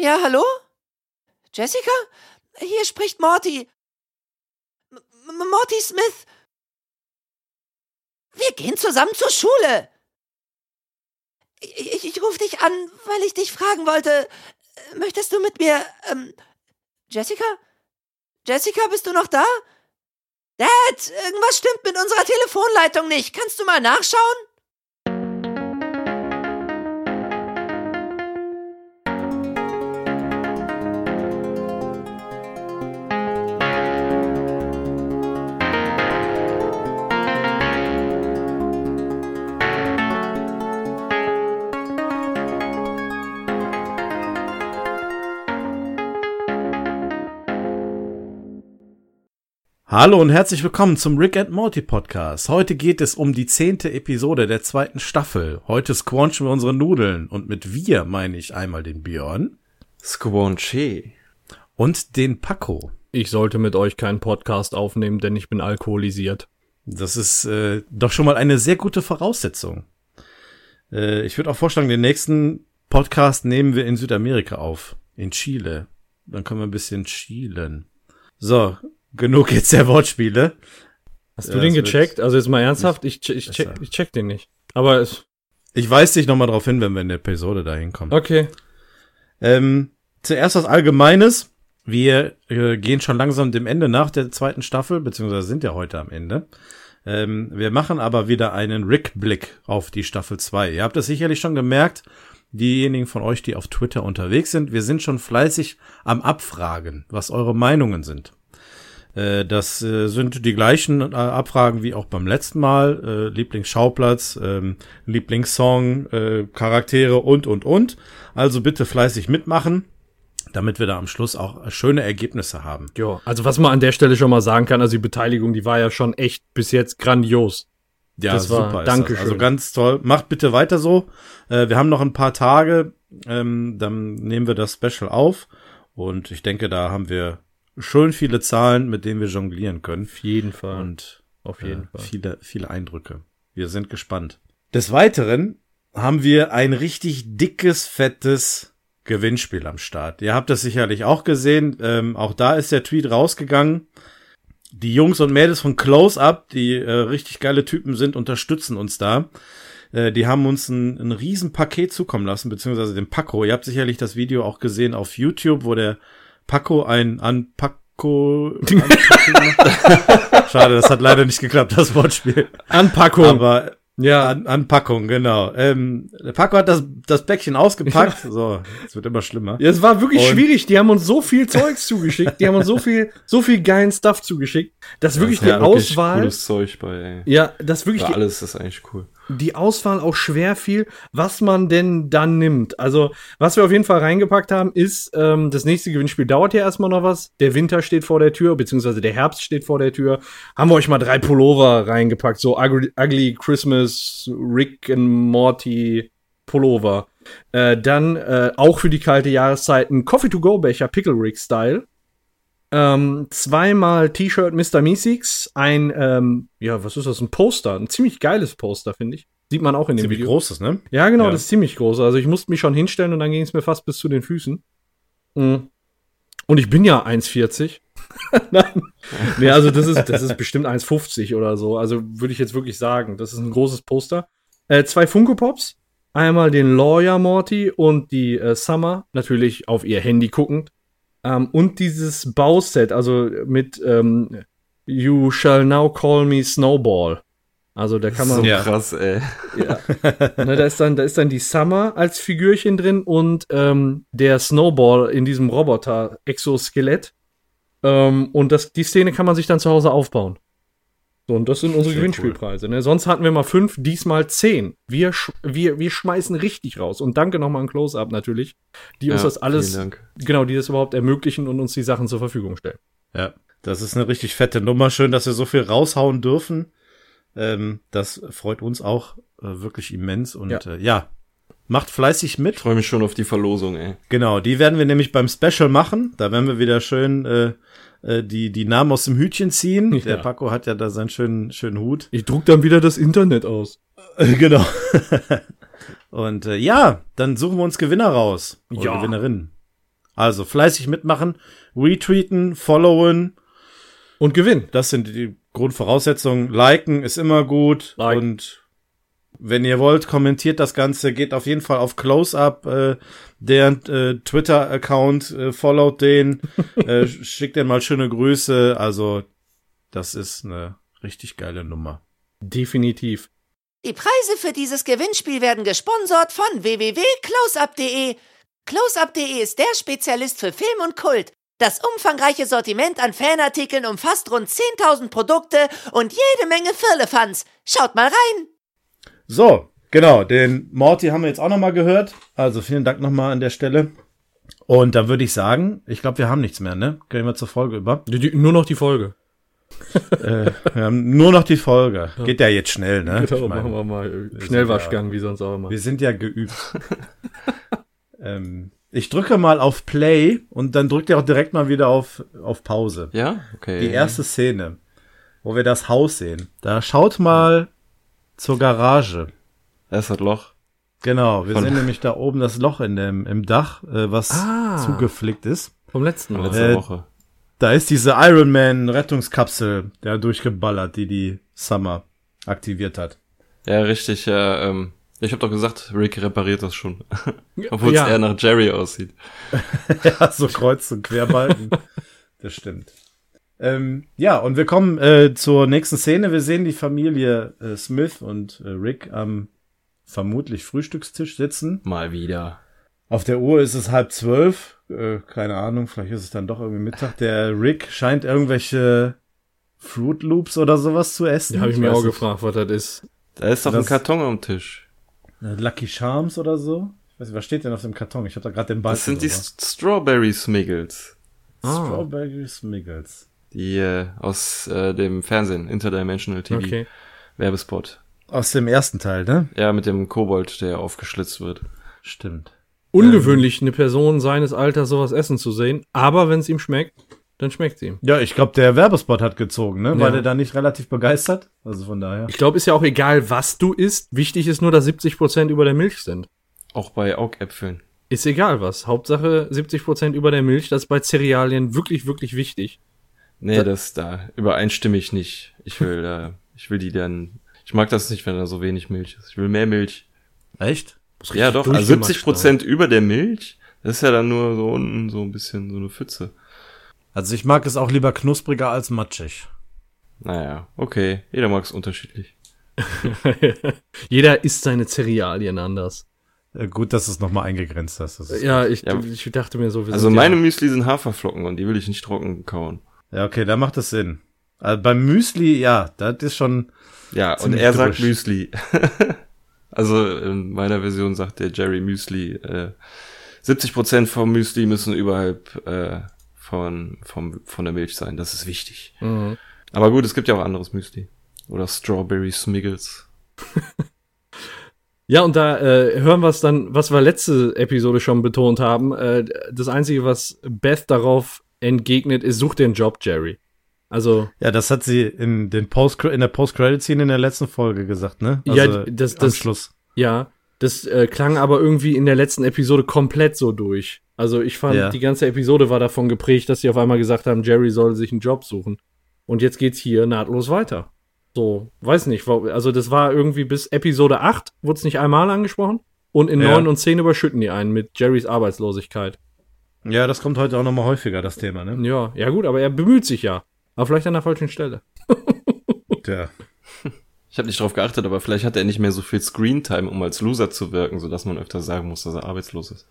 Ja, hallo? Jessica? Hier spricht Morty. M Morty Smith. Wir gehen zusammen zur Schule. Ich, ich, ich rufe dich an, weil ich dich fragen wollte. Möchtest du mit mir. Ähm, Jessica? Jessica, bist du noch da? Dad, irgendwas stimmt mit unserer Telefonleitung nicht. Kannst du mal nachschauen? Hallo und herzlich willkommen zum Rick and Morty Podcast. Heute geht es um die zehnte Episode der zweiten Staffel. Heute squanchen wir unsere Nudeln und mit wir meine ich einmal den Björn. Squanche. Und den Paco. Ich sollte mit euch keinen Podcast aufnehmen, denn ich bin alkoholisiert. Das ist äh, doch schon mal eine sehr gute Voraussetzung. Äh, ich würde auch vorschlagen, den nächsten Podcast nehmen wir in Südamerika auf. In Chile. Dann können wir ein bisschen chilen. So, genug jetzt der Wortspiele. Hast du ja, den gecheckt? Also jetzt mal ernsthaft, ich, ich, check, ich check den nicht. Aber es. Ich weise dich nochmal drauf hin, wenn wir in der Episode dahin kommen. Okay. Ähm, zuerst was Allgemeines. Wir äh, gehen schon langsam dem Ende nach der zweiten Staffel, beziehungsweise sind ja heute am Ende. Ähm, wir machen aber wieder einen Rick-Blick auf die Staffel 2. Ihr habt es sicherlich schon gemerkt, diejenigen von euch, die auf Twitter unterwegs sind, wir sind schon fleißig am Abfragen, was eure Meinungen sind. Äh, das äh, sind die gleichen äh, Abfragen wie auch beim letzten Mal. Lieblingsschauplatz, ähm, Lieblingssong, Charaktere und, und, und. Also bitte fleißig mitmachen damit wir da am Schluss auch schöne Ergebnisse haben. Ja, also was man an der Stelle schon mal sagen kann, also die Beteiligung, die war ja schon echt bis jetzt grandios. Ja, das super. War, Dankeschön. Also ganz toll. Macht bitte weiter so. Wir haben noch ein paar Tage, ähm, dann nehmen wir das Special auf und ich denke, da haben wir schön viele Zahlen, mit denen wir jonglieren können. Auf jeden Fall. Und auf jeden äh, Fall. Viele, viele Eindrücke. Wir sind gespannt. Des Weiteren haben wir ein richtig dickes, fettes Gewinnspiel am Start. Ihr habt das sicherlich auch gesehen. Ähm, auch da ist der Tweet rausgegangen. Die Jungs und Mädels von Close Up, die äh, richtig geile Typen sind, unterstützen uns da. Äh, die haben uns ein, ein riesen Paket zukommen lassen, beziehungsweise den Paco. Ihr habt sicherlich das Video auch gesehen auf YouTube, wo der Paco ein Anpaco. Schade, das hat leider nicht geklappt, das Wortspiel. Anpackung. Aber ja. An, Anpackung, genau. Ähm, Paco hat das, das Päckchen ausgepackt. So, es wird immer schlimmer. Ja, es war wirklich Und schwierig. Die haben uns so viel Zeugs zugeschickt. Die haben uns so viel, so viel geilen Stuff zugeschickt. Das wirklich die ja, Auswahl. Cooles Zeug bei, ey. Ja, das wirklich. Bei alles ist eigentlich cool die Auswahl auch schwer fiel, was man denn dann nimmt. Also, was wir auf jeden Fall reingepackt haben, ist, ähm, das nächste Gewinnspiel dauert ja erstmal noch was. Der Winter steht vor der Tür, beziehungsweise der Herbst steht vor der Tür. Haben wir euch mal drei Pullover reingepackt, so Ugly, ugly Christmas, Rick and Morty Pullover. Äh, dann äh, auch für die kalte Jahreszeit ein Coffee-to-go-Becher Pickle Rick Style. Ähm, zweimal T-Shirt Mr. Meeseeks, ein, ähm, ja, was ist das, ein Poster, ein ziemlich geiles Poster, finde ich. Sieht man auch in dem ziemlich Video. großes, ne? Ja, genau, ja. das ist ziemlich groß. Also ich musste mich schon hinstellen und dann ging es mir fast bis zu den Füßen. Mhm. Und ich bin ja 1,40. Nein. nee, also das ist, das ist bestimmt 1,50 oder so. Also würde ich jetzt wirklich sagen, das ist ein großes Poster. Äh, zwei Funko Pops. Einmal den Lawyer Morty und die äh, Summer, natürlich auf ihr Handy guckend. Ähm, und dieses Bauset, also mit ähm, You shall now call me Snowball. Also da kann man. So krass, ey. Ja. ne, da, ist dann, da ist dann die Summer als Figürchen drin und ähm, der Snowball in diesem Roboter-Exoskelett. Ähm, und das, die Szene kann man sich dann zu Hause aufbauen. So, und das sind unsere Sehr Gewinnspielpreise. Cool. Ne? Sonst hatten wir mal fünf, diesmal zehn. Wir, wir, wir schmeißen richtig raus. Und danke nochmal an Close-Up natürlich, die ja, uns das alles, genau, die das überhaupt ermöglichen und uns die Sachen zur Verfügung stellen. Ja, das ist eine richtig fette Nummer. Schön, dass wir so viel raushauen dürfen. Ähm, das freut uns auch äh, wirklich immens. Und ja. Äh, ja, macht fleißig mit. Ich freue mich schon auf die Verlosung, ey. Genau, die werden wir nämlich beim Special machen. Da werden wir wieder schön äh, äh, die, die Namen aus dem Hütchen ziehen. Ja. Der Paco hat ja da seinen schönen, schönen Hut. Ich druck dann wieder das Internet aus. Äh, genau. Und äh, ja, dann suchen wir uns Gewinner raus. Oder ja. Gewinnerinnen. Also fleißig mitmachen, retweeten, followen. Und Gewinn. Das sind die Grundvoraussetzungen. Liken ist immer gut. Like. Und wenn ihr wollt, kommentiert das Ganze. Geht auf jeden Fall auf Close-Up, äh, deren äh, Twitter-Account, äh, followt den, äh, schickt den mal schöne Grüße. Also, das ist eine richtig geile Nummer. Definitiv. Die Preise für dieses Gewinnspiel werden gesponsert von www.closeup.de. Closeup.de ist der Spezialist für Film und Kult. Das umfangreiche Sortiment an Fanartikeln umfasst rund 10.000 Produkte und jede Menge Firlefanz. Schaut mal rein! So, genau, den Morty haben wir jetzt auch nochmal gehört. Also vielen Dank nochmal an der Stelle. Und dann würde ich sagen, ich glaube, wir haben nichts mehr, ne? Gehen wir zur Folge über. Die, die, nur noch die Folge. äh, wir haben nur noch die Folge. Geht ja jetzt schnell, ne? Genau, Ich mein, machen wir mal Schnellwaschgang, wie sonst auch immer. Wir sind ja geübt. ähm, ich drücke mal auf Play und dann drückt ihr auch direkt mal wieder auf, auf Pause. Ja? Okay. Die erste Szene, wo wir das Haus sehen. Da schaut mal zur Garage. Da ist das Loch. Genau, wir Von- sehen nämlich da oben das Loch in dem, im Dach, äh, was Ah. zugeflickt ist. Vom letzten Mal. letzter Äh, Woche. Da ist diese Iron Man Rettungskapsel, der durchgeballert, die die Summer aktiviert hat. Ja, richtig. Ja, ähm, ich habe doch gesagt, Rick repariert das schon. Obwohl Ja. es eher nach Jerry aussieht. ja, so Kreuz und Querbalken. das stimmt. Ähm, ja, und wir kommen äh, zur nächsten Szene. Wir sehen die Familie äh, Smith und äh, Rick am vermutlich Frühstückstisch sitzen. Mal wieder. Auf der Uhr ist es halb zwölf. Äh, keine Ahnung, vielleicht ist es dann doch irgendwie Mittag. Der Rick scheint irgendwelche Fruit Loops oder sowas zu essen. Da habe ich mir auch nicht. gefragt, was das ist. Da ist doch Das- ein Karton am Tisch. Lucky Charms oder so. Ich weiß nicht, was steht denn auf dem Karton? Ich habe da gerade den Balken Das sind die Strawberry Smiggles. Ah. Strawberry Smiggles. Die äh, aus äh, dem Fernsehen, Interdimensional TV Okay. Werbespot. Aus dem ersten Teil, ne? Ja, mit dem Kobold, der aufgeschlitzt wird. Stimmt. Ungewöhnlich, eine Person seines Alters sowas essen zu sehen. Aber wenn es ihm schmeckt, dann schmeckt es ihm. Ja, ich glaube, der Werbespot hat gezogen, ne? War Ja. der da nicht relativ begeistert? Also von daher. Ich glaube, ist ja auch egal, was du isst. Wichtig ist nur, dass 70% über der Milch sind. Auch bei Augäpfeln. Ist egal was. Hauptsache 70% über der Milch. Das ist bei Cerealien wirklich, wirklich wichtig. Nee, das da übereinstimme ich nicht. Ich will, äh, ich will die dann. Ich mag das nicht, wenn da so wenig Milch ist. Ich will mehr Milch. Echt? Ja, doch. Also durchgematscht 70 Prozent über der Milch. Das ist ja dann nur so unten so ein bisschen so eine Pfütze. Also ich mag es auch lieber knuspriger als matschig. Naja, okay. Jeder mag es unterschiedlich. Jeder isst seine Cerealien anders. Äh, gut, dass du es nochmal eingegrenzt hast. Das ist Ja, ich, Ja. ich dachte mir so, wir Also sind meine ja, Müsli sind Haferflocken und die will ich nicht trocken kauen. ja, okay, da macht es Sinn. Also beim Müsli, ja, das ist schon. Ja, und er sagt frisch. Müsli. also in meiner Version sagt der Jerry Müsli. Äh, 70% vom Müsli müssen überhalb äh, von, vom, von der Milch sein. Das ist wichtig. Mhm. Aber gut, es gibt ja auch anderes Müsli. Oder Strawberry Smiggles. Ja, und da äh, hören wir es dann, was wir letzte Episode schon betont haben. Äh, das Einzige, was Beth darauf entgegnet, ist, such dir einen Job, Jerry. Also, Ja, das hat sie in den Post in der Post-Credit-Scene in der letzten Folge gesagt, ne? Ja, das- das- Schluss. ja, das äh, klang aber irgendwie in der letzten Episode komplett so durch. Also ich fand, Ja. die ganze Episode war davon geprägt, dass sie auf einmal gesagt haben, Jerry soll sich einen Job suchen. Und jetzt geht's hier nahtlos weiter. So, weiß nicht, also das war irgendwie bis Episode 8, wurde es nicht einmal angesprochen. Und in Ja. 9 und 10 überschütten die einen mit Jerrys Arbeitslosigkeit. Ja, das kommt heute auch nochmal häufiger, das Thema, ne? Ja, ja gut, aber er bemüht sich ja. Aber vielleicht an der falschen Stelle. Ja. Ich habe nicht drauf geachtet, aber vielleicht hat er nicht mehr so viel Screentime, um als Loser zu wirken, sodass man öfter sagen muss, dass er arbeitslos ist.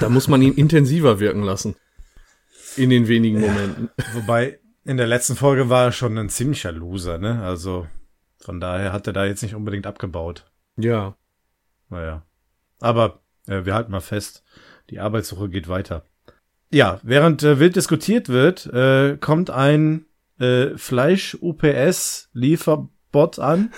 Da muss man ihn intensiver wirken lassen. In den wenigen Momenten. Wobei, in der letzten Folge war er schon ein ziemlicher Loser, ne? Also, von daher hat er da jetzt nicht unbedingt abgebaut. Ja. Naja. Aber äh, wir halten mal fest, die Arbeitssuche geht weiter. Ja, während äh, wild diskutiert wird, äh, kommt ein äh, Fleisch-UPS-Lieferbot an.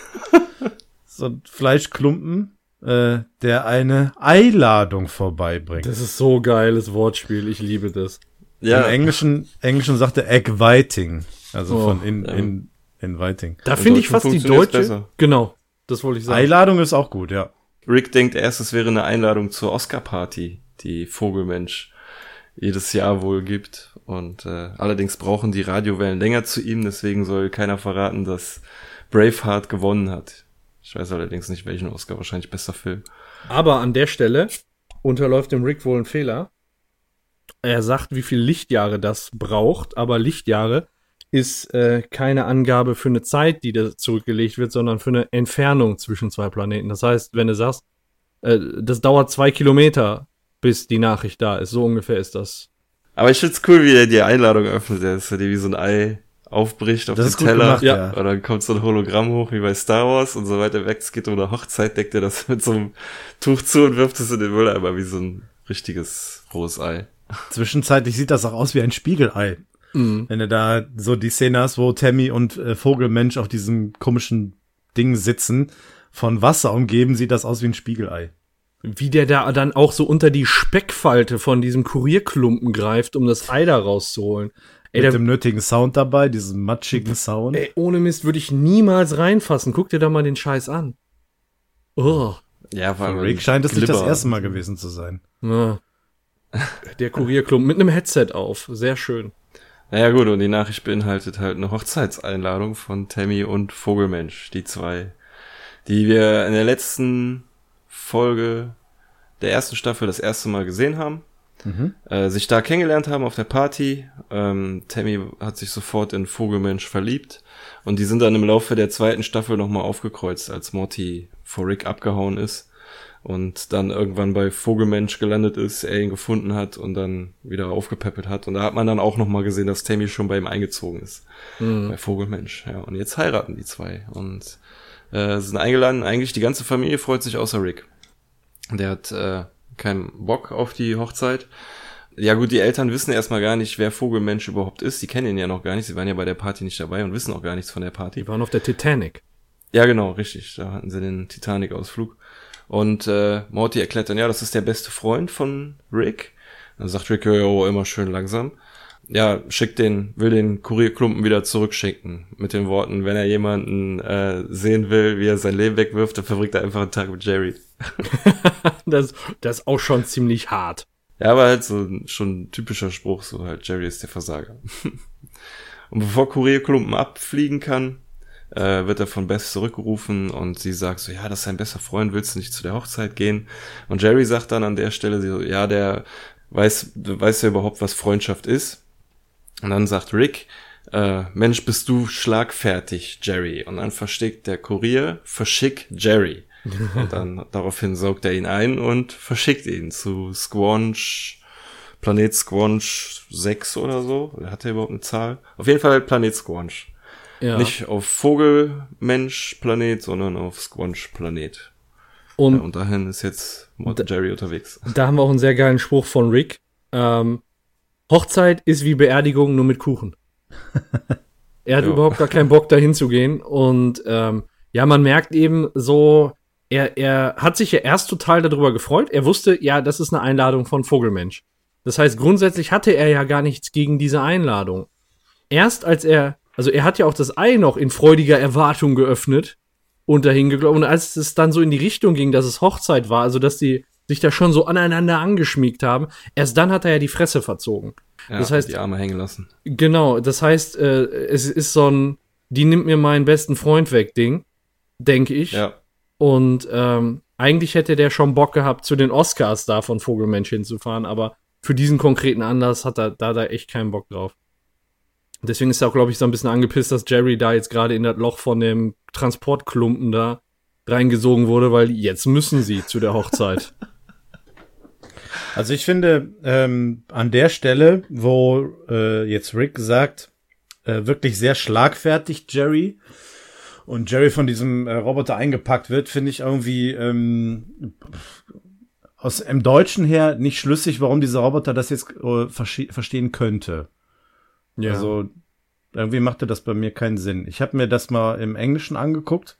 so ein Fleischklumpen, äh, der eine Eiladung vorbeibringt. Das ist so geiles Wortspiel. Ich liebe das. Im Englischen, Englischen sagt er Eggweiting. Also Oh, von in, ja. in, Inviting. Da finde ich fast die deutsche. besser. Genau. Das wollte ich sagen. Eiladung ist auch gut, ja. Rick denkt erst, es wäre eine Einladung zur Oscar-Party, die Vogelmensch jedes Jahr wohl gibt. Und äh, allerdings brauchen die Radiowellen länger zu ihm, deswegen soll keiner verraten, dass Braveheart gewonnen hat. Ich weiß allerdings nicht, welchen Oscar, wahrscheinlich bester Film. Aber an der Stelle unterläuft dem Rick wohl ein Fehler. Er sagt, wie viel Lichtjahre das braucht, aber Lichtjahre ist äh, keine Angabe für eine Zeit, die da zurückgelegt wird, sondern für eine Entfernung zwischen zwei Planeten. Das heißt, wenn du sagst, äh, das dauert zwei Kilometer, bis die Nachricht da ist, so ungefähr ist das. Aber ich find's cool, wie er die Einladung öffnet, der ist ja wie so ein Ei aufbricht auf Das den ist gut Teller. gemacht, ja. Und dann kommt so ein Hologramm hoch, wie bei Star Wars und so weiter weg. Es geht um eine Hochzeit, deckt er das mit so einem Tuch zu und wirft es in den Mülleimer wie so ein richtiges rohes Ei. Zwischenzeitlich sieht das auch aus wie ein Spiegelei. Wenn du da so die Szene hast, wo Tammy und äh, Vogelmensch auf diesem komischen Ding sitzen, von Wasser umgeben, sieht das aus wie ein Spiegelei. Wie der da dann auch so unter die Speckfalte von diesem Kurierklumpen greift, um das Ei da rauszuholen. Ey, Mit der, dem nötigen Sound dabei, diesem matschigen Sound. ey, ohne Mist würde ich niemals reinfassen. Guck dir da mal den Scheiß an. Oh. Ja, Von weil Rick scheint es nicht das erste Mal gewesen zu sein. Ja. Der Kurierklumpen mit einem Headset auf. Sehr schön. Naja gut, und die Nachricht beinhaltet halt eine Hochzeitseinladung von Tammy und Vogelmensch, die zwei, die wir in der letzten Folge der ersten Staffel das erste Mal gesehen haben, äh, sich da kennengelernt haben auf der Party. Ähm, Tammy hat sich sofort in Vogelmensch verliebt und die sind dann im Laufe der zweiten Staffel nochmal aufgekreuzt, als Morty vor Rick abgehauen ist und dann irgendwann bei Vogelmensch gelandet ist, er ihn gefunden hat und dann wieder aufgepäppelt hat. Und da hat man dann auch nochmal gesehen, dass Tammy schon bei ihm eingezogen ist. Bei Vogelmensch, ja. Und jetzt heiraten die zwei und äh, sind eingeladen. Eigentlich die ganze Familie freut sich außer Rick. Der hat äh, keinen Bock auf die Hochzeit. Ja gut, die Eltern wissen erstmal gar nicht, wer Vogelmensch überhaupt ist. Die kennen ihn ja noch gar nicht. Sie waren ja bei der Party nicht dabei und wissen auch gar nichts von der Party. Die waren auf der Titanic. Ja, genau, richtig. Da hatten sie den Titanic-Ausflug. Und äh, Morty erklärt dann, ja, das ist der beste Freund von Rick. Dann sagt Rick, jo, immer schön langsam. Ja, schickt den, will den Kurierklumpen wieder zurückschicken. Mit den Worten, wenn er jemanden äh, sehen will, wie er sein Leben wegwirft, dann verbringt er einfach einen Tag mit Jerry. Das, das ist auch schon ziemlich hart. Ja, aber halt so schon ein typischer Spruch, so halt, Jerry ist der Versager. und bevor Kurierklumpen abfliegen kann, äh, wird er von Beth zurückgerufen und sie sagt so, ja, das ist sein bester Freund, willst du nicht zu der Hochzeit gehen? Und Jerry sagt dann an der Stelle so, ja, der weiß, weiß ja überhaupt, was Freundschaft ist. Und dann sagt Rick, äh, Mensch, bist du schlagfertig, Jerry. Und dann versteckt der Kurier, verschick Jerry. Und dann daraufhin saugt er ihn ein und verschickt ihn zu Squanch, Planet Squanch 6 oder so. Hat er überhaupt eine Zahl? Auf jeden Fall Planet Squanch. Ja. Nicht auf Vogelmensch-Planet, sondern auf Squanch-Planet. Und Ja, und dahin ist jetzt Mord Jerry unterwegs. da haben wir auch einen sehr geilen Spruch von Rick. Ähm, Hochzeit ist wie Beerdigung, nur mit Kuchen. er hat Ja. überhaupt gar keinen Bock, dahin zu gehen. Und ähm, ja, man merkt eben so, er, er hat sich ja erst total darüber gefreut. Er wusste, ja, das ist eine Einladung von Vogelmensch. Das heißt, grundsätzlich hatte er ja gar nichts gegen diese Einladung. Erst als er, also er hat ja auch das Ei noch in freudiger Erwartung geöffnet und dahin geglaubt. Und als es dann so in die Richtung ging, dass es Hochzeit war, also dass die sich da schon so aneinander angeschmiegt haben, erst dann hat er ja die Fresse verzogen. Ja, Das heißt- die Arme hängen lassen. Genau, das heißt, äh, es ist so ein, die nimmt mir meinen besten Freund weg, Ding, denke ich. Ja. Und ähm, eigentlich hätte der schon Bock gehabt, zu den Oscars da von Vogelmensch hinzufahren, aber für diesen konkreten Anlass hat er da, da echt keinen Bock drauf. Deswegen ist er auch, glaube ich, so ein bisschen angepisst, dass Jerry da jetzt gerade in das Loch von dem Transportklumpen da reingesogen wurde, weil jetzt müssen sie zu der Hochzeit. Also ich finde, ähm, an der Stelle, wo äh, jetzt Rick sagt, äh, wirklich sehr schlagfertig Jerry und Jerry von diesem äh, Roboter eingepackt wird, finde ich irgendwie ähm, aus im Deutschen her nicht schlüssig, warum dieser Roboter das jetzt äh, verste verstehen könnte. ja. Also irgendwie machte das bei mir keinen Sinn. Ich habe mir das mal im Englischen angeguckt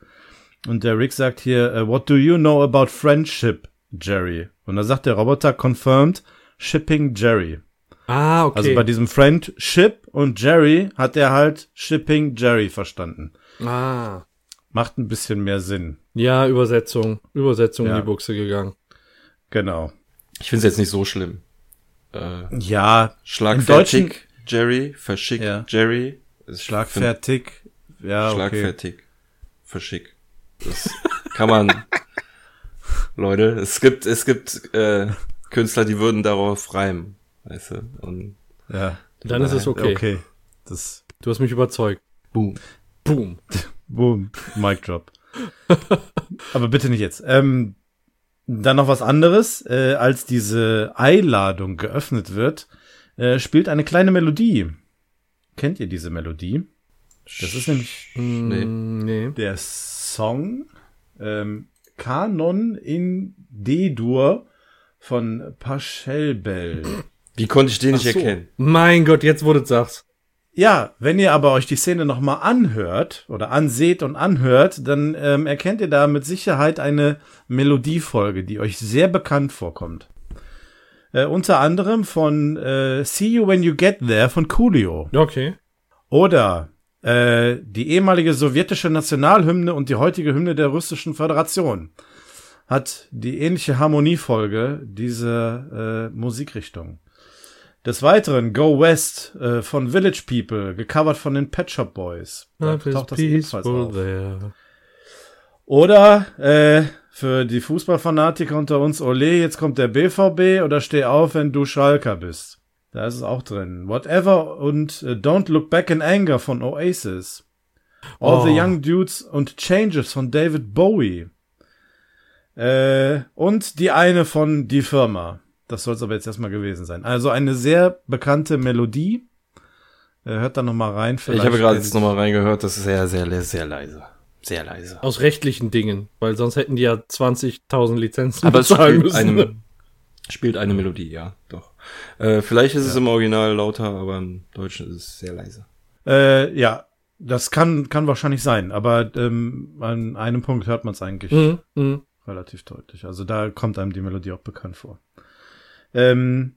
und der Rick sagt hier, äh, What do you know about friendship, Jerry? Und da sagt der Roboter confirmed shipping Jerry. ah, okay. Also bei diesem Friendship und Jerry hat er halt shipping Jerry verstanden. ah. Macht ein bisschen mehr Sinn. Ja, Übersetzung. Übersetzung Ja. in die Buchse gegangen. Genau. Ich finde es jetzt nicht so schlimm. Äh, Ja, schlagfertig, Jerry, verschick, Ja. Jerry. Ist schlagfertig. Ja, okay. Schlagfertig, verschick. Das kann man, Leute, es gibt, es gibt, äh, Künstler, die würden darauf reimen, weißt du, und Ja, Dann ist es okay. okay. Das, Du hast mich überzeugt. boom. Boom. boom, Mic drop. Aber bitte nicht jetzt. Ähm, dann noch was anderes. Äh, als diese Einladung geöffnet wird, äh, spielt eine kleine Melodie. Kennt ihr diese Melodie? Das ist nämlich Nee. Mm, nee. der Song ähm, Kanon in D-Dur von Pachelbel. Wie konnte ich den nicht Ach so. erkennen? Mein Gott, jetzt du es sagst. Ja, wenn ihr aber euch die Szene nochmal anhört oder anseht und anhört, dann ähm, erkennt ihr da mit Sicherheit eine Melodiefolge, die euch sehr bekannt vorkommt. Äh, unter anderem von äh, See You When You Get There von Coolio. Okay. Oder äh, die ehemalige sowjetische Nationalhymne und die heutige Hymne der russischen Föderation hat die ähnliche Harmoniefolge dieser äh, Musikrichtung. Des Weiteren Go West äh, von Village People, gecovert von den Pet Shop Boys. Da taucht das ebenfalls auf. there. Oder äh, für die Fußballfanatiker unter uns, Ole, jetzt kommt der BVB oder steh auf, wenn du Schalker bist. Da ist es auch drin. Whatever und äh, Don't Look Back in Anger von Oasis. All the Oh. Young Dudes und Changes von David Bowie. Äh, und die eine von Die Firma. Das soll es aber jetzt erstmal gewesen sein. Also eine sehr bekannte Melodie. Äh, hört da noch mal rein. Ich habe gerade jetzt noch nochmal reingehört, das ist sehr, sehr, sehr leise. Sehr leise. Aus rechtlichen Dingen, weil sonst hätten die ja 20.000 Lizenzen Aber es bezahlen spielt müssen. eine, spielt eine Melodie, ja, doch. Äh, vielleicht ist es im Original lauter, aber im Deutschen ist es sehr leise. Äh, ja, das kann, kann wahrscheinlich sein, aber ähm, an einem Punkt hört man es eigentlich Mhm, mhm. relativ deutlich. Also da kommt einem die Melodie auch bekannt vor. Ähm,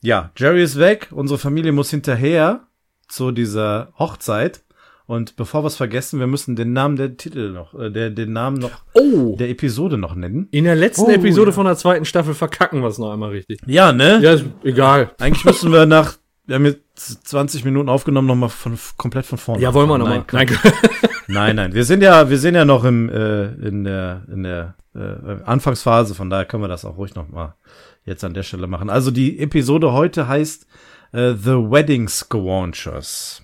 ja, Jerry ist weg, unsere Familie muss hinterher zu dieser Hochzeit. Und bevor wir es vergessen, wir müssen den Namen der Titel noch, äh, der, den Namen noch Oh! der Episode noch nennen. In der letzten Oh, Episode ja. von der zweiten Staffel verkacken wir es noch einmal richtig. Ja, ne? Ja, ist egal. Eigentlich müssen wir nach, wir haben jetzt 20 Minuten aufgenommen, nochmal von, komplett von vorne. Ja, wollen wir nochmal. Nein, Nein, Nein, nein, wir sind ja, wir sind ja noch im äh, in der in der äh, Anfangsphase, von daher können wir das auch ruhig noch mal jetzt an der Stelle machen. Also die Episode heute heißt äh, The Wedding Squanchers,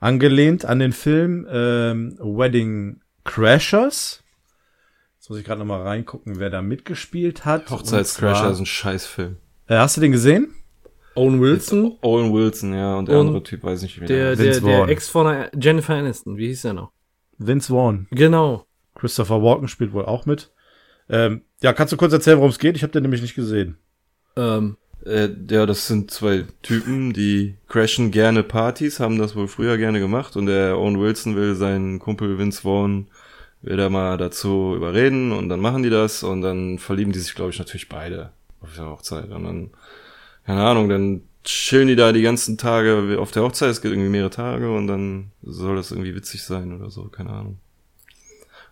angelehnt an den Film ähm, Wedding Crashers. Jetzt muss ich gerade noch mal reingucken, wer da mitgespielt hat. Hochzeitscrasher ist ein Scheißfilm. Äh, hast du den gesehen? Owen Wilson, Owen Wilson, ja, und der Und andere Typ weiß nicht, wie der, der, der Vaughn. Ex von der Jennifer Aniston. Wie hieß der noch? Vince Vaughn. Genau. Christopher Walken spielt wohl auch mit. Ähm, ja, kannst du kurz erzählen, worum es geht? Ich habe den nämlich nicht gesehen. Ähm, Äh, ja, das sind zwei Typen, die crashen gerne Partys, haben das wohl früher gerne gemacht und der Owen Wilson will seinen Kumpel Vince Vaughn will mal dazu überreden und dann machen die das und dann verlieben die sich, glaube ich, natürlich beide auf der Hochzeit und dann, keine Ahnung, dann chillen die da die ganzen Tage auf der Hochzeit, es geht irgendwie mehrere Tage und dann soll das irgendwie witzig sein oder so, keine Ahnung.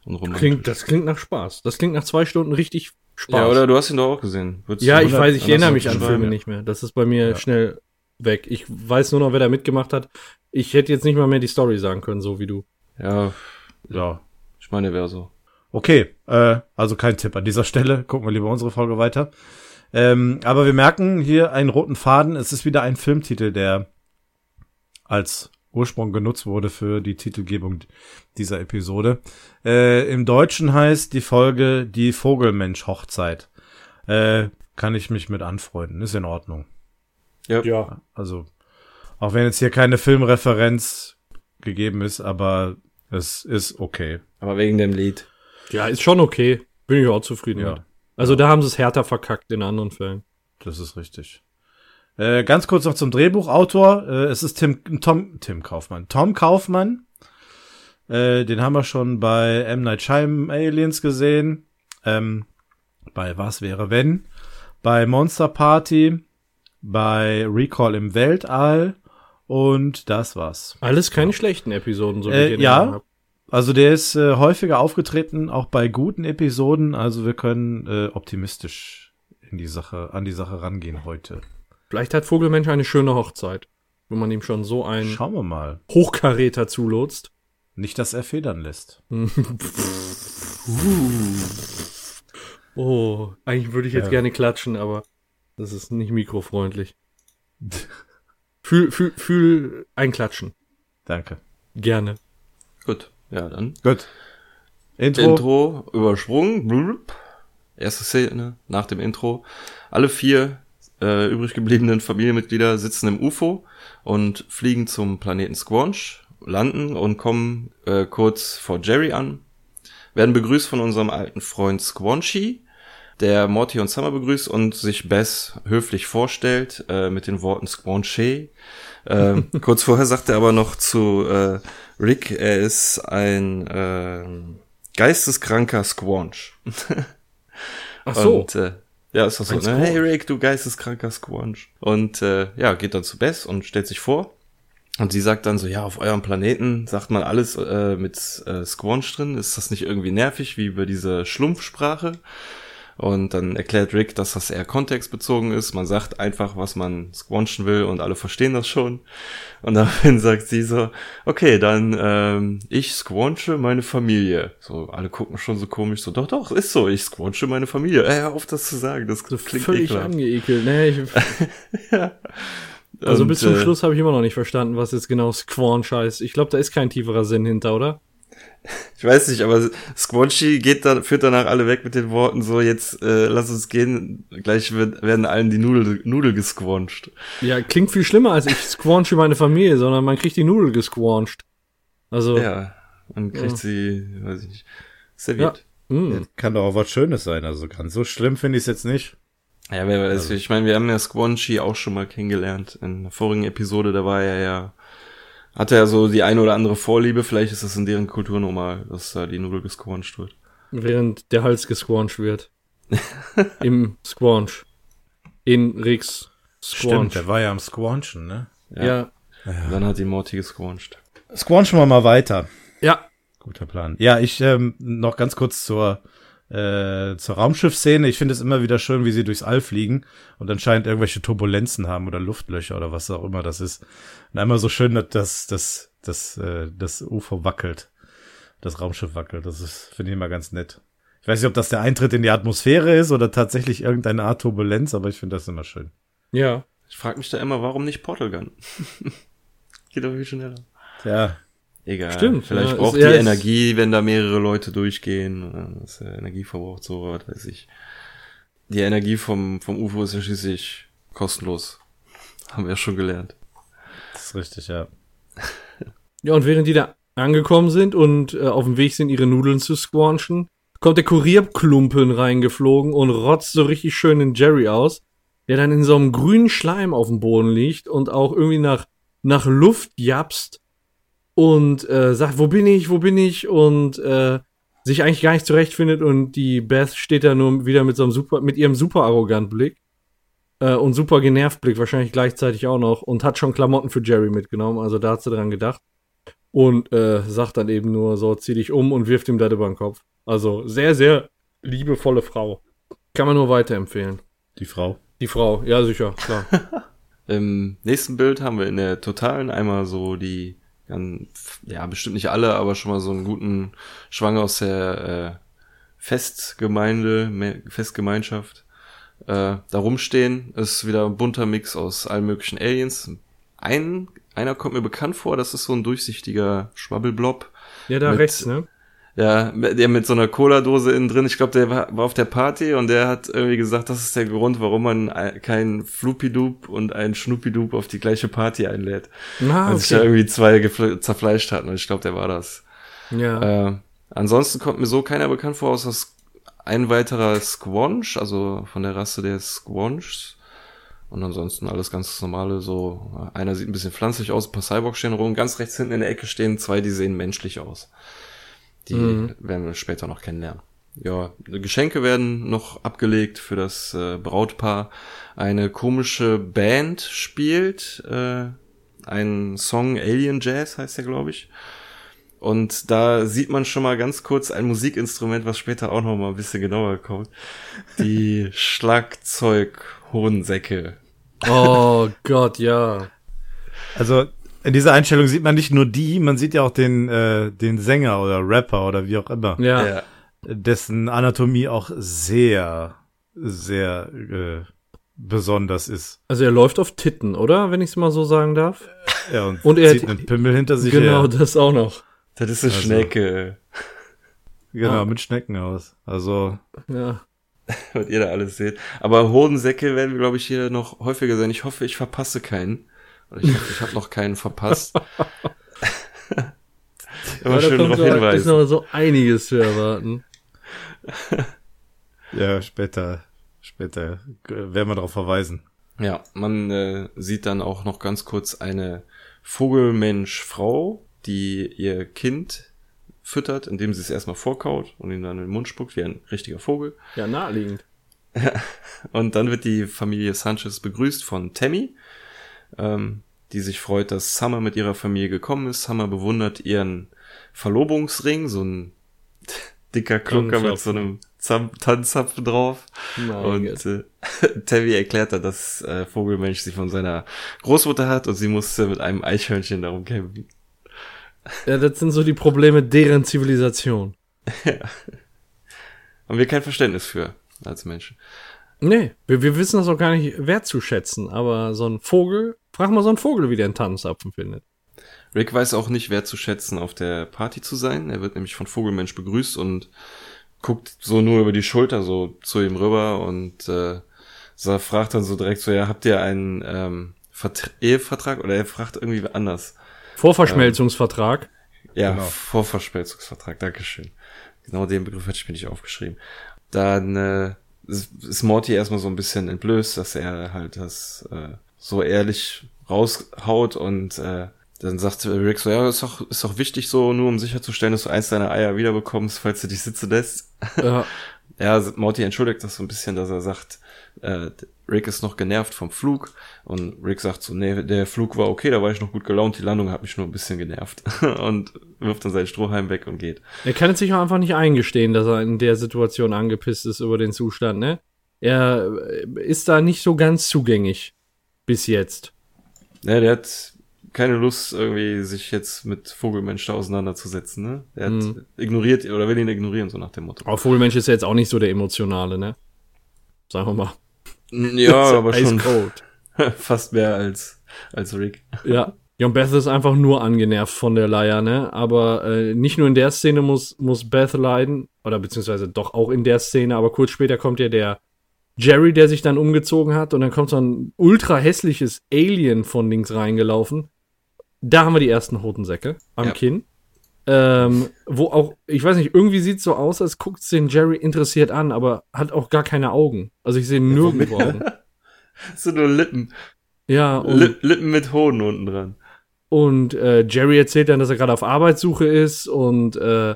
Und klingt, das klingt nach Spaß. Das klingt nach zwei Stunden richtig Spaß. ja, oder du hast ihn doch auch gesehen. Würdest Ja, ich weiß, ich erinnere mich an Filme beschreiben? nicht mehr. Das ist bei mir Ja. schnell weg. Ich weiß nur noch, wer da mitgemacht hat. Ich hätte jetzt nicht mal mehr die Story sagen können, so wie du. Ja, Ja. ich meine, wäre so. Okay, äh, also kein Tipp an dieser Stelle. Gucken wir lieber unsere Folge weiter. Ähm, aber wir merken hier einen roten Faden. Es ist wieder ein Filmtitel, der als Ursprung genutzt wurde für die Titelgebung dieser Episode. Äh, Im Deutschen heißt die Folge Die Vogelmensch-Hochzeit. Äh, kann ich mich mit anfreunden. Ist in Ordnung. Ja. Also, auch wenn jetzt hier keine Filmreferenz gegeben ist, aber es ist okay. Aber wegen dem Lied. Ja, ist schon okay. Bin ich auch zufrieden Ja. mit. Also da haben sie es härter verkackt in anderen Fällen. Das ist richtig. Äh, ganz kurz noch zum Drehbuchautor. Äh, es ist Tim, Tom, Tim Kaufmann. Tom Kaufmann. Äh, den haben wir schon bei M. Night Shyamalan Aliens gesehen. Ähm, bei Was wäre wenn? Bei Monster Party. Bei Recall im Weltall. Und das war's. Alles keine schlechten Episoden, so wie Äh, ich ja. Hab. Also der ist äh, häufiger aufgetreten, auch bei guten Episoden. Also wir können äh, optimistisch in die Sache, an die Sache rangehen heute. Vielleicht hat Vogelmensch eine schöne Hochzeit, wenn man ihm schon so einen Schauen wir mal. Hochkaräter zulotst. Nicht, dass er federn lässt. Oh, eigentlich würde ich jetzt Ja. gerne klatschen, aber das ist nicht mikrofreundlich. Fühl, fühl, fühl einklatschen. Danke. Gerne. Gut, ja, dann. Gut. Intro. Intro, übersprungen. Blub. Erste Szene nach dem Intro. Alle vier äh, übrig gebliebenen Familienmitglieder sitzen im UFO und fliegen zum Planeten Squanch, landen und kommen äh, kurz vor Jerry an. Werden begrüßt von unserem alten Freund Squanchy, der Morty und Summer begrüßt und sich Bess höflich vorstellt äh, mit den Worten Squanchy. Äh, kurz vorher sagt er aber noch zu äh, Rick, er ist ein äh, geisteskranker Squanch. Ach so. Und, äh, ja, ist doch so, ne? Hey Rick, du geisteskranker Squanch. Und äh, ja, geht dann zu Bess und stellt sich vor. Und sie sagt dann so, ja, auf eurem Planeten sagt man alles äh, mit äh, Squanch drin. Ist das nicht irgendwie nervig, wie über diese Schlumpfsprache? Und dann erklärt Rick, dass das eher kontextbezogen ist. Man sagt einfach, was man squanchen will und alle verstehen das schon. Und daraufhin sagt sie so, okay, dann ähm, ich squanche meine Familie. So, alle gucken schon so komisch, so, doch, doch, ist so, ich squanche meine Familie. Ey, hör auf das zu sagen, das So klingt völlig ekelhaft. angeekelt. Nee, ich, also Und, bis zum äh, Schluss habe ich immer noch nicht verstanden, was jetzt genau Squanch heißt. Ich glaube, da ist kein tieferer Sinn hinter, oder? Ich weiß nicht, aber Squanchy geht dann, führt danach alle weg mit den Worten so, jetzt äh, lass uns gehen, gleich wird, werden allen die Nudel, Nudel gesquancht. Ja, klingt viel schlimmer als ich squanche meine Familie, sondern man kriegt die Nudel gesquancht. Also, Ja, und kriegt Ja. sie, weiß ich nicht, serviert. mh. Kann doch auch was Schönes sein. Also ganz so schlimm finde ich es jetzt nicht. Ja, wer weiß, ich meine, wir haben ja Squanchy auch schon mal kennengelernt in der vorigen Episode, da war er ja, hatte er so die eine oder andere Vorliebe, vielleicht ist das in deren Kultur normal, dass da die Nudel gesquancht wird. während der Hals gesquancht wird. Im Squanch. In Stimmt, Squanch. der war ja am Squanchen, ne? Ja. Dann hat die Morty gesquancht. Squanchen wir mal weiter. Ja. Guter Plan. Ja, ich ähm, noch ganz kurz zur äh, zur Raumschiffszene. Ich finde es immer wieder schön, wie sie durchs All fliegen und anscheinend irgendwelche Turbulenzen haben oder Luftlöcher oder was auch immer das ist. Und einmal so schön, dass das das das, äh, das UFO wackelt, das Raumschiff wackelt. Das ist finde ich immer ganz nett. Ich weiß nicht, ob das der Eintritt in die Atmosphäre ist oder tatsächlich irgendeine Art Turbulenz, aber ich finde das immer schön. Ja. Ich frage mich da immer, warum nicht Portal Gun? Geht doch viel schneller. Ja, Egal. Stimmt, Vielleicht ja, braucht ist- ja, die ist- Energie, wenn da mehrere Leute durchgehen. Das Energie verbraucht, so, was weiß ich. Die Energie vom, vom UFO ist ja schließlich kostenlos. Haben wir ja schon gelernt. Ist richtig, ja. Ja, und während die da angekommen sind und äh, auf dem Weg sind, ihre Nudeln zu squanchen, kommt der Kurierklumpen reingeflogen und rotzt so richtig schön in Jerry aus, der dann in so einem grünen Schleim auf dem Boden liegt und auch irgendwie nach, nach Luft japst und äh, sagt, wo bin ich, wo bin ich und äh, sich eigentlich gar nicht zurechtfindet und die Beth steht da nur wieder mit so einem super, mit ihrem super arrogant Blick äh, und super genervt Blick wahrscheinlich gleichzeitig auch noch und hat schon Klamotten für Jerry mitgenommen, also da hat sie dran gedacht und äh, sagt dann eben nur so, zieh dich um und wirft ihm das über den Kopf. Also sehr, sehr liebevolle Frau. Kann man nur weiterempfehlen. Die Frau. Die Frau, ja sicher, klar. Im nächsten Bild haben wir in der totalen einmal so die, ja, bestimmt nicht alle, aber schon mal so einen guten Schwang aus der äh, Festgemeinde, Me- Festgemeinschaft äh, da rumstehen. Ist wieder ein bunter Mix aus allen möglichen Aliens. Ein, einer kommt mir bekannt vor, das ist so ein durchsichtiger Schwabbelblob. Ja, da Mit- rechts, ne? Ja, der mit so einer Cola-Dose innen drin. Ich glaube, der war, war auf der Party und der hat irgendwie gesagt, das ist der Grund, warum man ein- kein Fluppidup und ein Schnuppidup auf die gleiche Party einlädt. Ah, Weil sich da okay. irgendwie zwei zerfleischt hatten und ich glaube, der war das. Ja. Äh, ansonsten kommt mir so keiner bekannt vor, außer ein weiterer Squanch, also von der Rasse der Squanchs. Und ansonsten alles ganz normale, so, einer sieht ein bisschen pflanzlich aus, ein paar Cyborgs stehen rum, ganz rechts hinten in der Ecke stehen zwei, die sehen menschlich aus. Die Mhm. werden wir später noch kennenlernen. Ja, Geschenke werden noch abgelegt für das äh, Brautpaar. Eine komische Band spielt äh, einen Song Alien Jazz heißt der, glaube ich. Und da sieht man schon mal ganz kurz ein Musikinstrument, was später auch noch mal ein bisschen genauer kommt. Die Schlagzeug-Hohensäcke. Oh Gott, ja. Also in dieser Einstellung sieht man nicht nur die, man sieht ja auch den, äh, den Sänger oder Rapper oder wie auch immer, Ja. dessen Anatomie auch sehr, sehr äh, besonders ist. Also er läuft auf Titten, oder? Wenn ich es mal so sagen darf. Ja, und, Und er zieht hat- einen Pimmel hinter sich genau, her. das auch noch. Das ist eine Also. Schnecke, Genau, Ah. mit Schneckenhaus. Also, Ja. was ihr da alles seht. Aber Hodensäcke werden wir, glaube ich, hier noch häufiger sein. Ich hoffe, ich verpasse keinen. Ich hoffe, ich habe noch keinen verpasst. Immer Ja, schön darauf so- ist hinweisen. noch so einiges zu erwarten. ja, später, später werden wir darauf verweisen. Ja, man äh, sieht dann auch noch ganz kurz eine Vogelmensch-Frau, die ihr Kind füttert, indem sie es erstmal vorkaut und ihm dann in den Mund spuckt, wie ein richtiger Vogel. Ja, naheliegend. Und dann wird die Familie Sanchez begrüßt von Tammy, ähm, die sich freut, dass Summer mit ihrer Familie gekommen ist. Summer bewundert ihren Verlobungsring, so ein dicker Klunker mit so einem Tanzzapfen drauf. Mein Und äh, Tammy erklärt dann, dass äh, Vogelmensch sie von seiner Großmutter hat und sie musste mit einem Eichhörnchen darum kämpfen. Ja, das sind so die Probleme deren Zivilisation. Haben wir kein Verständnis für als Menschen. Nee, wir, wir wissen das auch gar nicht wertzuschätzen, aber so ein Vogel, frag mal so einen Vogel, wie der einen Tannenzapfen findet. Rick weiß auch nicht wertzuschätzen, auf der Party zu sein. Er wird nämlich von Vogelmensch begrüßt und guckt so nur über die Schulter so zu ihm rüber und äh, so fragt dann so direkt so, ja, habt ihr einen ähm, Vert Ehevertrag? Oder er fragt irgendwie anders. Vorverschmelzungsvertrag. Ja, Genau. Vorverspelzungsvertrag, Dankeschön. Genau den Begriff hätte ich mir nicht aufgeschrieben. Dann äh, ist ist Morty erstmal so ein bisschen entblößt, dass er halt das äh, so ehrlich raushaut und äh, dann sagt Rick so, ja, ist doch, ist doch wichtig so, nur um sicherzustellen, dass du eins deiner Eier wiederbekommst, falls du dich sitzen lässt. Ja, Ja, Morty entschuldigt das so ein bisschen, dass er sagt, äh, Rick ist noch genervt vom Flug und Rick sagt so, nee, der Flug war okay, da war ich noch gut gelaunt, die Landung hat mich nur ein bisschen genervt und wirft dann seinen Strohhalm weg und geht. er kann es sich auch einfach nicht eingestehen, dass er in der Situation angepisst ist über den Zustand, ne? Er äh, ist da nicht so ganz zugänglich. Bis jetzt. Ja, der hat keine Lust, irgendwie sich jetzt mit Vogelmensch da auseinanderzusetzen, ne? Der hat Mhm. ignoriert oder will ihn ignorieren, so nach dem Motto. Aber Vogelmensch ist ja jetzt auch nicht so der Emotionale, ne? Sagen wir mal. Ja, aber schon fast mehr als, als Rick. Ja. Ja, und Beth ist einfach nur angenervt von der Leier, ne? Aber äh, nicht nur in der Szene muss, muss Beth leiden, oder beziehungsweise doch auch in der Szene, aber kurz später kommt ja der Jerry, der sich dann umgezogen hat, und dann kommt so ein ultra hässliches Alien von links reingelaufen. Da haben wir die ersten Hodensäcke am Ja. Kinn. Ähm, wo auch, ich weiß nicht, irgendwie sieht so aus, als guckt den Jerry interessiert an, aber hat auch gar keine Augen. Also ich sehe nirgendwo Augen. Sind nur Lippen. Ja, und Li Lippen mit Hoden unten dran. Und äh, Jerry erzählt dann, dass er gerade auf Arbeitssuche ist und äh,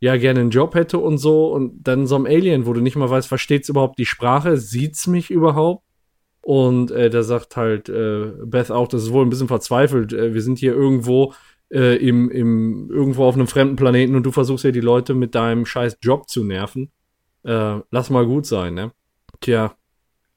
ja gerne einen Job hätte und so. Und dann so ein Alien, wo du nicht mal weißt, versteht's überhaupt die Sprache, sieht's mich überhaupt? Und äh, da sagt halt äh, Beth auch, das ist wohl ein bisschen verzweifelt. Äh, wir sind hier irgendwo äh, im, im, irgendwo auf einem fremden Planeten und du versuchst ja die Leute mit deinem scheiß Job zu nerven. Äh, lass mal gut sein, ne? Tja.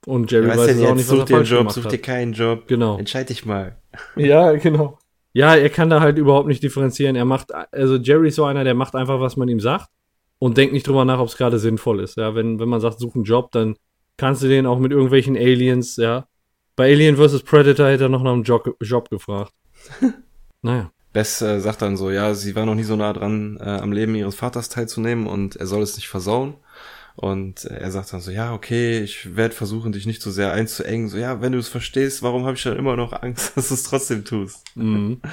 Und Jerry Was weiß es auch nicht, was Such er falsch Job, gemacht such dir keinen Job. Genau. Entscheid dich mal. Ja, genau. Ja, er kann da halt überhaupt nicht differenzieren. Er macht, also Jerry ist so einer, der macht einfach, was man ihm sagt und denkt nicht drüber nach, ob es gerade sinnvoll ist. Ja, wenn, wenn man sagt, such einen Job, dann kannst du den auch mit irgendwelchen Aliens, ja. Bei Alien vs. Predator hätte er noch nach einem Job, Job gefragt. naja. Bess äh, sagt dann so, ja, sie war noch nie so nah dran, äh, am Leben ihres Vaters teilzunehmen und er soll es nicht versauen. Und er sagt dann so, ja, okay, ich werde versuchen, dich nicht so sehr einzuengen. So, ja, wenn du es verstehst, warum habe ich dann immer noch Angst, dass du es trotzdem tust? Mhm.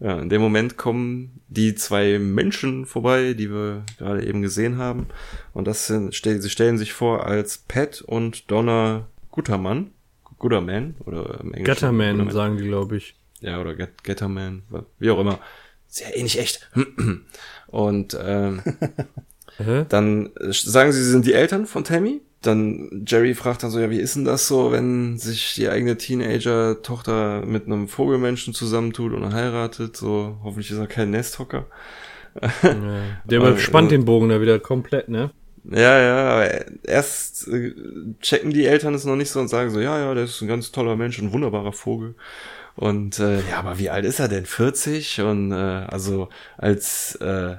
Ja, in dem Moment kommen die zwei Menschen vorbei, die wir gerade eben gesehen haben. Und das sind, sie stellen sich vor als Pat und Donna Guttermann. Gutterman oder im Englischen. Gutterman, Gutterman. sagen die, glaube ich. Ja, oder Get Getterman, wie auch immer. Sehr ähnlich echt. Und ähm, dann sagen sie, sie sind die Eltern von Tammy. dann Jerry fragt dann so, ja, wie ist denn das so, wenn sich die eigene Teenager-Tochter mit einem Vogelmenschen zusammentut und heiratet? So, hoffentlich ist er kein Nesthocker. Ja. Der überspannt den Bogen da wieder komplett, ne? Ja, ja, aber erst äh, checken die Eltern es noch nicht so und sagen so, ja, ja, der ist ein ganz toller Mensch, ein wunderbarer Vogel. Und äh, ja, aber wie alt ist er denn? 40? Und äh, also als äh,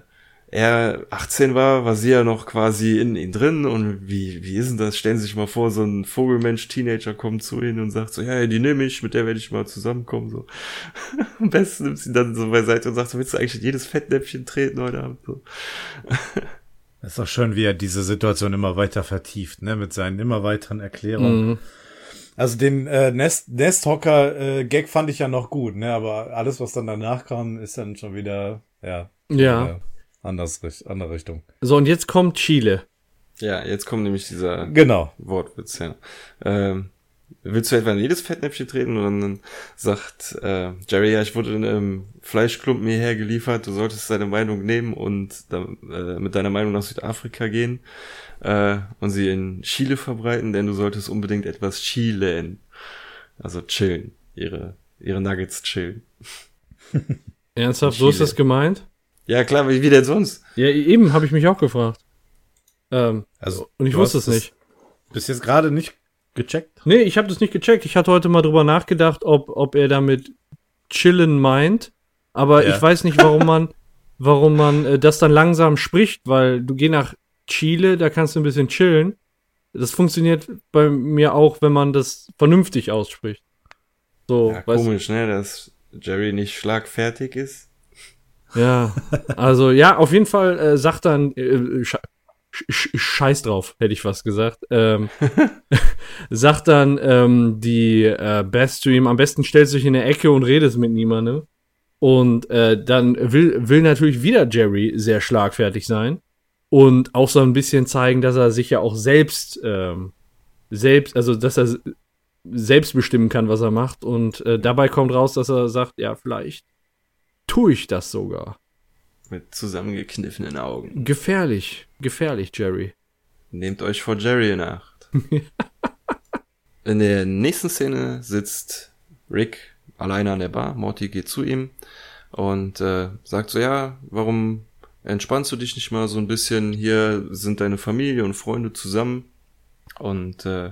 er 18 war, war sie ja noch quasi in ihn drin. Und wie, wie ist denn das? Stellen Sie sich mal vor, so ein Vogelmensch-Teenager kommt zu ihnen und sagt so, ja, die nehme ich, mit der werde ich mal zusammenkommen. So. Am besten nimmt sie dann so beiseite und sagt so, willst du eigentlich in jedes Fettnäpfchen treten heute Abend? So. ist doch schön, wie er diese Situation immer weiter vertieft, ne, mit seinen immer weiteren Erklärungen. Mhm. Also den äh, Nest Nesthocker äh, Gag fand ich ja noch gut, ne, aber alles was dann danach kam, ist dann schon wieder ja, Ja. äh, anders andere Richtung. So, und jetzt kommt Chile. Ja, jetzt kommt nämlich dieser Genau. Wortwitz, ja. Ähm, willst du etwa in jedes Fettnäpfchen treten? Und dann sagt äh, Jerry, ja, ich wurde in einem Fleischklumpen hierher geliefert, du solltest deine Meinung nehmen und da, äh, mit deiner Meinung nach Südafrika gehen äh, und sie in Chile verbreiten, denn du solltest unbedingt etwas chilen. Also chillen. Ihre, ihre Nuggets chillen. Ernsthaft, so ist das gemeint? Ja, klar, wie, wie denn sonst? Ja, eben habe ich mich auch gefragt. Ähm, Also und ich du wusste hast es nicht. Bis jetzt gerade nicht gecheckt. Nee, ich habe das nicht gecheckt. Ich hatte heute mal drüber nachgedacht, ob, ob er damit chillen meint. Aber Ja. ich weiß nicht, warum man, warum man äh, das dann langsam spricht, weil du geh nach Chile, da kannst du ein bisschen chillen. Das funktioniert bei mir auch, wenn man das vernünftig ausspricht. So, Ja, komisch, ne, dass Jerry nicht schlagfertig ist. Ja, also ja, auf jeden Fall äh, sagt dann, äh, sche sch scheiß drauf, hätte ich fast gesagt. Ähm, sagt dann ähm, die äh, Beth zu ihm, am besten stellst du dich in der Ecke und redest mit niemandem. Und äh, dann will, will natürlich wieder Jerry sehr schlagfertig sein und auch so ein bisschen zeigen, dass er sich ja auch selbst, ähm, selbst, also dass er selbst bestimmen kann, was er macht. Und äh, dabei kommt raus, dass er sagt, ja, vielleicht tue ich das sogar. Mit zusammengekniffenen Augen. Gefährlich, gefährlich, Jerry. Nehmt euch vor Jerry in Acht. in der nächsten Szene sitzt Rick alleine an der Bar. Morty geht zu ihm und äh, sagt so, ja, warum entspannst du dich nicht mal so ein bisschen? Hier sind deine Familie und Freunde zusammen und äh,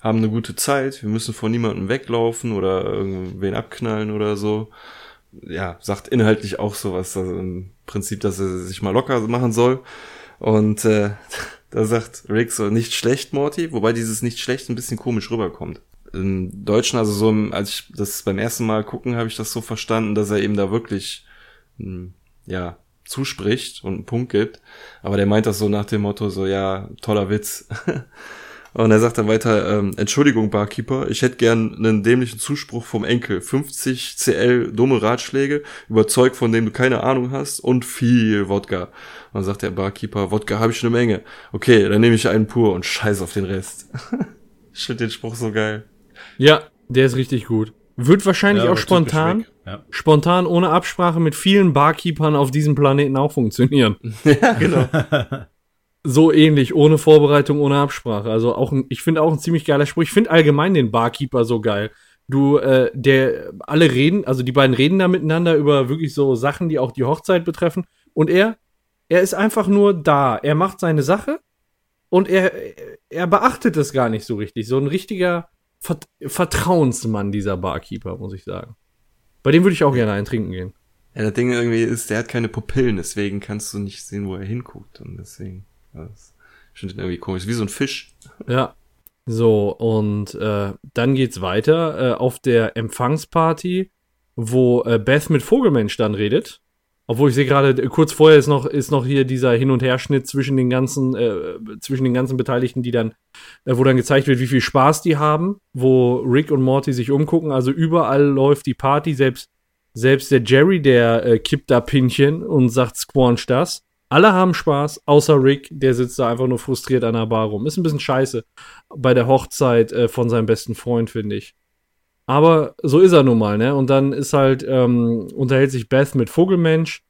haben eine gute Zeit. Wir müssen vor niemandem weglaufen oder irgendwen abknallen oder so. Ja, sagt inhaltlich auch sowas. Also im Prinzip, dass er sich mal locker machen soll. Und äh, da sagt Rick so, nicht schlecht, Morty, wobei dieses nicht schlecht ein bisschen komisch rüberkommt. Im Deutschen, also so, als ich das beim ersten Mal gucken, habe ich das so verstanden, dass er eben da wirklich, hm, ja, zuspricht und einen Punkt gibt. Aber der meint das so nach dem Motto, so, ja, toller Witz. Und er sagt dann weiter, ähm, Entschuldigung, Barkeeper, ich hätte gern einen dämlichen Zuspruch vom Enkel. 50 CL dumme Ratschläge, überzeugt, von dem du keine Ahnung hast und viel Wodka. Und dann sagt der Barkeeper, Wodka habe ich eine Menge. Okay, dann nehme ich einen pur und scheiß auf den Rest. ich finde den Spruch so geil. Ja, der ist richtig gut. Wird wahrscheinlich Ja, auch spontan. Ja. spontan ohne Absprache mit vielen Barkeepern auf diesem Planeten auch funktionieren. ja, genau. so ähnlich, ohne Vorbereitung, ohne Absprache. Also auch, ein, ich finde auch ein ziemlich geiler Spruch. Ich finde allgemein den Barkeeper so geil. Du, äh, der, alle reden, also die beiden reden da miteinander über wirklich so Sachen, die auch die Hochzeit betreffen. Und er, er ist einfach nur da. Er macht seine Sache und er, er beachtet es gar nicht so richtig. So ein richtiger Vert Vertrauensmann, dieser Barkeeper, muss ich sagen. Bei dem würde ich auch gerne einen trinken gehen. Ja, das Ding irgendwie ist, der hat keine Pupillen, deswegen kannst du nicht sehen, wo er hinguckt. Und deswegen, das finde den irgendwie komisch. Wie so ein Fisch. Ja. So, und äh, dann geht's weiter äh, auf der Empfangsparty, wo äh, Beth mit Vogelmensch dann redet. Obwohl ich sehe gerade, kurz vorher ist noch, ist noch hier dieser Hin- und Herschnitt zwischen den ganzen, äh, zwischen den ganzen Beteiligten, die dann, äh, wo dann gezeigt wird, wie viel Spaß die haben, wo Rick und Morty sich umgucken. Also überall läuft die Party, selbst, selbst der Jerry, der äh, kippt da Pinchen und sagt, squanch das. Alle haben Spaß, außer Rick, der sitzt da einfach nur frustriert an der Bar rum. Ist ein bisschen scheiße bei der Hochzeit äh, von seinem besten Freund, finde ich. Aber so ist er nun mal, ne? Und dann ist halt, ähm, unterhält sich Beth mit Vogelmensch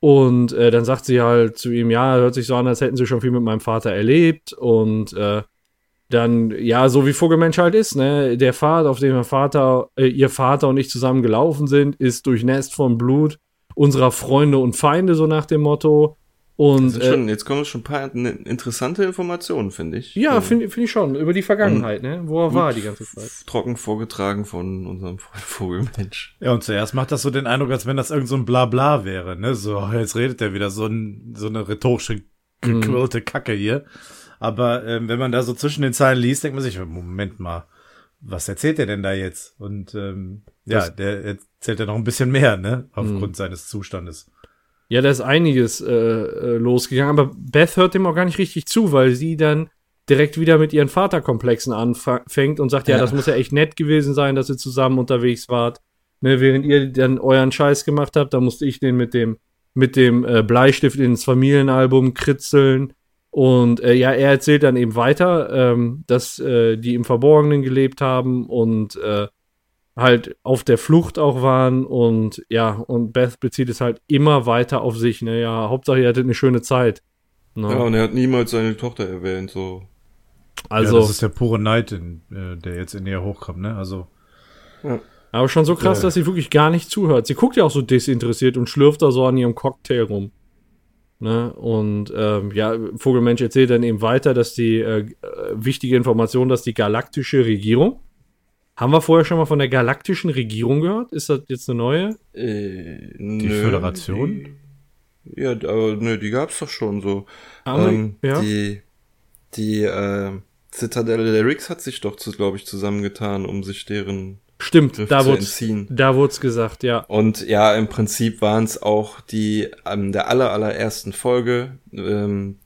und äh, dann sagt sie halt zu ihm, ja, hört sich so an, als hätten sie schon viel mit meinem Vater erlebt und äh, dann, ja, so wie Vogelmensch halt ist, ne? Der Pfad, auf dem der Vater, äh, ihr Vater und ich zusammen gelaufen sind, ist durchnässt von Blut unserer Freunde und Feinde, so nach dem Motto. Und Sind äh, schon, jetzt kommen schon ein paar ne- interessante Informationen, finde ich. ja, So finde find ich schon, über die Vergangenheit, ne? Wo er war die ganze Zeit. Trocken vorgetragen von unserem Freund Vogelmensch. Ja, und zuerst macht das so den Eindruck, als wenn das irgend so ein Blabla wäre, ne? So, jetzt redet er wieder so, ein, so eine rhetorische, gequirlte Kacke hier. Aber ähm, wenn man da so zwischen den Zeilen liest, denkt man sich, Moment mal, was erzählt er denn da jetzt? Und ähm, ja, Das- der erzählt ja noch ein bisschen mehr, ne? Aufgrund seines Zustandes. Ja, da ist einiges äh, äh, losgegangen, aber Beth hört dem auch gar nicht richtig zu, weil sie dann direkt wieder mit ihren Vaterkomplexen anfängt und sagt, ja, Ja. das muss ja echt nett gewesen sein, dass ihr zusammen unterwegs wart. Ne, während ihr dann euren Scheiß gemacht habt, da musste ich den mit dem, mit dem äh, Bleistift ins Familienalbum kritzeln. Und äh, ja, er erzählt dann eben weiter, ähm, dass äh, die im Verborgenen gelebt haben und äh, halt auf der Flucht auch waren und ja, und Beth bezieht es halt immer weiter auf sich, ne, ja, Hauptsache ihr hattet eine schöne Zeit. Ne? Ja, und er hat niemals seine Tochter erwähnt, so. also, ja, das ist der pure Neid, in, äh, der jetzt in ihr hochkommt, ne? Also, aber schon so krass, Ja. dass sie wirklich gar nicht zuhört. Sie guckt ja auch so desinteressiert und schlürft da so an ihrem Cocktail rum. Ne? Und ähm, ja, Vogelmensch erzählt dann eben weiter, dass die äh, äh, wichtige Information, dass die galaktische Regierung, haben wir vorher schon mal von der galaktischen Regierung gehört? Ist das jetzt eine neue? Äh, Die Föderation? Die, ja, aber nö, die gab's doch schon so. Haben wir- Ähm, ja? Die, die äh, Zitadelle der Ricks hat sich doch, glaube ich, zusammengetan, um sich deren Stimmt, Griff da zu wurde entziehen. da wurd's gesagt, ja. Und ja, im Prinzip waren es auch die an der aller allerersten Folge, ähm,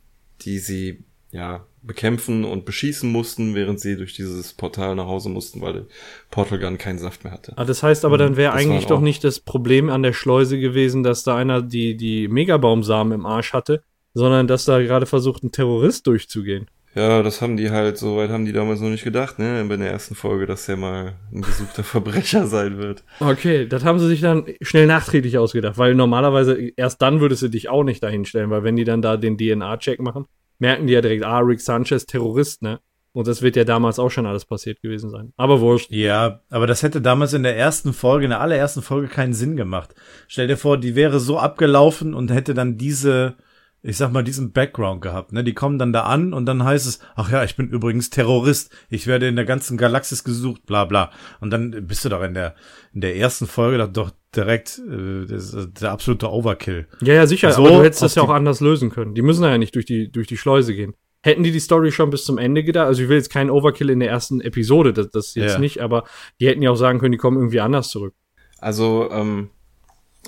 die sie ja bekämpfen und beschießen mussten, während sie durch dieses Portal nach Hause mussten, weil der Portal Gun keinen Saft mehr hatte. Ah, das heißt aber, dann wäre Das eigentlich doch nicht das Problem an der Schleuse gewesen, dass da einer die, die Megabaumsamen im Arsch hatte, sondern dass da gerade versucht, ein Terrorist durchzugehen. Ja, das haben die halt, so weit haben die damals noch nicht gedacht, ne, bei der ersten Folge, dass der mal ein gesuchter Verbrecher sein wird. Okay, das haben sie sich dann schnell nachträglich ausgedacht, weil normalerweise erst dann würdest du dich auch nicht dahin stellen, weil wenn die dann da den DNA-Check machen, merken die ja direkt, ah, Rick Sanchez, Terrorist, ne? Und das wird ja damals auch schon alles passiert gewesen sein. Aber wurscht. ja, aber das hätte damals in der ersten Folge, in der allerersten Folge keinen Sinn gemacht. Stell dir vor, die wäre so abgelaufen und hätte dann diese, ich sag mal, diesen Background gehabt, ne? Die kommen dann da an und dann heißt es, ach ja, ich bin übrigens Terrorist, ich werde in der ganzen Galaxis gesucht, bla bla. Und dann bist du doch in der, in der ersten Folge doch, direkt äh, das ist der absolute Overkill. Ja, ja, sicher, So aber du hättest das ja auch anders lösen können. Die müssen ja nicht durch die, durch die Schleuse gehen. Hätten die die Story schon bis zum Ende gedacht, also ich will jetzt keinen Overkill in der ersten Episode, das, das jetzt Ja. nicht, aber die hätten ja auch sagen können, die kommen irgendwie anders zurück. Also, ähm,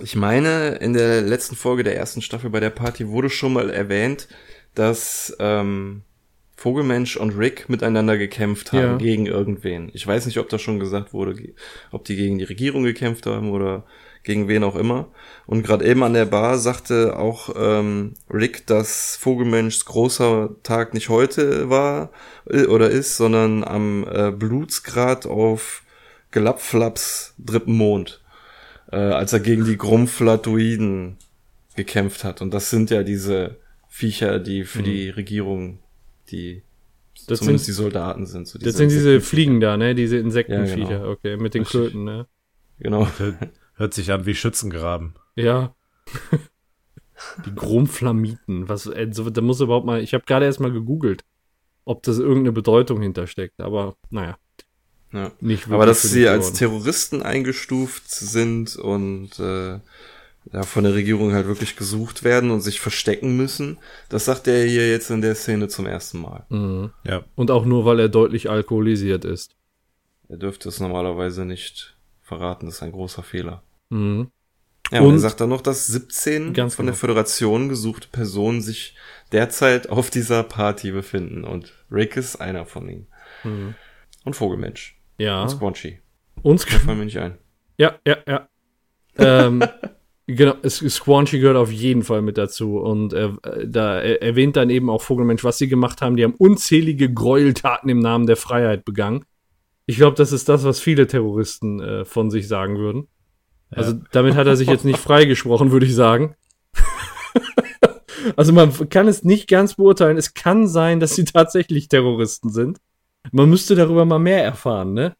ich meine, in der letzten Folge der ersten Staffel bei der Party wurde schon mal erwähnt, dass ähm, Vogelmensch und Rick miteinander gekämpft haben Ja. gegen irgendwen. Ich weiß nicht, ob das schon gesagt wurde, ob die gegen die Regierung gekämpft haben oder gegen wen auch immer. Und gerade eben an der Bar sagte auch ähm, Rick, dass Vogelmenschs großer Tag nicht heute war oder ist, sondern am äh, Blutsgrad auf Gelapflaps dritten Mond, äh, als er gegen die Grumpflatoiden gekämpft hat. Und das sind ja diese Viecher, die für die Regierung die Das zumindest sind- die Soldaten sind. So Das sind diese. Fliegen da, ne? Diese Insektenviecher, Ja, genau. okay, mit den. Klöten, ne? Genau. Hört- sich an wie Schützengraben. Ja. Die Gromflamiten. Was, äh, so, da muss überhaupt mal, ich habe gerade erst mal gegoogelt, ob das irgendeine Bedeutung hintersteckt, aber naja, Ja. nicht Aber dass sie als. Terroristen eingestuft sind und äh, ja, von der Regierung halt wirklich gesucht werden und sich verstecken müssen, das sagt er hier jetzt in der Szene zum ersten Mal. Mhm. Ja. Und auch nur, weil er deutlich alkoholisiert ist. Er dürfte es normalerweise nicht verraten, das ist ein großer Fehler. Mhm. Ja, und, Und- er sagt dann noch, dass 17 Ganz von genau. der Föderation gesuchte Personen sich derzeit auf dieser Party befinden und Rick ist einer von ihnen. Mhm. Und Vogelmensch. Ja. Und Squanchy. Uns Da fallen mir nicht ein. Ja, ja, ja. ähm, genau, Squanchy gehört auf jeden Fall mit dazu. Und äh, da er, erwähnt dann eben auch Vogelmensch, was sie gemacht haben. Die haben unzählige Gräueltaten im Namen der Freiheit begangen. Ich glaube, das ist das, was viele Terroristen äh, von sich sagen würden. Also damit hat er sich jetzt nicht freigesprochen, würde ich sagen. also man kann es nicht ganz beurteilen. Es kann sein, dass sie tatsächlich Terroristen sind. Man müsste darüber mal mehr erfahren, ne?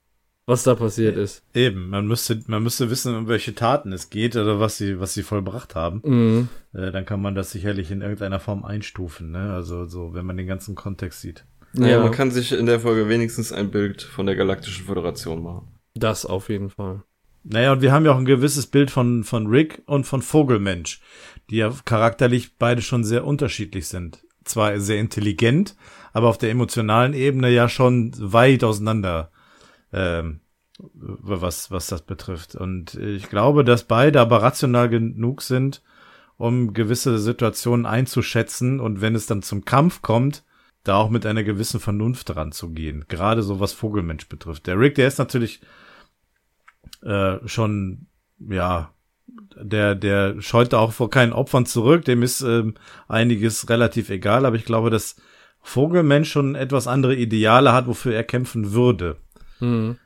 Was da passiert ist. Eben, man müsste, man müsste wissen, um welche Taten es geht oder was sie, was sie vollbracht haben. Mhm. Äh, dann kann man das sicherlich in irgendeiner Form einstufen, ne? Also so, wenn man den ganzen Kontext sieht. Naja, Ja. man kann sich in der Folge wenigstens ein Bild von der Galaktischen Föderation machen. Das auf jeden Fall. Naja, und wir haben ja auch ein gewisses Bild von, von Rick und von Vogelmensch, die ja charakterlich beide schon sehr unterschiedlich sind. Zwar sehr intelligent, aber auf der emotionalen Ebene ja schon weit auseinander, ähm, was, was das betrifft. Und ich glaube, dass beide aber rational genug sind, um gewisse Situationen einzuschätzen und wenn es dann zum Kampf kommt, da auch mit einer gewissen Vernunft dran zu gehen. Gerade so was Vogelmensch betrifft. Der Rick, der ist natürlich äh, schon, ja, der, der scheut da auch vor keinen Opfern zurück, dem ist ähm, einiges relativ egal, aber ich glaube, dass Vogelmensch schon etwas andere Ideale hat, wofür er kämpfen würde. Mhm.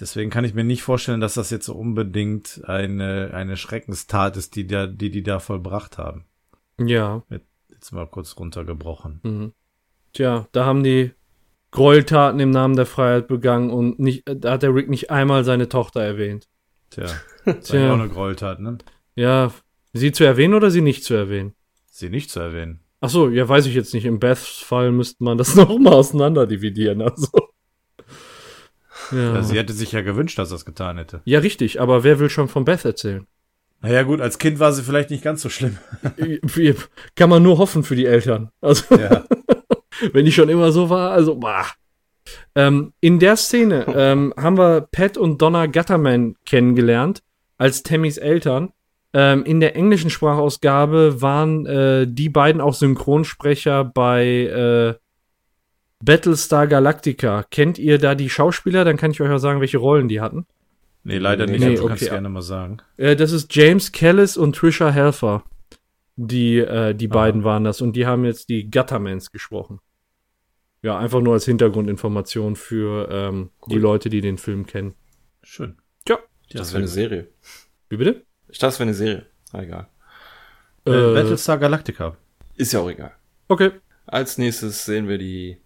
Deswegen kann ich mir nicht vorstellen, dass das jetzt so unbedingt eine, eine Schreckenstat ist, die, da, die die da vollbracht haben. Ja. Jetzt mal kurz runtergebrochen. Mhm. Tja, da haben die Gräueltaten im Namen der Freiheit begangen und nicht, äh, da hat der Rick nicht einmal seine Tochter erwähnt. Tja, das Tja. auch eine Gräueltat, ne? Ja, sie zu erwähnen oder sie nicht zu erwähnen? Sie nicht zu erwähnen. Ach so, ja, weiß ich jetzt nicht. Im Beths Fall müsste man das noch mal auseinander dividieren. Also. Ja. Ja. Sie hätte sich ja gewünscht, dass er es getan hätte. ja, richtig, aber wer will schon von Beth erzählen? Naja, gut, als Kind war sie vielleicht nicht ganz so schlimm. Kann man nur hoffen für die Eltern. Also, Ja. wenn die schon immer so war, also, bah. Ähm, in der Szene ähm, haben wir Pat und Donna Gutterman kennengelernt als Tammys Eltern. Ähm, in der englischen Sprachausgabe waren äh, die beiden auch Synchronsprecher bei äh, Battlestar Galactica. Kennt ihr da die Schauspieler? Dann kann ich euch auch sagen, welche Rollen die hatten. Nee, leider nicht, Nee, aber du okay. kannst gerne mal sagen. Äh, das ist James Callis und Trisha Helfer. Die, äh, die Aha. beiden waren das und die haben jetzt die Guttermans gesprochen. Ja, einfach nur als Hintergrundinformation für ähm, die Leute, die den Film kennen. Schön. Tja. das wäre eine Serie. Wie bitte? Ich dachte, es wäre eine Serie. Ah, egal. Äh, Äh, Battlestar Galactica. Ist ja auch egal. Okay. Als nächstes sehen wir die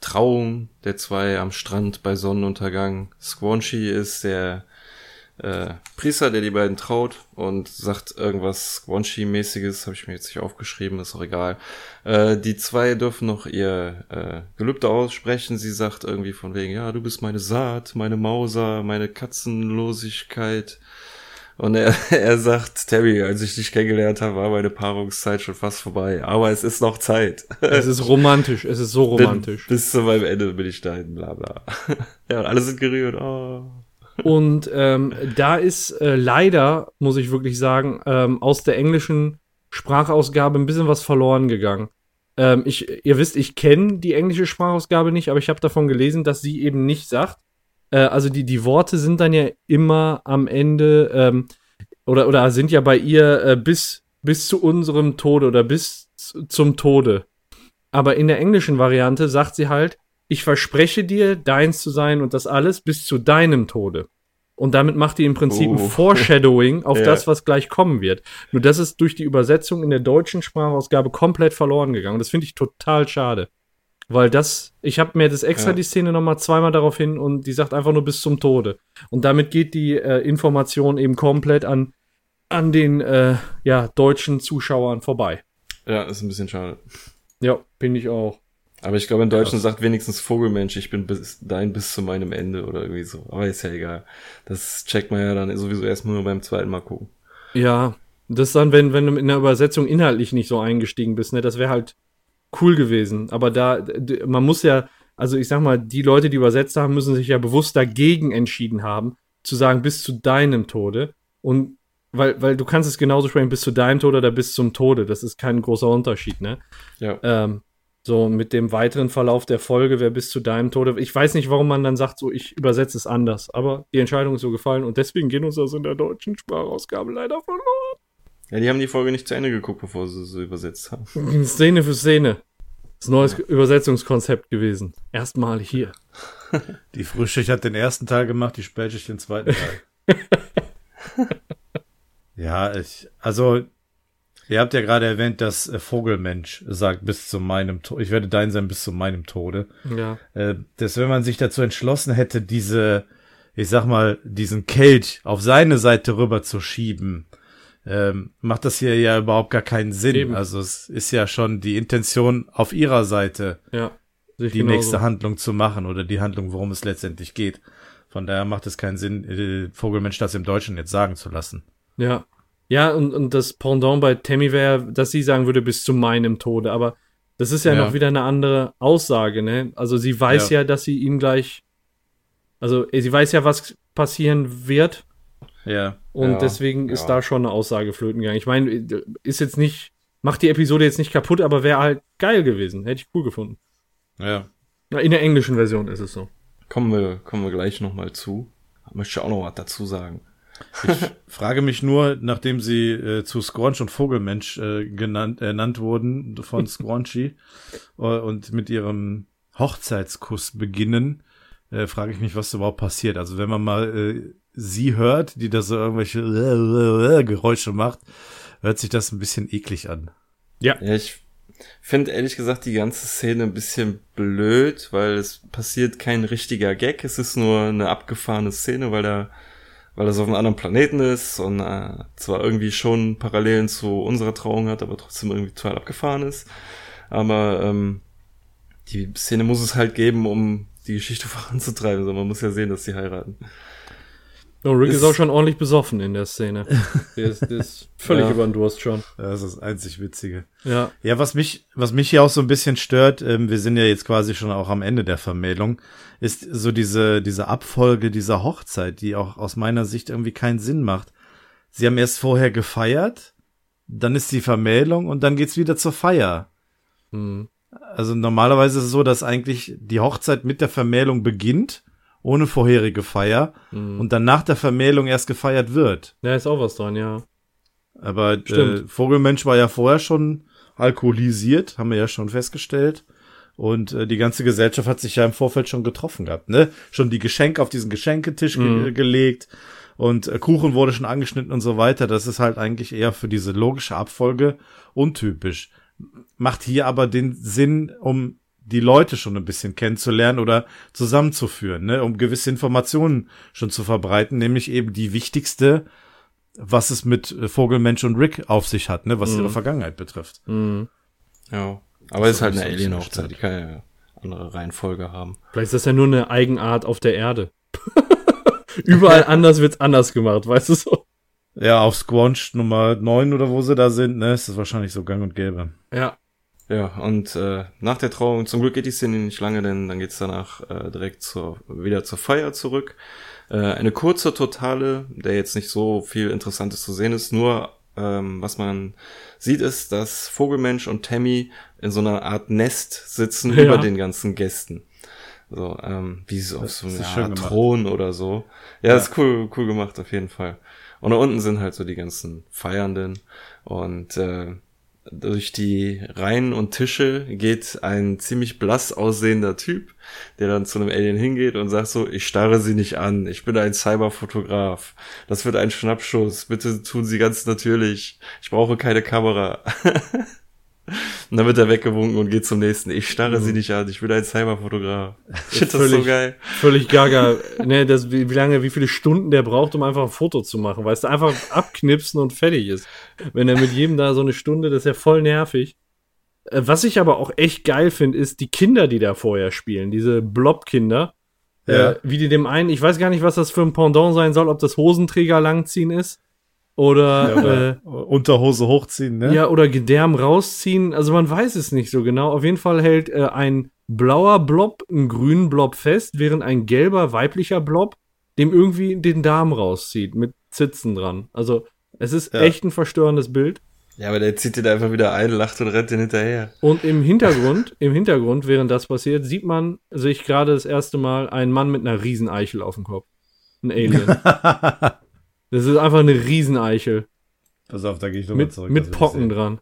Trauung der zwei am Strand bei Sonnenuntergang. Squanchy ist der äh, Priester, der die beiden traut und sagt irgendwas Squanchy-mäßiges, habe ich mir jetzt nicht aufgeschrieben, ist auch egal. Äh, die zwei dürfen noch ihr äh, Gelübde aussprechen. Sie sagt irgendwie von wegen, ja, du bist meine Saat, meine Mauser, meine Katzenlosigkeit. Und er, er sagt, Terry, als ich dich kennengelernt habe, war meine Paarungszeit schon fast vorbei. Aber es ist noch Zeit. Es ist romantisch. Es ist so Bin- romantisch. Bis zu meinem Ende bin ich dahin, bla bla. ja, und alle sind gerührt. Oh. Und ähm, da ist äh, leider, muss ich wirklich sagen, ähm, aus der englischen Sprachausgabe ein bisschen was verloren gegangen. Ähm, ich, ihr wisst, ich kenne die englische Sprachausgabe nicht, aber ich habe davon gelesen, dass sie eben nicht sagt. Äh, also die, die Worte sind dann ja immer am Ende ähm, oder, oder sind ja bei ihr äh, bis, bis zu unserem Tode oder bis zu- zum Tode. Aber in der englischen Variante sagt sie halt, ich verspreche dir, deins zu sein und das alles bis zu deinem Tode. Und damit macht die im Prinzip ein Oh. Foreshadowing auf Ja. das, was gleich kommen wird. Nur das ist durch die Übersetzung in der deutschen Sprachausgabe komplett verloren gegangen. Das finde ich total schade. Weil das, ich habe mir das extra Ja. die Szene nochmal zweimal darauf hin und die sagt einfach nur bis zum Tode. Und damit geht die äh, Information eben komplett an, an den äh, ja, deutschen Zuschauern vorbei. Ja, ist ein bisschen schade. Ja, finde ich auch. Aber ich glaube, in Deutschland sagt wenigstens Vogelmensch, ich bin bis dahin bis zu meinem Ende oder irgendwie so. Aber ist ja egal. Das checkt man ja dann sowieso erst nur beim zweiten Mal gucken. Ja, das dann, wenn, wenn du in der Übersetzung inhaltlich nicht so eingestiegen bist, ne, das wäre halt cool gewesen. Aber da, man muss ja, also ich sag mal, die Leute, die übersetzt haben, müssen sich ja bewusst dagegen entschieden haben, zu sagen, bis zu deinem Tode. Und weil, weil du kannst es genauso sprechen, bis zu deinem Tode oder bis zum Tode. Das ist kein großer Unterschied, ne? Ja. Ähm, so mit dem weiteren Verlauf der Folge, wer bis zu deinem Tode. Ich weiß nicht, warum man dann sagt, so ich übersetze es anders, aber die Entscheidung ist so gefallen und deswegen gehen uns das in der deutschen Sprachausgabe leider verloren. Ja, die haben die Folge nicht zu Ende geguckt, bevor sie so übersetzt haben. Szene für Szene. Das ist ein neues Übersetzungskonzept gewesen. Erstmal hier. Die Frühschicht hat den ersten Teil gemacht, die Spätschicht den zweiten Teil. ja, ich, also Ihr habt ja gerade erwähnt, dass äh, Vogelmensch sagt, bis zu meinem Tod, ich werde dein sein bis zu meinem Tode. Ja. Äh, dass wenn man sich dazu entschlossen hätte, diese, ich sag mal, diesen Kelch auf seine Seite rüber zu schieben, ähm, macht das hier ja überhaupt gar keinen Sinn. Eben. Also es ist ja schon die Intention auf ihrer Seite, Ja. Die genauso. nächste Handlung zu machen oder die Handlung, worum es letztendlich geht. Von daher macht es keinen Sinn, äh, Vogelmensch das im Deutschen jetzt sagen zu lassen. Ja. Ja, und, und das Pendant bei Tammy wäre, dass sie sagen würde, bis zu meinem Tode. Aber das ist ja, Ja. noch wieder eine andere Aussage, ne? Also sie weiß ja, Ja. dass sie ihn gleich. Also äh, sie weiß ja, was passieren wird. Ja. Und Ja, deswegen ist da schon eine Aussage flöten gegangen. Ich meine, ist jetzt nicht, macht die Episode jetzt nicht kaputt, aber wäre halt geil gewesen. Hätte ich cool gefunden. Ja. Na, in der englischen Version ist es so. Kommen wir, kommen wir gleich nochmal zu. Möchte auch noch was dazu sagen. Frage mich nur, nachdem sie äh, zu Squanch und Vogelmensch äh, genannt, äh, ernannt wurden von Squanchy äh, und mit ihrem Hochzeitskuss beginnen, äh, frage ich mich, was überhaupt passiert. Also wenn man mal äh, sie hört, die da so irgendwelche äh, Geräusche macht, hört sich das ein bisschen eklig an. Ja, ich finde ehrlich gesagt die ganze Szene ein bisschen blöd, weil es passiert kein richtiger Gag. Es ist nur eine abgefahrene Szene, weil da, weil das auf einem anderen Planeten ist und äh, zwar irgendwie schon Parallelen zu unserer Trauung hat, aber trotzdem irgendwie total abgefahren ist. Aber ähm, die Szene muss es halt geben, um die Geschichte voranzutreiben. Also man muss ja sehen, dass sie heiraten. Oh, Rick ist, Ist- auch schon ordentlich besoffen in der Szene. Der ist, der ist völlig Ja. über den Durst schon. Das ist das einzig Witzige. Ja. Ja, was mich, was mich hier auch so ein bisschen stört, ähm, wir sind ja jetzt quasi schon auch am Ende der Vermählung, ist so diese, diese Abfolge dieser Hochzeit, die auch aus meiner Sicht irgendwie keinen Sinn macht. Sie haben erst vorher gefeiert, dann ist die Vermählung und dann geht's wieder zur Feier. Hm. Also normalerweise ist es so, dass eigentlich die Hochzeit mit der Vermählung beginnt, ohne vorherige Feier, Hm. und dann nach der Vermählung erst gefeiert wird. Da ist auch was dran, ja. Aber äh, Stimmt. Vogelmensch war ja vorher schon alkoholisiert, haben wir ja schon festgestellt. Und äh, die ganze Gesellschaft hat sich ja im Vorfeld schon getroffen gehabt, ne? Schon die Geschenke auf diesen Geschenketisch ge Mhm. gelegt und äh, Kuchen wurde schon angeschnitten und so weiter. Das ist halt eigentlich eher für diese logische Abfolge untypisch. Macht hier aber den Sinn, um die Leute schon ein bisschen kennenzulernen oder zusammenzuführen, ne? um gewisse Informationen schon zu verbreiten, nämlich eben die wichtigste, was es mit äh, Vogelmensch und Rick auf sich hat, ne? was Mhm. ihre Vergangenheit betrifft. Hm. Ja. Aber es ist halt eine Alien-Hochzeit, die kann ja andere Reihenfolge haben. Vielleicht ist das ja nur eine Eigenart auf der Erde. Überall anders wird's anders gemacht, weißt du so? Ja, auf Squanch Nummer 9 oder wo sie da sind, ne, ist das wahrscheinlich so gang und gäbe. Ja. Ja, und äh, nach der Trauung, zum Glück geht die Szene nicht lange, denn dann geht's danach äh, direkt zur, wieder zur Feier zurück. Äh, eine kurze Totale, der jetzt nicht so viel Interessantes zu sehen ist, nur ähm, was man sieht, ist, dass Vogelmensch und Tammy in so einer Art Nest sitzen Ja. über den ganzen Gästen. So, ähm, wie so auf so gemacht. Thron oder so. Ja, Ja. ist cool, cool gemacht auf jeden Fall. Und da unten sind halt so die ganzen Feiernden und äh, durch die Reihen und Tische geht ein ziemlich blass aussehender Typ, der dann zu einem Alien hingeht und sagt so, ich starre Sie nicht an, ich bin ein Cyberfotograf. Das wird ein Schnappschuss, bitte tun Sie ganz natürlich. Ich brauche keine Kamera. und dann wird er weggewunken und geht zum nächsten. Ich starre Sie nicht an, ich bin ein Cyberfotograf. Ich finde das so Völlig- geil. Völlig gaga. ne, das, wie, wie lange, wie viele Stunden der braucht, um einfach ein Foto zu machen, weißt du, einfach abknipsen und fertig ist. Wenn er mit jedem da so eine Stunde, das ist ja voll nervig. Äh, Was ich aber auch echt geil finde, ist die Kinder, die da vorher spielen, diese Blob-Kinder. Ja. Äh, wie die dem einen, ich weiß gar nicht, was das für ein Pendant sein soll, ob das Hosenträger langziehen ist. Oder, Ja, oder äh, Unterhose hochziehen, ne? ja, oder Gedärm rausziehen. Also man weiß es nicht so genau. Auf jeden Fall hält äh, ein blauer Blob einen grünen Blob fest, während ein gelber weiblicher Blob dem irgendwie den Darm rauszieht mit Zitzen dran. Also es ist Ja. echt ein verstörendes Bild. Ja, aber der zieht den einfach wieder ein, lacht und rennt den hinterher. Und im Hintergrund, im Hintergrund, während das passiert, sieht man, sehe ich gerade das erste Mal einen Mann mit einer Rieseneichel auf dem Kopf. Ein Alien. das ist einfach eine Rieseneichel. Pass auf, da gehe ich nochmal Mit, zurück. mit Pocken dran.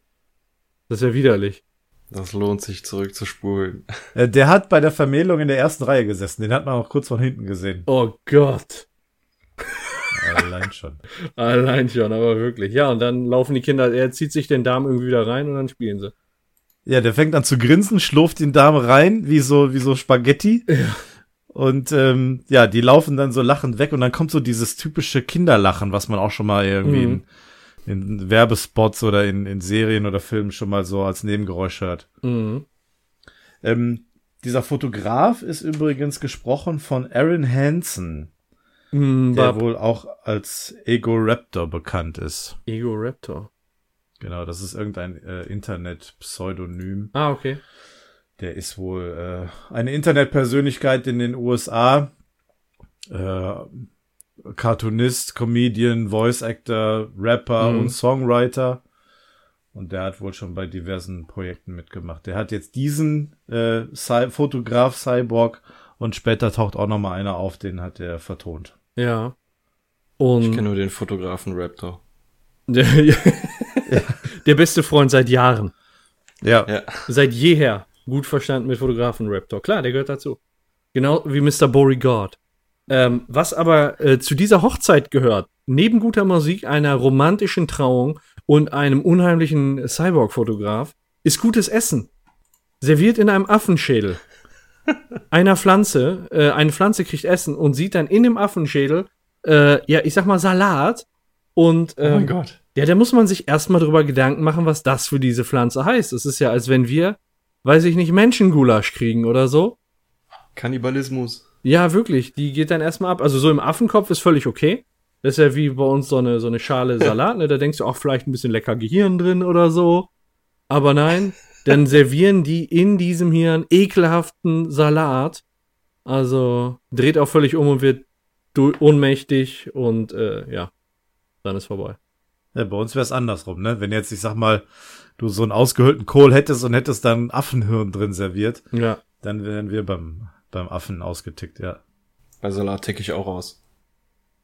Das ist ja widerlich. Das lohnt sich zurückzuspulen. Äh, Der hat bei der Vermählung in der ersten Reihe gesessen. Den hat man auch kurz von hinten gesehen. Oh Gott. Allein schon. Allein schon, aber wirklich. Ja, und dann laufen die Kinder, er zieht sich den Darm irgendwie wieder rein und dann spielen sie. Ja, der fängt an zu grinsen, schlurft den Darm rein, wie so, wie so Spaghetti. Ja. Und ähm, ja, die laufen dann so lachend weg und dann kommt so dieses typische Kinderlachen, was man auch schon mal irgendwie Mhm. in, in Werbespots oder in, in Serien oder Filmen schon mal so als Nebengeräusch hört. Mhm. Ähm, dieser Fotograf ist übrigens gesprochen von Aaron Hansen, Mhm, der wohl auch als Ego Raptor bekannt ist. Ego Raptor. Genau, das ist irgendein äh, Internet-Pseudonym. Ah, okay. Der ist wohl äh, eine Internetpersönlichkeit in den USA. Äh, Cartoonist, Comedian, Voice Actor, Rapper Mhm. und Songwriter. Und der hat wohl schon bei diversen Projekten mitgemacht. Der hat jetzt diesen äh, Cy Fotograf Cyborg und später taucht auch noch mal einer auf, den hat er vertont. Ja. Ich Und kenne nur den Fotografen Raptor. der, der beste Freund seit Jahren. Ja, Ja. Seit jeher. Gut verstanden mit Fotografen Raptor. Klar, der gehört dazu. Genau wie Mr. Beauregard. Ähm, was aber äh, zu dieser Hochzeit gehört, neben guter Musik, einer romantischen Trauung und einem unheimlichen Cyborg-Fotograf, ist gutes Essen. Serviert in einem Affenschädel. Einer Pflanze, äh, eine Pflanze kriegt Essen und sieht dann in dem Affenschädel, äh, ja, ich sag mal Salat. Und Oh mein ähm, Gott. ja, da muss man sich erstmal drüber Gedanken machen, was das für diese Pflanze heißt. Es ist ja, als wenn wir, weiß ich nicht, Menschengulasch kriegen oder so. Kannibalismus. Ja, wirklich, die geht dann erstmal ab. Also so im Affenkopf ist völlig okay. Das ist ja wie bei uns so eine, so eine Schale Salat, ne? Da denkst du auch vielleicht ein bisschen lecker Gehirn drin oder so. Aber nein, dann servieren die in diesem hier einen ekelhaften Salat. Also dreht auch völlig um und wird du- ohnmächtig und äh, ja, dann ist vorbei. Ja, bei uns wäre es andersrum, ne? Wenn jetzt, ich sag mal, du so einen ausgehöhlten Kohl hättest und hättest dann Affenhirn drin serviert, Ja. dann wären wir beim, beim Affen ausgetickt, ja. Bei Salat ticke ich auch aus.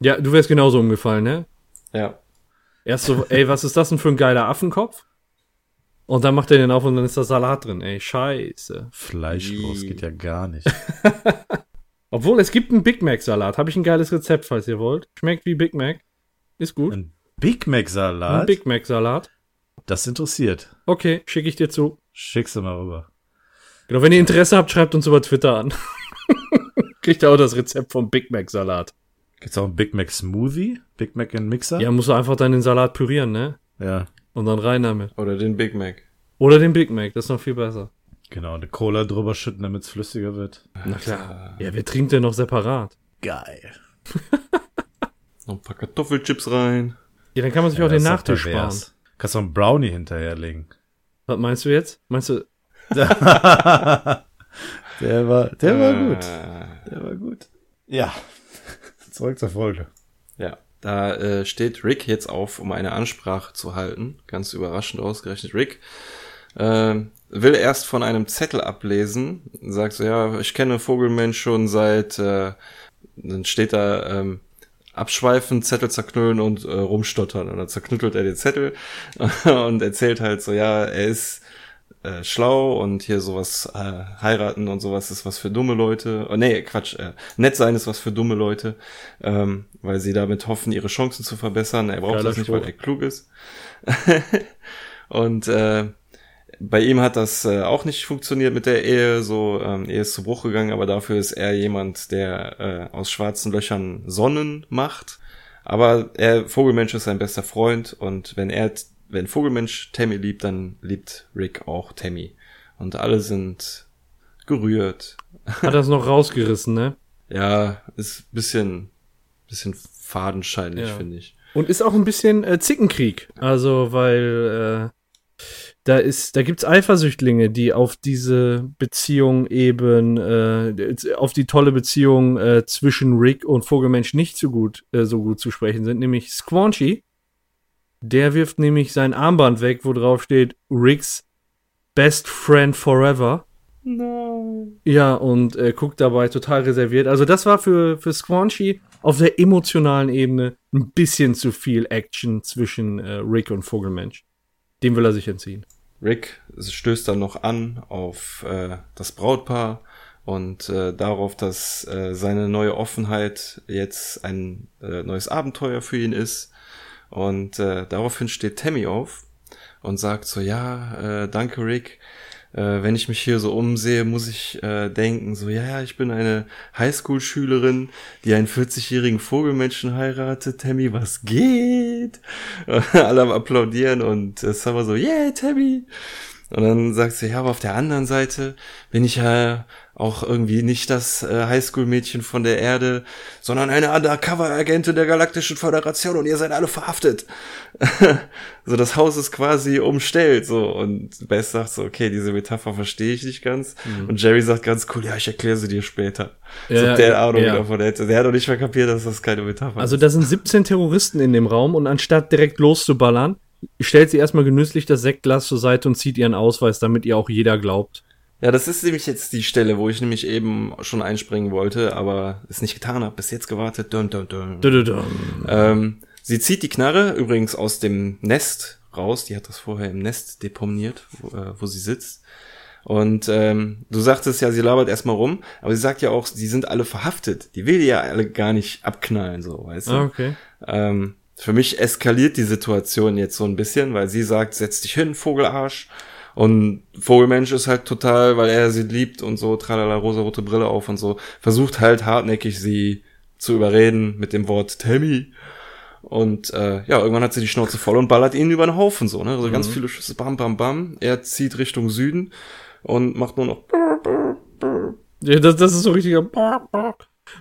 Ja, du wärst genauso umgefallen, ne? Ja. Erst so, ey, was ist das denn für ein geiler Affenkopf? Und dann macht er den auf und dann ist da Salat drin, ey, scheiße. Fleischlos Wie? geht ja gar nicht. Obwohl, es gibt einen Big Mac Salat. Habe ich ein geiles Rezept, falls ihr wollt. Schmeckt wie Big Mac. Ist gut. Ein Big Mac Ein? Big Mac Salat. Das interessiert. Okay, schicke ich dir zu. Schickst du mal rüber. Genau, wenn ihr Interesse habt, schreibt uns über Twitter an. Kriegt ihr auch das Rezept vom Big Mac Salat. Gibt's auch einen Big Mac Smoothie? Big Mac in Mixer? Ja, musst du einfach dann den Salat pürieren, ne? Ja, Und dann rein damit. Oder den Big Mac. Oder den Big Mac, das ist noch viel besser. genau. Eine Cola drüber schütten, damit's flüssiger wird. Na klar. Ja, wer trinkt denn noch separat? Geil. Noch ein paar Kartoffelchips rein. Ja, dann kann man sich auch den Nachtisch sparen. Kannst du einen Brownie hinterherlegen. Was meinst du jetzt? Meinst du, der war, der war gut. Äh, Der war gut. Ja. Zurück zur Folge. Ja, da äh, steht Rick jetzt auf, um eine Ansprache zu halten. Ganz überraschend ausgerechnet Rick. Ähm, will erst von einem Zettel ablesen. Sagt so, ja, ich kenne Vogelmensch schon seit, äh, dann steht da, ähm, abschweifen, Zettel zerknüllen und äh, rumstottern. Und dann zerknüttelt er den Zettel und erzählt halt so, ja, er ist äh, schlau und hier sowas äh, heiraten und sowas ist was für dumme Leute. Oh, nee, Quatsch, äh, nett sein ist was für dumme Leute, ähm, weil sie damit hoffen, ihre Chancen zu verbessern. Er braucht Geiler das nicht, weil Spruch. er klug ist. und äh, bei ihm hat das äh, auch nicht funktioniert mit der Ehe, so ähm, Ehe ist zu Bruch gegangen, aber dafür ist er jemand, der äh, aus schwarzen Löchern Sonnen macht. Aber er, Vogelmensch ist sein bester Freund und wenn er, wenn Vogelmensch Tammy liebt, dann liebt Rick auch Tammy. Und alle sind gerührt. hat das noch rausgerissen, ne? Ja, ist bisschen, bisschen fadenscheinlich, Ja. finde ich. Und ist auch ein bisschen äh, Zickenkrieg. Also, weil äh, da ist, da gibt's Eifersüchtlinge, die auf diese Beziehung eben, äh, auf die tolle Beziehung äh, zwischen Rick und Vogelmensch nicht so gut, äh, so gut zu sprechen sind, nämlich Squanchy. Der wirft nämlich sein Armband weg, wo drauf steht Ricks Best Friend Forever. Nein. Ja, und äh, guckt dabei total reserviert. Also das war für, für Squanchy auf der emotionalen Ebene ein bisschen zu viel Action zwischen äh, Rick und Vogelmensch. Dem will er sich entziehen. Rick stößt dann noch an auf äh, das Brautpaar und äh, darauf, dass äh, seine neue Offenheit jetzt ein äh, neues Abenteuer für ihn ist. Und äh, daraufhin steht Tammy auf und sagt so, ja, äh, danke Rick, äh, wenn ich mich hier so umsehe, muss ich äh, denken, so, ja, ja, ich bin eine Highschool-Schülerin, die einen 40-jährigen Vogelmenschen heiratet. Tammy, was geht? Alle am applaudieren und äh, Summer so, yeah, Tammy. Und dann sagt sie, ja, aber auf der anderen Seite bin ich ja auch irgendwie nicht das äh, Highschool-Mädchen von der Erde, sondern eine Undercover-Agentin der Galaktischen Föderation und ihr seid alle verhaftet. so, das Haus ist quasi umstellt, so. Und Bess sagt so, okay, diese Metapher verstehe ich nicht ganz. Mhm. Und Jerry sagt ganz cool, ja, ich erkläre sie dir später. Ja, so, der Ahnung ja. davon hätte. Der hat doch nicht mehr kapiert, dass das keine Metapher also, ist. Also, da sind 17 Terroristen in dem Raum und anstatt direkt loszuballern, stellt sie erstmal genüsslich das Sektglas zur Seite und zieht ihren Ausweis, damit ihr auch jeder glaubt. Ja, das ist nämlich jetzt die Stelle, wo ich nämlich eben schon einspringen wollte, aber es nicht getan habe. Bis jetzt gewartet. Dun, dun, dun. Dun, dun, dun. Ähm, sie zieht die Knarre übrigens aus dem Nest raus. Die hat das vorher im Nest deponiert, wo, äh, wo sie sitzt. Und ähm, du sagtest ja, sie labert erstmal rum, aber sie sagt ja auch, sie sind alle verhaftet. Die will die ja alle gar nicht abknallen, so, weißt du? Ah, okay. Ähm, für mich eskaliert die Situation jetzt so ein bisschen, weil sie sagt, setz dich hin, Vogelarsch. Und Vogelmensch ist halt total, weil er sie liebt und so, tralala, rosa-rote Brille auf und so, versucht halt hartnäckig sie zu überreden mit dem Wort Tammy. Und äh, ja, irgendwann hat sie die Schnauze voll und ballert ihn über den Haufen so, ne? Also mhm. ganz viele Schüsse, bam, bam, bam. Er zieht Richtung Süden und macht nur noch. Ja, das, das ist so richtiger.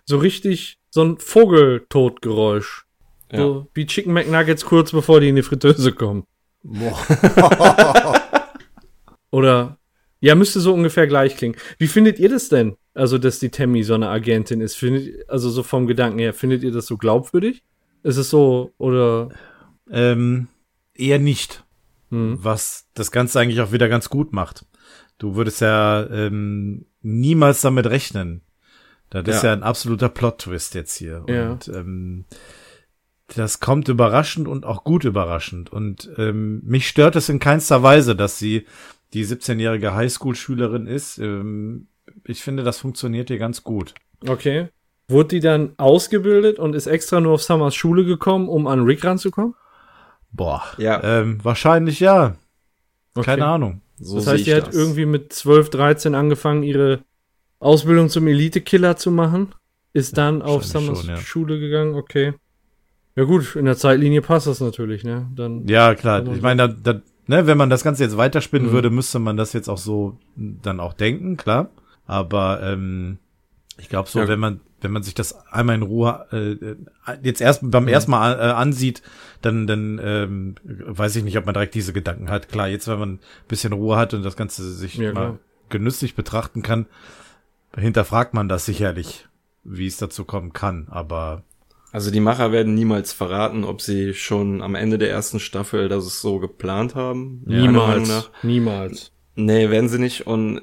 So richtig so ein Vogeltotgeräusch. Ja. So wie Chicken McNuggets kurz bevor die in die Fritteuse kommen. Boah. Oder ja, müsste so ungefähr gleich klingen. Wie findet ihr das denn? Also, dass die Tammy so eine Agentin ist. Findet, also so vom Gedanken her, findet ihr das so glaubwürdig? Ist es so, oder? Ähm, eher nicht. Hm. Was das Ganze eigentlich auch wieder ganz gut macht. Du würdest ja ähm, niemals damit rechnen. Das ja. ist ja ein absoluter Plot-Twist jetzt hier. Ja. Und ähm, das kommt überraschend und auch gut überraschend. Und ähm, mich stört es in keinster Weise, dass sie die 17-jährige Highschool-Schülerin ist. Ähm, ich finde, das funktioniert hier ganz gut. Okay. Wurde die dann ausgebildet und ist extra nur auf Summers Schule gekommen, um an Rick ranzukommen? Boah. Ja. Ähm, wahrscheinlich ja. Okay. Keine Ahnung. So das heißt, sie hat das. irgendwie mit 12, 13 angefangen, ihre Ausbildung zum Elite-Killer zu machen. Ist dann ja, auf Summers schon, ja. Schule gegangen, okay. Ja gut, in der Zeitlinie passt das natürlich, ne? Dann ja, klar. Ich meine, da, da ne, wenn man das Ganze jetzt weiterspinnen mhm. würde, müsste man das jetzt auch so dann auch denken, klar. Aber ähm, ich glaube so, ja. wenn man wenn man sich das einmal in Ruhe äh, jetzt erst beim mhm. ersten Mal äh, ansieht, dann dann ähm, weiß ich nicht, ob man direkt diese Gedanken hat. Klar, jetzt wenn man ein bisschen Ruhe hat und das Ganze sich ja, mal klar. genüsslich betrachten kann, hinterfragt man das sicherlich, wie es dazu kommen kann. Aber also die Macher werden niemals verraten, ob sie schon am Ende der ersten Staffel das so geplant haben. Niemals. Niemals. Nee, werden sie nicht. Und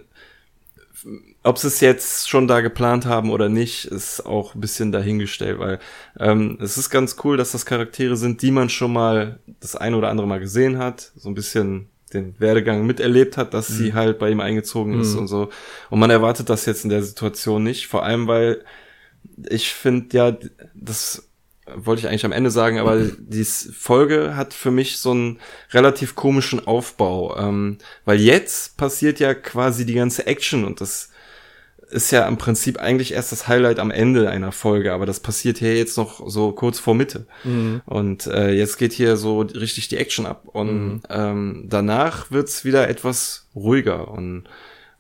ob sie es jetzt schon da geplant haben oder nicht, ist auch ein bisschen dahingestellt, weil ähm, es ist ganz cool, dass das Charaktere sind, die man schon mal das ein oder andere Mal gesehen hat, so ein bisschen den Werdegang miterlebt hat, dass mhm. sie halt bei ihm eingezogen ist mhm. und so. Und man erwartet das jetzt in der Situation nicht, vor allem weil ich finde ja, das wollte ich eigentlich am Ende sagen, aber die Folge hat für mich so einen relativ komischen Aufbau, ähm, weil jetzt passiert ja quasi die ganze Action und das ist ja im Prinzip eigentlich erst das Highlight am Ende einer Folge, aber das passiert hier jetzt noch so kurz vor Mitte. Mhm. Und äh, jetzt geht hier so richtig die Action ab. Und mhm. ähm, danach wird's wieder etwas ruhiger. Und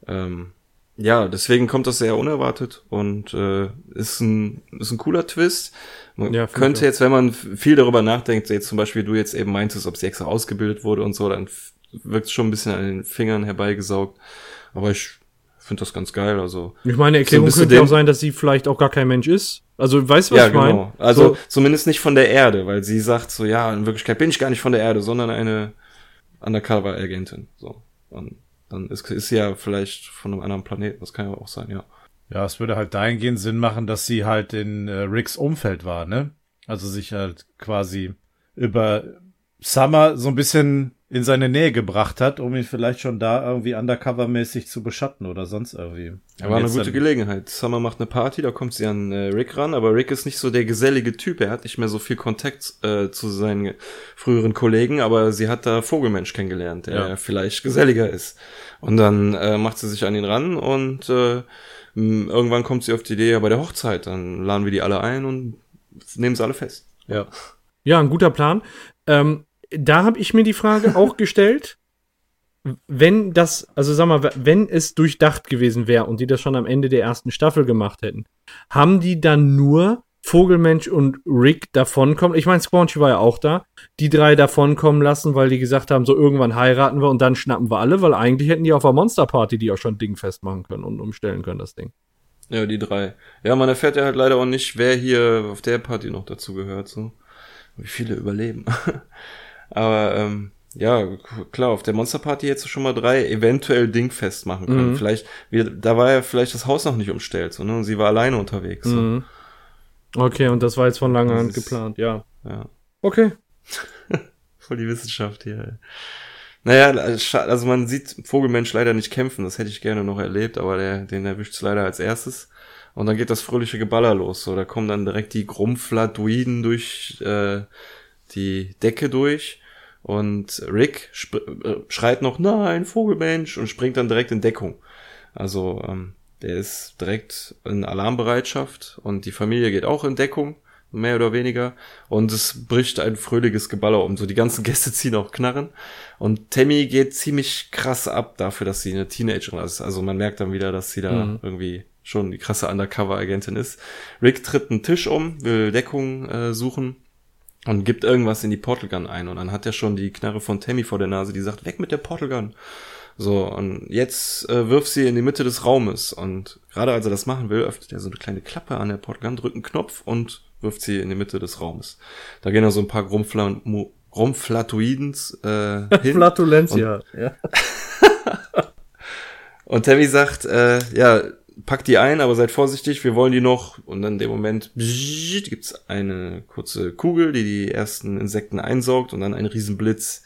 ähm, ja, deswegen kommt das sehr unerwartet und äh, ist, ein, ist ein cooler Twist. Man ja, könnte jetzt, wenn man viel darüber nachdenkt, jetzt zum Beispiel du jetzt eben meintest, ob sie extra ausgebildet wurde und so, dann wirkt es schon ein bisschen an den Fingern herbeigesaugt. Aber ich finde das ganz geil. Also ich meine, Erklärung so könnte auch sein, dass sie vielleicht auch gar kein Mensch ist. Also weißt du, was ja, ich genau. meine? Also so. zumindest nicht von der Erde, weil sie sagt so, ja, in Wirklichkeit bin ich gar nicht von der Erde, sondern eine Undercover-Agentin. So. Und dann ist, ist sie ja vielleicht von einem anderen Planeten. Das kann ja auch sein, ja. Ja, es würde halt dahingehend Sinn machen, dass sie halt in äh, Ricks Umfeld war, ne? Also sich halt quasi über Summer so ein bisschen in seine Nähe gebracht hat, um ihn vielleicht schon da irgendwie undercover-mäßig zu beschatten oder sonst irgendwie. Ja, war eine gute Gelegenheit. Summer macht eine Party, da kommt sie an äh, Rick ran, aber Rick ist nicht so der gesellige Typ. Er hat nicht mehr so viel Kontakt äh, zu seinen früheren Kollegen, aber sie hat da Vogelmensch kennengelernt, der Ja. vielleicht geselliger ist. Und dann äh, macht sie sich an ihn ran und äh, irgendwann kommt sie auf die Idee, ja, bei der Hochzeit, dann laden wir die alle ein und nehmen sie alle fest. Ja. Ja, ein guter Plan. Ähm, da habe ich mir die Frage auch gestellt, wenn das, also sag mal, wenn es durchdacht gewesen wäre und die das schon am Ende der ersten Staffel gemacht hätten, haben die dann nur Vogelmensch und Rick davonkommen? Ich meine, Squanchy war ja auch da. Die drei davonkommen lassen, weil die gesagt haben, so irgendwann heiraten wir und dann schnappen wir alle, weil eigentlich hätten die auf der Monsterparty die auch schon Ding festmachen können und umstellen können, das Ding. Ja, die drei. Ja, man erfährt ja halt leider auch nicht, wer hier auf der Party noch dazu gehört, so. Wie viele überleben. Aber, ähm, ja, klar, auf der Monsterparty hättest du schon mal drei eventuell dingfest machen können. Mhm. Vielleicht, wir, da war ja vielleicht das Haus noch nicht umstellt, so, ne? Und sie war alleine unterwegs. So. Mhm. Okay, und das war jetzt von langer Hand geplant, ja. Ja. Okay. Voll die Wissenschaft hier. Ey. Naja, also scha- also man sieht Vogelmensch leider nicht kämpfen, das hätte ich gerne noch erlebt, aber der, den erwischt's leider als erstes. Und dann geht das fröhliche Geballer los. So, da kommen dann direkt die Grumpfladuiden durch äh, die Decke durch. Und Rick äh, schreit noch, nein, Vogelmensch, und springt dann direkt in Deckung. Also, ähm, der ist direkt in Alarmbereitschaft und die Familie geht auch in Deckung, mehr oder weniger. Und es bricht ein fröhliches Geballer um. So, die ganzen Gäste ziehen auch Knarren. Und Tammy geht ziemlich krass ab dafür, dass sie eine Teenagerin ist. Also man merkt dann wieder, dass sie da Mhm. irgendwie schon die krasse Undercover-Agentin ist. Rick tritt einen Tisch um, will Deckung äh, suchen und gibt irgendwas in die Portal Gun ein. Und dann hat er schon die Knarre von Tammy vor der Nase, die sagt, weg mit der Portal Gun. So, und jetzt äh, wirft sie in die Mitte des Raumes. Und gerade als er das machen will, öffnet er so eine kleine Klappe an der Portal Gun, drückt einen Knopf und wirft sie in die Mitte des Raumes. Da gehen dann so ein paar Grumpfla Grumpflatoidens äh, hin. Flatulentia. Ja. Und Tammy sagt, äh, ja, packt die ein, aber seid vorsichtig, wir wollen die noch. Und dann in dem Moment gibt's eine kurze Kugel, die die ersten Insekten einsaugt und dann ein Riesenblitz,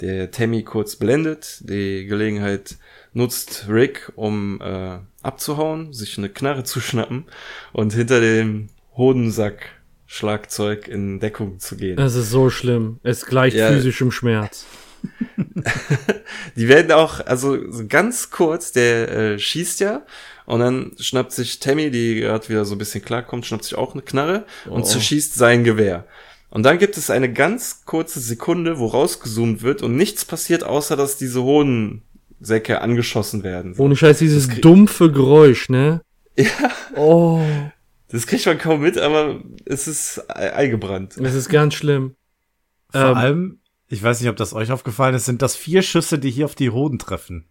der Tammy kurz blendet. Die Gelegenheit nutzt Rick, um äh, abzuhauen, sich eine Knarre zu schnappen und hinter dem Hodensack Schlagzeug in Deckung zu gehen. Es ist so schlimm. Es gleicht Ja. physischem Schmerz. Die werden auch, also so ganz kurz, der äh, schießt ja und dann schnappt sich Tammy, die gerade wieder so ein bisschen klarkommt, schnappt sich auch eine Knarre und Oh. zerschießt sein Gewehr. Und dann gibt es eine ganz kurze Sekunde, wo rausgezoomt wird und nichts passiert, außer dass diese Hodensäcke angeschossen werden. Ohne Scheiß, dieses dumpfe Geräusch, ne? Ja. Oh, Das kriegt man kaum mit, aber es ist eingebrannt. es ist ganz schlimm. Vor Ähm, allem, ich weiß nicht, ob das euch aufgefallen ist, sind das vier Schüsse, die hier auf die Hoden treffen.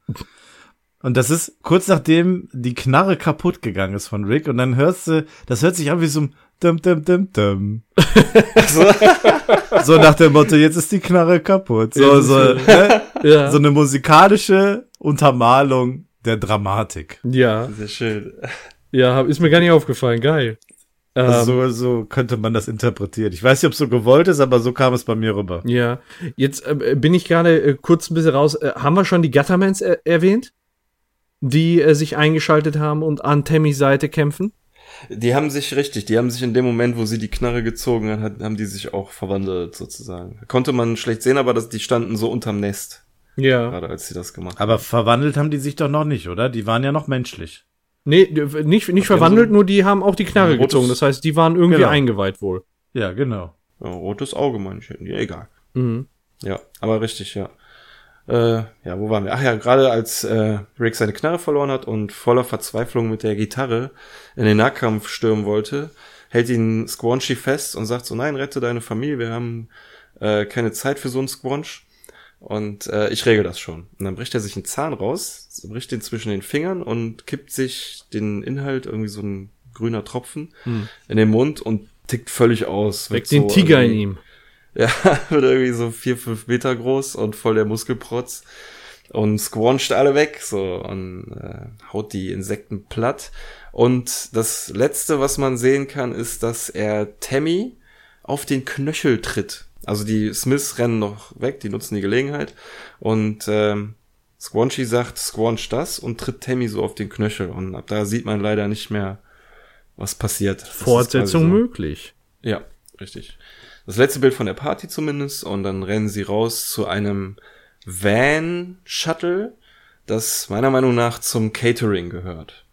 Und das ist kurz nachdem die Knarre kaputt gegangen ist von Rick und dann hörst du, das hört sich an wie so ein dum dum dum dum. So, So nach dem Motto, jetzt ist die Knarre kaputt. So, so, ne? Ja. so eine musikalische Untermalung der Dramatik. ja, sehr schön. ja, ist mir gar nicht aufgefallen. Geil. Ähm, Also so, so könnte man das interpretieren. Ich weiß nicht, ob es so gewollt ist, aber so kam es bei mir rüber. Ja, jetzt äh, bin ich gerade äh, kurz ein bisschen raus. Äh, haben wir schon die Guttermans äh, erwähnt? Die äh, sich eingeschaltet haben und an Tammys Seite kämpfen? Die haben sich richtig, die haben sich in dem Moment, wo sie die Knarre gezogen hat, haben die sich auch verwandelt sozusagen. Konnte man schlecht sehen, aber das, die standen so unterm Nest, Ja. gerade als sie das gemacht Aber verwandelt haben die sich doch noch nicht, oder? Die waren ja noch menschlich. Nee, nicht, nicht haben verwandelt, so- nur die haben auch die Knarre rotes- gezogen. Das heißt, die waren irgendwie Genau. eingeweiht wohl. Ja, genau. haben. Ja, rotes Auge manche, ja, egal. Mhm. Ja, aber richtig, ja. Äh, ja, wo waren wir? Ach ja, gerade als äh, Rick seine Knarre verloren hat und voller Verzweiflung mit der Gitarre in den Nahkampf stürmen wollte, hält ihn Squanchy fest und sagt so, nein, rette deine Familie, wir haben äh, keine Zeit für so einen Squanch. Und äh, ich regel das schon. Und dann bricht er sich einen Zahn raus, bricht den zwischen den Fingern und kippt sich den Inhalt, irgendwie so ein grüner Tropfen, Hm. in den Mund und tickt völlig aus. Weckt Wird den so Tiger in ihm. ja, wird irgendwie so vier, fünf Meter groß und voll der Muskelprotz und squanscht alle weg, so und äh, haut die Insekten platt. Und das letzte, was man sehen kann, ist, dass er Tammy auf den Knöchel tritt. Also die Smiths rennen noch weg, die nutzen die Gelegenheit. Und ähm, Squanchy sagt, squanch das und tritt Tammy so auf den Knöchel. Und ab da sieht man leider nicht mehr, was passiert. Das Fortsetzung so- möglich. Ja, richtig. Das letzte Bild von der Party zumindest. Und dann rennen sie raus zu einem Van-Shuttle, das meiner Meinung nach zum Catering gehört.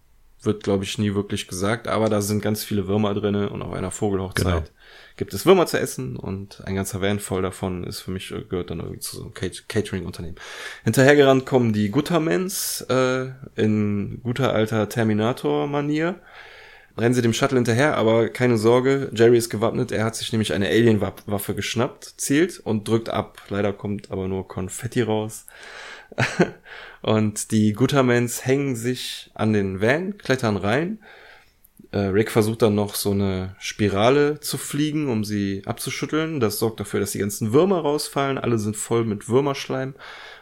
Wird, glaube ich, nie wirklich gesagt, aber da sind ganz viele Würmer drinne und auf einer Vogelhochzeit Genau. gibt es Würmer zu essen und ein ganzer Van voll davon ist für mich, gehört dann irgendwie zu so einem Cat- Catering-Unternehmen. Hinterhergerannt kommen die Guttermans äh, in guter alter Terminator-Manier rennen sie dem Shuttle hinterher, aber keine Sorge, Jerry ist gewappnet, er hat sich nämlich eine Alien-Waffe geschnappt, zielt und drückt ab. Leider kommt aber nur Konfetti raus. und die Guttermans hängen sich an den Van, klettern rein. Äh, Rick versucht dann noch so eine Spirale zu fliegen, um sie abzuschütteln. Das sorgt dafür, dass die ganzen Würmer rausfallen. Alle sind voll mit Würmerschleim.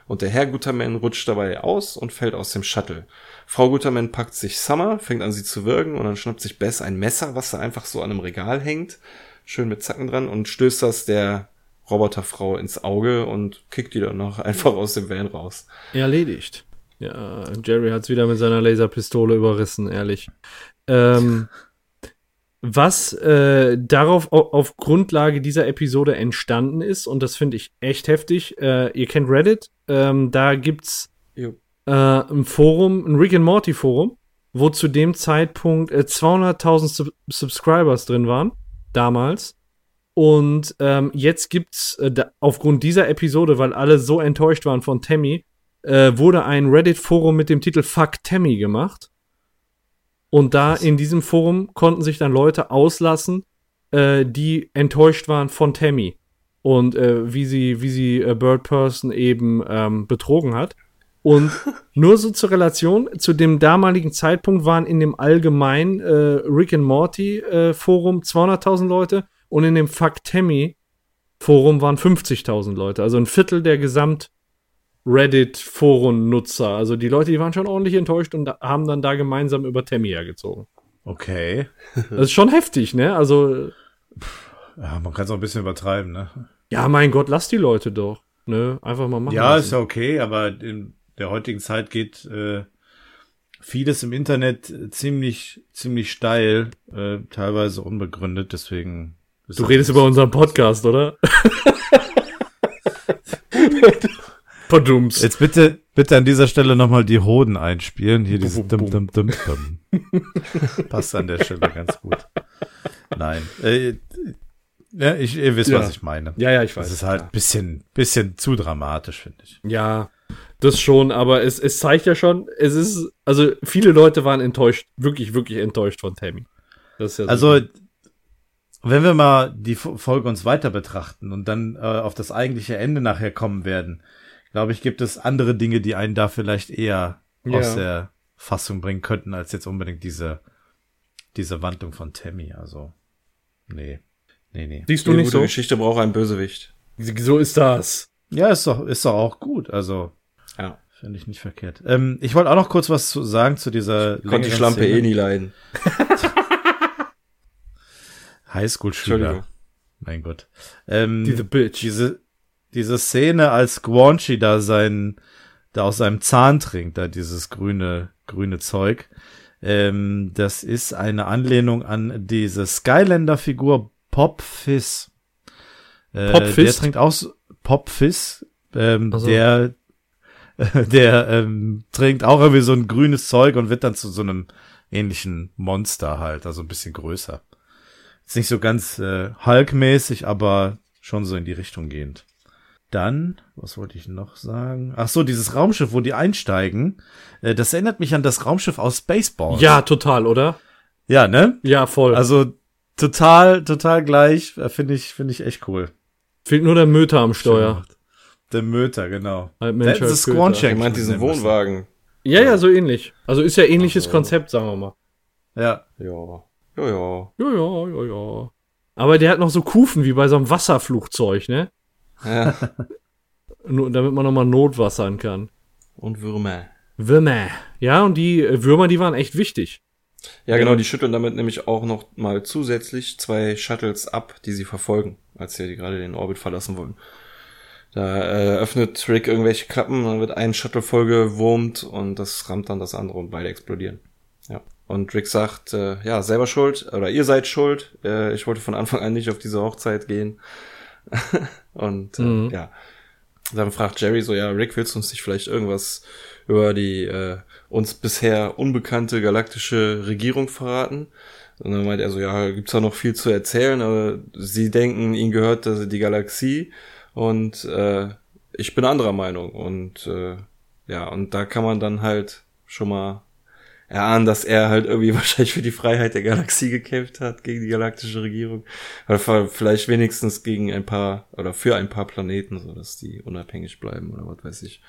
Und der Herr Gutterman rutscht dabei aus und fällt aus dem Shuttle. Frau Gutterman packt sich Summer, fängt an sie zu würgen und dann schnappt sich Bess ein Messer, was da einfach so an einem Regal hängt, schön mit Zacken dran und stößt das der Roboterfrau ins Auge und kickt die dann noch einfach aus dem Van raus. Erledigt. Ja, Jerry hat's wieder mit seiner Laserpistole überrissen, ehrlich. Ähm, was äh, darauf au- auf Grundlage dieser Episode entstanden ist, und das finde ich echt heftig, äh, ihr kennt Reddit, ähm, da gibt's Jo. äh, ein Forum, ein Rick and Morty Forum, wo zu dem Zeitpunkt äh, 200.000 Sub Subscribers drin waren, damals. Und ähm, jetzt gibt's äh, da, aufgrund dieser Episode, weil alle so enttäuscht waren von Tammy, äh, wurde ein Reddit-Forum mit dem Titel Fuck Tammy gemacht. Und da in diesem Forum konnten sich dann Leute auslassen, äh, die enttäuscht waren von Tammy. Und äh, wie sie, wie sie äh, Bird Person eben ähm, betrogen hat. Und nur so zur Relation, zu dem damaligen Zeitpunkt waren in dem allgemeinen äh, Rick and Morty äh, Forum 200.000 Leute und in dem Fuck Tammy Forum waren 50.000 Leute. Also ein Viertel der Gesamt Reddit-Foren-Nutzer. Also die Leute, die waren schon ordentlich enttäuscht und da- haben dann da gemeinsam über Tammy hergezogen. Okay. Das ist schon heftig, ne? Also, Ja, man kann es auch ein bisschen übertreiben, ne? Ja, mein Gott, lass die Leute doch. Ne? Einfach mal machen. Ja, lassen. ist ja okay, aber in der heutigen Zeit geht äh, vieles im Internet ziemlich, ziemlich steil, äh, teilweise unbegründet, deswegen. Du redest über unseren Podcast, oder? Verdumms. Jetzt bitte, bitte an dieser Stelle nochmal die Hoden einspielen. Hier diese Dum Dum Dum Dum. Passt an der Stelle ganz gut. Nein. Äh, ja, ich, ihr wisst, Ja. was ich meine. Ja, ja, ich weiß. Das ist halt ein bisschen, bisschen zu dramatisch, finde ich. Ja, das schon, aber es, es zeigt ja schon, es ist, also viele Leute waren enttäuscht, wirklich, wirklich enttäuscht von Tammy. Das ist ja so- Also, wenn wir mal die Fo- Folge uns weiter betrachten und dann äh, auf das eigentliche Ende nachher kommen werden, glaube ich, gibt es andere Dinge, die einen da vielleicht eher Ja. aus der Fassung bringen könnten, als jetzt unbedingt diese, diese Wandlung von Tammy. Also, nee. Nee, nee. siehst du Jede nicht gute so? Geschichte braucht einen Bösewicht. So ist das. Ja, ist doch, ist doch auch gut. Also, Ja. finde ich nicht verkehrt. Ähm, ich wollte auch noch kurz was zu sagen zu dieser Konnte die Schlampe Szene. eh nie leiden. Highschool-Schüler. Mein Gott. Ähm, Diese Bitch. diese, diese Szene, als Guanchi da sein, da aus seinem Zahn trinkt, da dieses grüne, grüne Zeug, ähm, das ist eine Anlehnung an diese Skylander-Figur Pop Fizz. Äh? Der trinkt auch so, Pop Fizz, ähm, Ach so. der, der ähm, trinkt auch irgendwie so ein grünes Zeug und wird dann zu so einem ähnlichen Monster halt, also ein bisschen größer. Ist nicht so ganz äh, Hulk-mäßig, aber schon so in die Richtung gehend. Dann, was wollte ich noch sagen? Ach so, dieses Raumschiff, wo die einsteigen, äh, das erinnert mich an das Raumschiff aus Spaceballs. Ja, total, oder? Ja, ne? Ja, voll. Also total, total gleich. Äh, Finde ich, finde ich echt cool. Fehlt nur der Möter am Steuer. Der Möter, genau. Halb Mensch, Hätten sie halb Squanch Köter. Ich meint diesen. Wohnwagen. Ja, ja, so ähnlich. Also ist ja ähnliches Ach so. Konzept, sagen wir mal. Ja. Ja. Ja, ja. Ja, ja, ja, ja. Aber der hat noch so Kufen wie bei so einem Wasserflugzeug, ne? ja. Nur, damit man nochmal notwassern kann. Und Würmer. Würmer. Ja, und die äh, Würmer, die waren echt wichtig. Ja, genau, die schütteln damit nämlich auch noch mal zusätzlich zwei Shuttles ab, die sie verfolgen, als sie gerade den Orbit verlassen wollen. Da äh, öffnet Rick irgendwelche Klappen, dann wird ein Shuttle vollgewurmt und das rammt dann das andere und beide explodieren. Ja. Und Rick sagt, äh, ja, selber schuld, oder ihr seid schuld. Äh, ich wollte von Anfang an nicht auf diese Hochzeit gehen. und äh, Mhm. ja. Dann fragt Jerry so, ja, Rick, willst du uns nicht vielleicht irgendwas über die äh, uns bisher unbekannte galaktische Regierung verraten? Und dann meint er so, ja, gibt's da noch viel zu erzählen, aber sie denken, ihnen gehört also die Galaxie und äh, ich bin anderer Meinung. Und äh, ja, und da kann man dann halt schon mal erahnen, dass er halt irgendwie wahrscheinlich für die Freiheit der Galaxie gekämpft hat, gegen die galaktische Regierung. Oder vielleicht wenigstens gegen ein paar, oder für ein paar Planeten, so dass die unabhängig bleiben oder was weiß ich.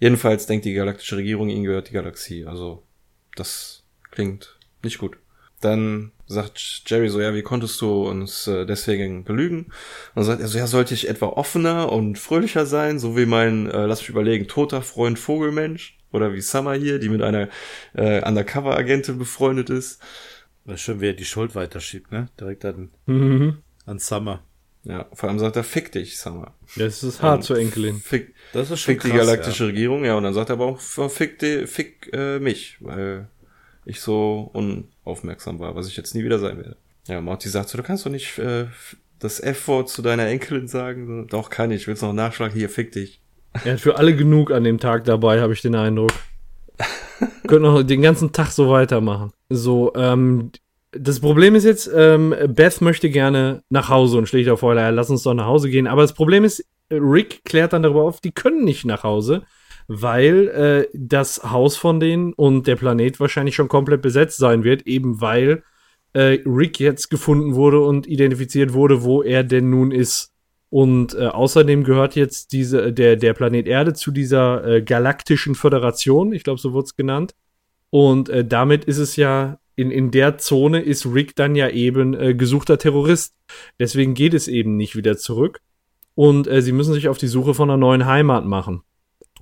Jedenfalls denkt die galaktische Regierung, ihnen gehört die Galaxie. Also, das klingt nicht gut. Dann sagt Jerry so, ja, wie konntest du uns äh, deswegen belügen? Und dann sagt er so, ja, sollte ich etwa offener und fröhlicher sein, so wie mein, äh, lass mich überlegen, toter Freund Vogelmensch? Oder wie Summer hier, die mit einer äh, Undercover-Agentin befreundet ist. Das ist schön, wie er die Schuld weiterschiebt, ne? Direkt an, Mhm. an Summer. Ja, vor allem sagt er, fick dich, Summer. Das ist hart zur Enkelin. Fick, Das ist schon fick die krass, galaktische Regierung, ja, und dann sagt er aber auch, fick, die, fick äh, mich, weil ich so unaufmerksam war, was ich jetzt nie wieder sein werde. Ja, Morty sagt so, du kannst doch nicht äh, das F-Wort zu deiner Enkelin sagen. So, doch, kann ich, willst du noch nachschlagen? Hier, fick dich. Er hat für alle genug an dem Tag dabei, habe ich den Eindruck. Können noch den ganzen Tag so weitermachen. So, ähm, das Problem ist jetzt, ähm, Beth möchte gerne nach Hause und schlägt auf Euler, lass uns doch nach Hause gehen. Aber das Problem ist, Rick klärt dann darüber auf, die können nicht nach Hause, weil äh, das Haus von denen und der Planet wahrscheinlich schon komplett besetzt sein wird, eben weil äh, Rick jetzt gefunden wurde und identifiziert wurde, wo er denn nun ist. Und äh, außerdem gehört jetzt diese, der, der Planet Erde zu dieser äh, galaktischen Föderation, ich glaube, so wurde es genannt. Und äh, damit ist es ja, in, in der Zone ist Rick dann ja eben äh, gesuchter Terrorist. Deswegen geht es eben nicht wieder zurück. Und äh, sie müssen sich auf die Suche von einer neuen Heimat machen.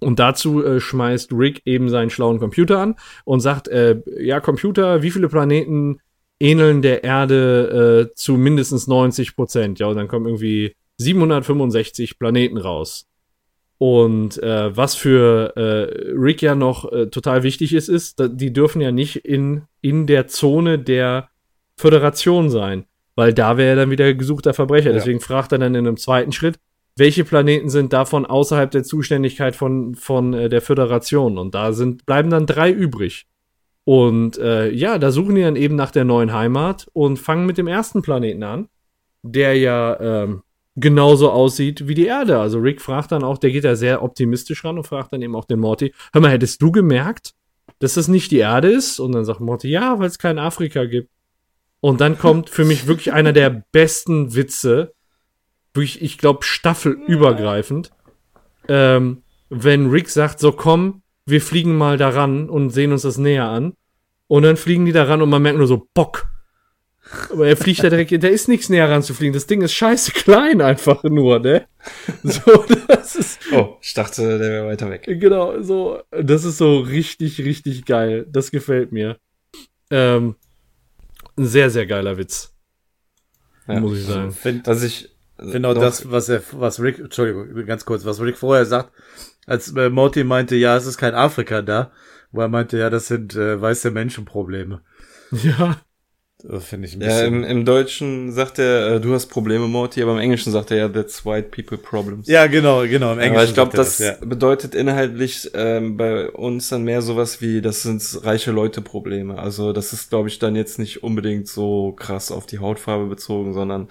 Und dazu äh, schmeißt Rick eben seinen schlauen Computer an und sagt, äh, ja, Computer, wie viele Planeten ähneln der Erde äh, zu mindestens 90 Prozent? Ja, und dann kommen irgendwie 765 Planeten raus. Und äh, was für äh, Rick ja noch äh, total wichtig ist, ist, die dürfen ja nicht in, in der Zone der Föderation sein, weil da wäre er dann wieder gesuchter Verbrecher. Ja. Deswegen fragt er dann in einem zweiten Schritt, welche Planeten sind davon außerhalb der Zuständigkeit von, von äh, der Föderation? Und da sind, bleiben dann drei übrig. Und äh, ja, da suchen die dann eben nach der neuen Heimat und fangen mit dem ersten Planeten an, der ja ähm, genauso aussieht wie die Erde. Also Rick fragt dann auch, der geht da sehr optimistisch ran und fragt dann eben auch den Morty, hör mal, hättest du gemerkt, dass das nicht die Erde ist? Und dann sagt Morty, ja, weil es kein Afrika gibt. Und dann kommt für mich wirklich einer der besten Witze, wirklich, ich glaube, staffelübergreifend, ähm, wenn Rick sagt, so komm, wir fliegen mal daran und sehen uns das näher an. Und dann fliegen die daran und man merkt nur so, Bock. Aber er fliegt da direkt, da ist nichts näher ranzufliegen. Das Ding ist scheiße klein einfach nur, ne? So, das ist, Oh, ich dachte, der wäre weiter weg. genau, so, das ist so richtig, richtig geil. Das gefällt mir. Ähm, ein sehr, sehr geiler Witz. Ja. Muss ich sagen. Find, Was ich Genau noch- das, was er, was Rick, Entschuldigung, ganz kurz, was Rick vorher sagt, als äh, Morty meinte, ja, es ist kein Afrika da, wo er meinte, ja, das sind äh, weiße Menschenprobleme. Ja. Das finde ich ein Ja, im, bisschen. im Deutschen sagt er, äh, du hast Probleme, Morty, aber im englischen sagt er ja, that's white people problems. Ja, genau, genau, im Englischen. aber ich glaube, er das, bedeutet inhaltlich ähm, bei uns dann mehr sowas wie, das sind reiche Leute Probleme. Also das ist, glaube ich, dann jetzt nicht unbedingt so krass auf die Hautfarbe bezogen, sondern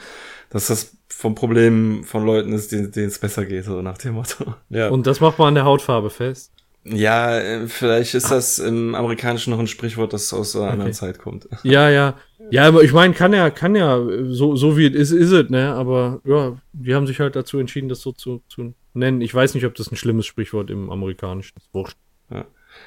dass das vom Problem von Leuten ist, denen es besser geht, so nach dem Motto. ja. ja. Und das macht man an der Hautfarbe fest. Ja, äh, vielleicht ist das im Amerikanischen noch ein Sprichwort, das aus einer anderen Zeit kommt. Ja, ja. Ja, aber ich meine, kann ja, kann ja, so, so wie es ist, ist es, ne? Aber ja, die haben sich halt dazu entschieden, das so zu, zu nennen. Ich weiß nicht, ob das ein schlimmes Sprichwort im Amerikanischen ist. Wurscht.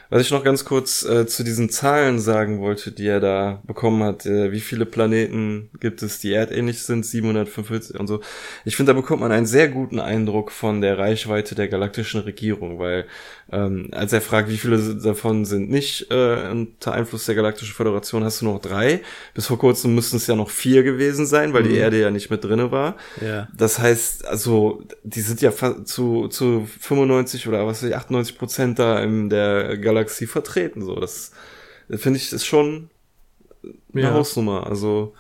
Was ich noch ganz kurz äh, zu diesen Zahlen sagen wollte, die er da bekommen hat, äh, wie viele Planeten gibt es, die erdähnlich sind, 745 und so. Ich finde, da bekommt man einen sehr guten Eindruck von der Reichweite der galaktischen Regierung, weil ähm, als er fragt, wie viele davon sind nicht äh, unter Einfluss der galaktischen Föderation, hast du noch drei. Bis vor kurzem müssten es ja noch vier gewesen sein, weil mhm. die Erde ja nicht mit drinne war. Ja. Das heißt, also die sind ja zu zu 95 oder was weiß ich, 98 Prozent da in der Galaxie vertreten. So, das finde ich ist schon eine ja. Hausnummer. Also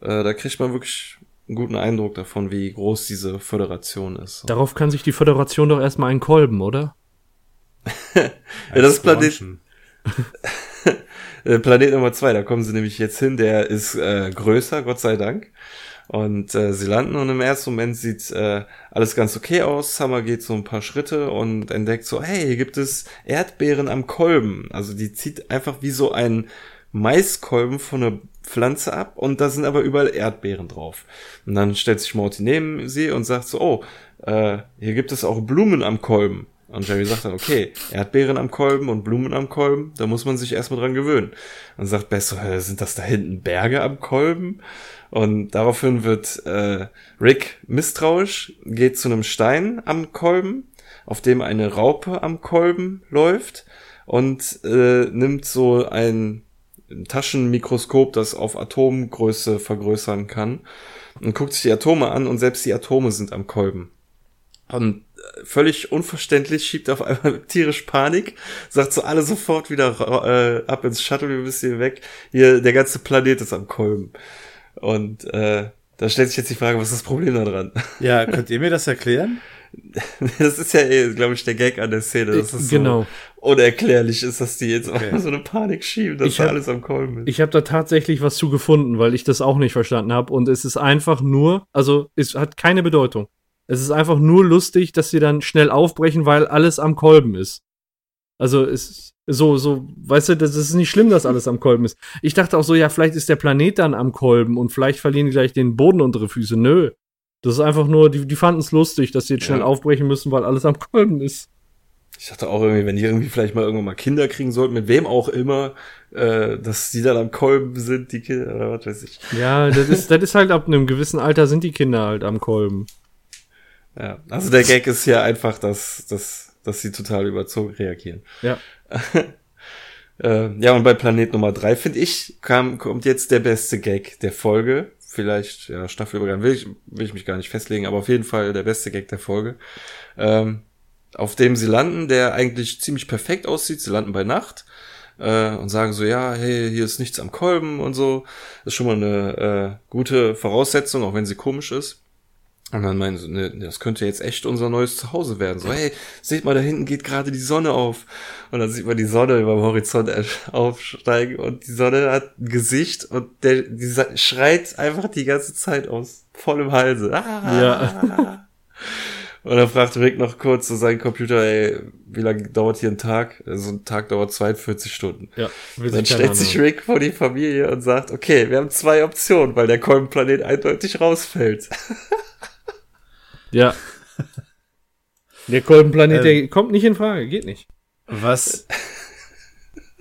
äh, da kriegt man wirklich einen guten Eindruck davon, wie groß diese Föderation ist. Darauf kann sich die Föderation doch erstmal einen kolben, oder? Ja, das ist Planet. Planet Nummer zwei, da kommen sie nämlich jetzt hin, der ist äh, größer, Gott sei Dank. Und äh, sie landen und im ersten Moment sieht äh, alles ganz okay aus. Summer geht so ein paar Schritte und entdeckt so, hey, hier gibt es Erdbeeren am Kolben. Also die zieht einfach wie so ein Maiskolben von einer Pflanze ab und da sind aber überall Erdbeeren drauf. Und dann stellt sich Morty neben sie und sagt so, oh, äh, hier gibt es auch Blumen am Kolben. Und Jerry sagt dann, okay, Erdbeeren am Kolben und Blumen am Kolben, da muss man sich erstmal dran gewöhnen. Und sagt Bess sind das da hinten Berge am Kolben? Und daraufhin wird äh, Rick misstrauisch, geht zu einem Stein am Kolben, auf dem eine Raupe am Kolben läuft und äh, nimmt so ein Taschenmikroskop, das auf Atomgröße vergrößern kann und guckt sich die Atome an und selbst die Atome sind am Kolben. Und völlig unverständlich schiebt auf einmal tierisch Panik, sagt so alle sofort wieder äh, ab ins Shuttle, wir müssen hier weg. Hier, der ganze Planet ist am Kolben. Und äh, da stellt sich jetzt die Frage, was ist das Problem daran? Ja, könnt ihr mir das erklären? Das ist ja, eh, glaube ich, der Gag an der Szene, dass es genau. so unerklärlich ist, dass die jetzt okay. so eine Panik schieben, dass da alles am Kolben ist. Ich habe da tatsächlich was zu gefunden, weil ich das auch nicht verstanden habe. Und es ist einfach nur, also es hat keine Bedeutung. Es ist einfach nur lustig, dass sie dann schnell aufbrechen, weil alles am Kolben ist. Also es so, so, weißt du, das ist nicht schlimm, dass alles am Kolben ist. Ich dachte auch so, ja, vielleicht ist der Planet dann am Kolben und vielleicht verlieren die gleich den Boden unter Füße. Nö. Das ist einfach nur, die, die fanden es lustig, dass sie jetzt schnell ja. aufbrechen müssen, weil alles am Kolben ist. Ich dachte auch irgendwie, wenn die irgendwie vielleicht mal irgendwann mal Kinder kriegen sollten, mit wem auch immer, äh, dass die dann am Kolben sind, die Kinder, oder was weiß ich. Ja, das ist, das ist halt ab einem gewissen Alter sind die Kinder halt am Kolben. Ja, also der Gag ist ja einfach, dass, dass, dass sie total überzogen reagieren. Ja. äh, ja, und bei Planet Nummer drei finde ich, kam, kommt jetzt der beste Gag der Folge. Vielleicht, ja, Staffelübergang will ich, will ich mich gar nicht festlegen, aber auf jeden Fall der beste Gag der Folge. Ähm, auf dem sie landen, der eigentlich ziemlich perfekt aussieht. Sie landen bei Nacht äh, und sagen so, ja, hey, hier ist nichts am Kolben und so. Das ist schon mal eine äh, gute Voraussetzung, auch wenn sie komisch ist. Und dann meinen sie, ne, das könnte jetzt echt unser neues Zuhause werden. So, hey, seht mal, da hinten geht gerade die Sonne auf. Und dann sieht man die Sonne über dem Horizont aufsteigen und die Sonne hat ein Gesicht und der, die schreit einfach die ganze Zeit aus vollem Halse. Ah, ja. Und dann fragt Rick noch kurz zu so seinem Computer, ey, wie lange dauert hier ein Tag? So also ein Tag dauert 42 Stunden. Ja, dann stellt sich Rick vor die Familie und sagt, okay, wir haben zwei Optionen, weil der Kolbenplanet eindeutig rausfällt. Ja. Der Kolbenplanet, ähm, der kommt nicht in Frage, geht nicht. Was?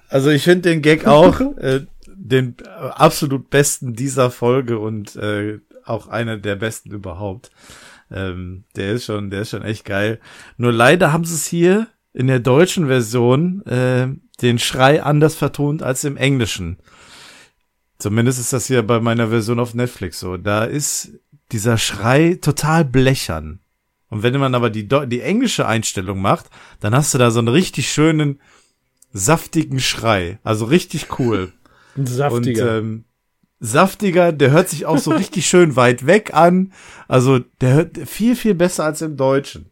Also ich finde den Gag auch äh, den absolut besten dieser Folge und äh, auch einer der besten überhaupt. Ähm, der ist schon, der ist schon echt geil. Nur leider haben sie es hier in der deutschen Version äh, den Schrei anders vertont als im Englischen. Zumindest ist das hier bei meiner Version auf Netflix so. Da ist dieser Schrei total blechern. Und wenn man aber die, die englische Einstellung macht, dann hast du da so einen richtig schönen, saftigen Schrei. Also richtig cool. Saftiger. Und, ähm, saftiger, der hört sich auch so richtig schön weit weg an. Also der hört viel, viel besser als im Deutschen.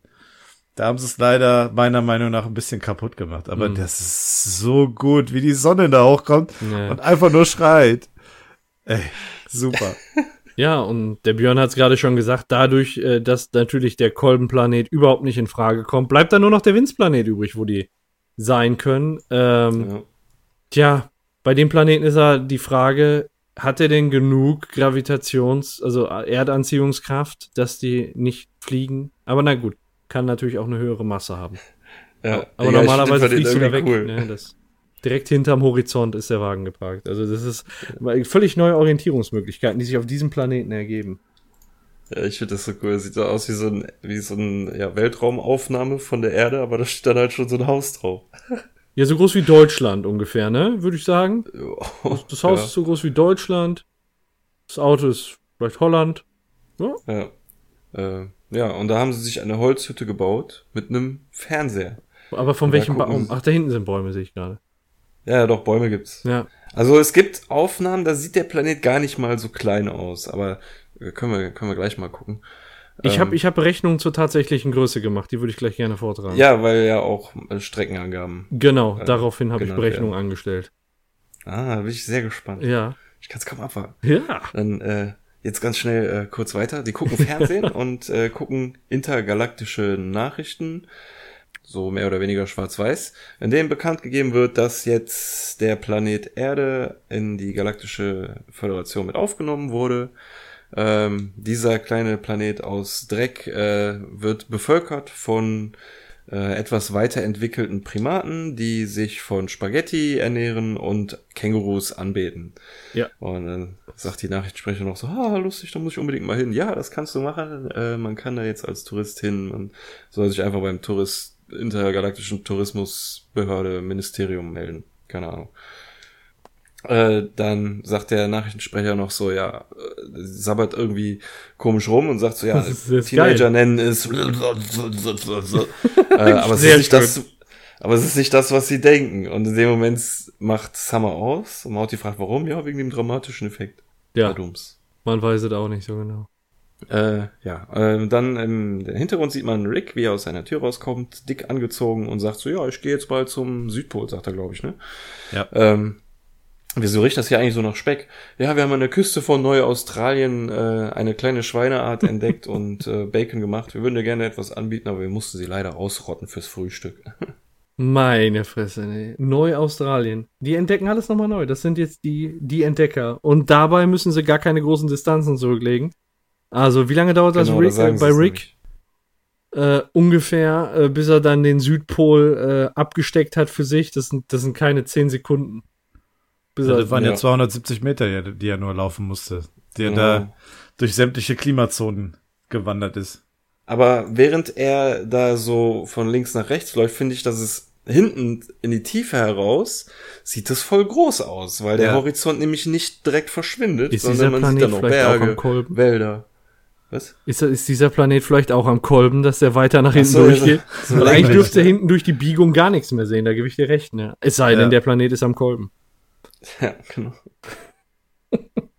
Da haben sie es leider meiner Meinung nach ein bisschen kaputt gemacht. Aber mm. das ist so gut, wie die Sonne da hochkommt nee. und einfach nur schreit. Ey, super. Ja, und der Björn hat es gerade schon gesagt, dadurch, äh, dass natürlich der Kolbenplanet überhaupt nicht in Frage kommt, bleibt dann nur noch der Windsplanet übrig, wo die sein können. Ähm, ja. Tja, bei dem Planeten ist er die Frage, hat er denn genug Gravitations-, also Erdanziehungskraft, dass die nicht fliegen? Aber na gut, kann natürlich auch eine höhere Masse haben. Ja, Aber ich normalerweise fliegst du da weg. cool. Ne? Das, direkt hinterm Horizont ist der Wagen geparkt. Also das ist völlig neue Orientierungsmöglichkeiten, die sich auf diesem Planeten ergeben. Ja, ich finde das so cool. Sieht so aus wie so ein, wie so ein ja, Weltraumaufnahme von der Erde, aber da steht dann halt schon so ein Haus drauf. Ja, so groß wie Deutschland ungefähr, ne? Würde ich sagen. Das, Das Haus ist so groß wie Deutschland. Das Auto ist vielleicht Holland. Ja. Äh, ja, und da haben sie sich eine Holzhütte gebaut mit einem Fernseher. Aber von Ja, welchem Baum? Ach, da hinten sind Bäume, sehe ich gerade. Ja, ja, doch, Bäume gibt's. Ja. Also es gibt Aufnahmen, da sieht der Planet gar nicht mal so klein aus, aber äh, können wir, können wir gleich mal gucken. Ich Ähm, habe ich hab Berechnungen zur tatsächlichen Größe gemacht, die würde ich gleich gerne vortragen. Ja, weil ja auch äh, Streckenangaben. Genau, äh, daraufhin habe ich Berechnungen werden. angestellt. Ah, da bin ich sehr gespannt. Ja. Ich kann es kaum abwarten. Ja. Dann äh, jetzt ganz schnell äh, kurz weiter. Die gucken Fernsehen und äh, gucken intergalaktische Nachrichten, so mehr oder weniger schwarz-weiß, in dem bekannt gegeben wird, dass jetzt der Planet Erde in die galaktische Föderation mit aufgenommen wurde. Ähm, dieser kleine Planet aus Dreck äh, wird bevölkert von äh, etwas weiterentwickelten Primaten, die sich von Spaghetti ernähren und Kängurus anbeten. Ja. Und dann sagt die Nachrichtensprecher noch so, ah, lustig, da muss ich unbedingt mal hin. Ja, das kannst du machen. Äh, man kann da jetzt als Tourist hin. Man soll sich einfach beim Tourist, intergalaktischen Tourismusbehörde, Ministerium melden. Keine Ahnung. Äh, dann sagt der Nachrichtensprecher noch so, ja, äh, sabbert irgendwie komisch rum und sagt so, ja, ist- ist Teenager geil. nennen es, äh, aber es ist nicht das, aber es ist nicht das, was sie denken. Und in dem Moment macht Summer aus und Mauti fragt, warum? Ja, wegen dem dramatischen Effekt. Ja, Badums. man weiß es auch nicht so genau. Äh, ja, äh, dann im Hintergrund sieht man Rick, wie er aus seiner Tür rauskommt, dick angezogen und sagt so, ja, ich gehe jetzt bald zum Südpol, sagt er, glaube ich, ne? Ja. Ähm, wieso riecht das hier eigentlich so nach Speck? Ja, wir haben an der Küste von Neuaustralien äh, eine kleine Schweineart entdeckt und äh, Bacon gemacht. Wir würden dir gerne etwas anbieten, aber wir mussten sie leider ausrotten fürs Frühstück. Meine Fresse, nee. Neu-Australien. Die entdecken alles nochmal neu. Das sind jetzt die, die Entdecker. Und dabei müssen sie gar keine großen Distanzen zurücklegen. Also, wie lange dauert das Genau, da Rick, äh, sagen sie bei Rick? Äh, ungefähr, äh, bis er dann den Südpol äh, abgesteckt hat für sich. Das sind, das sind keine 10 Sekunden. Bis Ja, das waren ja. ja. 270 Meter, die er nur laufen musste. Der Genau. da durch sämtliche Klimazonen gewandert ist. Aber während er da so von links nach rechts läuft, finde ich, dass es hinten in die Tiefe heraus sieht das voll groß aus, weil der Ja. Horizont nämlich nicht direkt verschwindet, Ist sondern man Planet sieht da noch Berge, Kolben? Wälder. Was? ist, ist dieser Planet vielleicht auch am Kolben, dass der weiter nach hinten so, ja, so- durchgeht? so Weil eigentlich dürfte er hinten durch die Biegung gar nichts mehr sehen. Da gebe ich dir recht. Ne? Es sei denn, Ja. der Planet ist am Kolben. Ja, genau.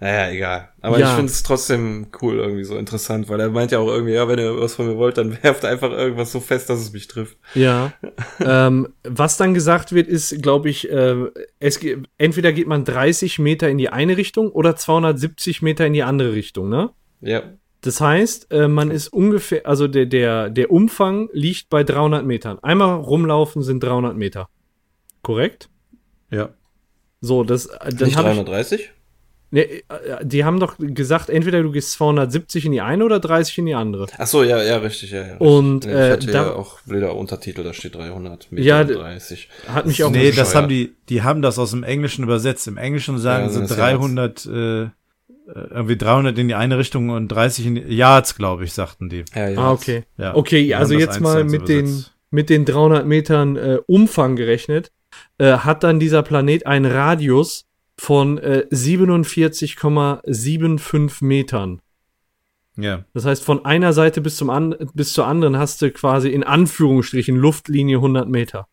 Naja, egal. Aber Ja. ich finde es trotzdem cool, irgendwie so interessant, weil er meint ja auch irgendwie, ja, wenn ihr was von mir wollt, dann werft einfach irgendwas so fest, dass es mich trifft. Ja. ähm, was dann gesagt wird, ist, glaube ich, äh, es, entweder geht man 30 Meter in die eine Richtung oder 270 Meter in die andere Richtung, ne? Ja, Das heißt, äh, man ist ungefähr, also der, der, der Umfang liegt bei 300 Metern. Einmal rumlaufen sind 300 Meter. Korrekt? Ja. So, das, äh, dann nicht habe ich, 330? Ne, äh, die haben doch gesagt, entweder du gehst 270 in die eine oder 30 in die andere. Ach so, ja, ja, richtig, ja, ja. richtig. Und, Nee, äh, ich hatte da- ja auch wilder Untertitel, da steht 300 Meter Ja, und d- 30. Hat mich auch Nee, das haben die, die haben das aus dem Englischen übersetzt. Im Englischen sagen Ja, sie das ist 300, äh, äh, irgendwie 300 in die eine Richtung und 30 in die, Yards, glaube ich, sagten die. Ja, ja. Ah, okay. Ja. Okay, Die also jetzt mal mit den, mit den 300 Metern äh, Umfang gerechnet, äh, hat dann dieser Planet einen Radius von äh, 47,75 Metern. Ja. Das heißt, von einer Seite bis, zum an bis zur anderen hast du quasi in Anführungsstrichen Luftlinie 100 Meter.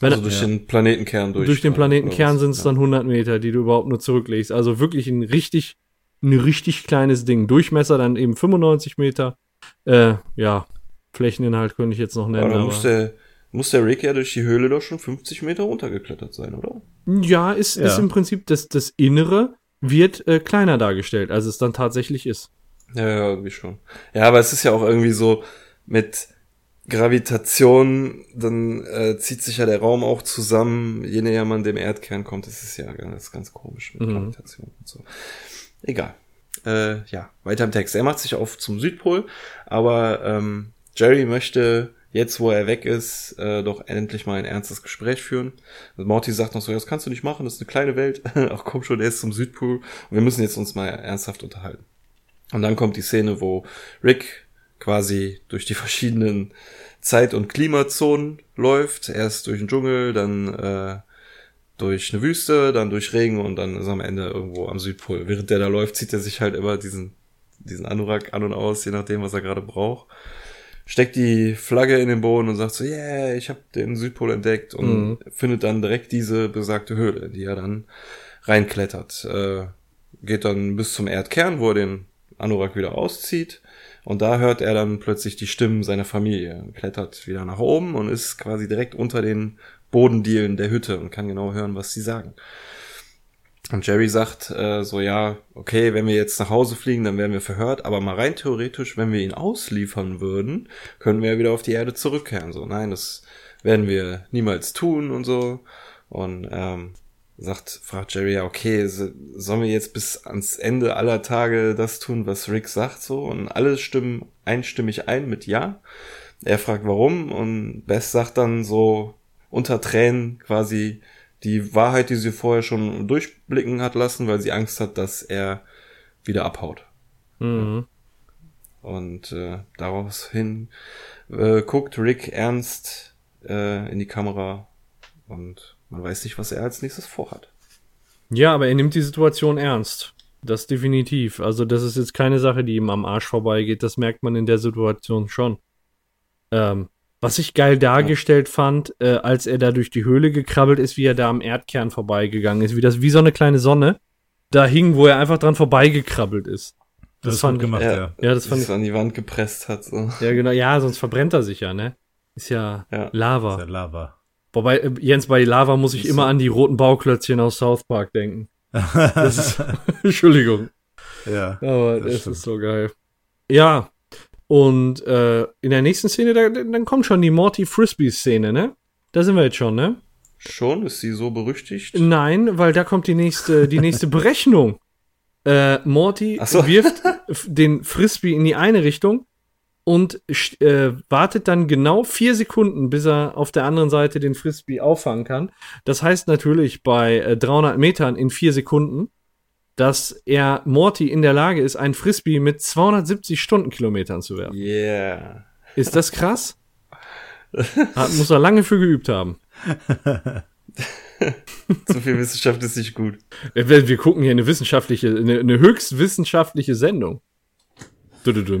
Wenn Also durch Ja. den Planetenkern durch. durch den Planetenkern Oder sind es dann 100 Meter, die du überhaupt nur zurücklegst. Also wirklich ein richtig, ein richtig kleines Ding. Durchmesser dann eben 95 Meter. Äh, ja, Flächeninhalt könnte ich jetzt noch Ja, nennen. aber dann aber muss der, muss der Rick ja durch die Höhle doch schon 50 Meter runtergeklettert sein, oder? Ja, ist, Ja. ist im Prinzip das, das Innere wird äh, kleiner dargestellt, als es dann tatsächlich ist. Ja, ja, irgendwie schon. Ja, aber es ist ja auch irgendwie so mit Gravitation, dann äh, zieht sich ja der Raum auch zusammen, je näher man dem Erdkern kommt. Das ist ja ganz, ganz komisch mit Mhm. Gravitation und so. Egal. Äh, ja, weiter im Text. Er macht sich auf zum Südpol, aber ähm, Jerry möchte jetzt, wo er weg ist, äh, doch endlich mal ein ernstes Gespräch führen. Also Morty sagt noch so, das kannst du nicht machen, das ist eine kleine Welt. Ach komm schon, der ist zum Südpol. Und wir müssen jetzt uns mal ernsthaft unterhalten. Und dann kommt die Szene, wo Rick quasi durch die verschiedenen Zeit- und Klimazonen läuft. Erst durch den Dschungel, dann äh, durch eine Wüste, dann durch Regen und dann ist er am Ende irgendwo am Südpol. Während der da läuft, zieht er sich halt immer diesen, diesen Anorak an und aus, je nachdem, was er gerade braucht. Steckt die Flagge in den Boden und sagt so, yeah, ich habe den Südpol entdeckt und Mhm. findet dann direkt diese besagte Höhle, die er dann reinklettert. Äh, geht dann bis zum Erdkern, wo er den Anorak wieder auszieht. Und da hört er dann plötzlich die Stimmen seiner Familie, klettert wieder nach oben und ist quasi direkt unter den Bodendielen der Hütte und kann genau hören, was sie sagen. Und Jerry sagt äh, so, ja, okay, wenn wir jetzt nach Hause fliegen, dann werden wir verhört, aber mal rein theoretisch, wenn wir ihn ausliefern würden, können wir ja wieder auf die Erde zurückkehren. So, nein, das werden wir niemals tun und so. Und ähm, sagt, fragt Jerry, ja, okay, so- sollen wir jetzt bis ans Ende aller Tage das tun, was Rick sagt, so? Und alle stimmen einstimmig ein mit Ja. Er fragt warum und Bess sagt dann so unter Tränen quasi die Wahrheit, die sie vorher schon durchblicken hat lassen, weil sie Angst hat, dass er wieder abhaut. Mhm. Und äh, daraufhin äh, guckt Rick ernst äh, in die Kamera und man weiß nicht, was er als nächstes vorhat. Ja, aber er nimmt die Situation ernst. Das definitiv. Also, das ist jetzt keine Sache, die ihm am Arsch vorbeigeht. Das merkt man in der Situation schon. Ähm, was ich geil dargestellt fand, äh, als er da durch die Höhle gekrabbelt ist, wie er da am Erdkern vorbeigegangen ist, wie das wie so eine kleine Sonne da hing, wo er einfach dran vorbeigekrabbelt ist. Das, ist fand gut ich- gemacht, Ja. ja. Ja, das fand es ich. an die Wand gepresst hat. So. Ja, genau. Ja, sonst verbrennt er sich ja, ne? Ist ja, Ja. Lava. Der Lava. Wobei, äh, Jens, bei Lava muss ich Ist immer so. an die roten Bauklötzchen aus South Park denken. Das ist, Entschuldigung. ja. Aber Das stimmt. ist so geil. Ja. Und äh, in der nächsten Szene, da, dann kommt schon die Morty Frisbee-Szene, ne? Da sind wir jetzt schon, ne? Schon? Ist sie so berüchtigt? Nein, weil da kommt die nächste, die nächste Berechnung. Äh, Morty so. wirft den Frisbee in die eine Richtung und äh, wartet dann genau vier Sekunden, bis er auf der anderen Seite den Frisbee auffangen kann. Das heißt natürlich bei äh, 300 Metern in vier Sekunden, dass er Morty in der Lage ist, ein Frisbee mit 270 Stundenkilometern zu werfen. Yeah. Ist das krass? Hat, muss er lange für geübt haben. Zu viel Wissenschaft ist nicht gut. Äh, Wir, gucken hier eine wissenschaftliche, eine, eine höchst wissenschaftliche Sendung.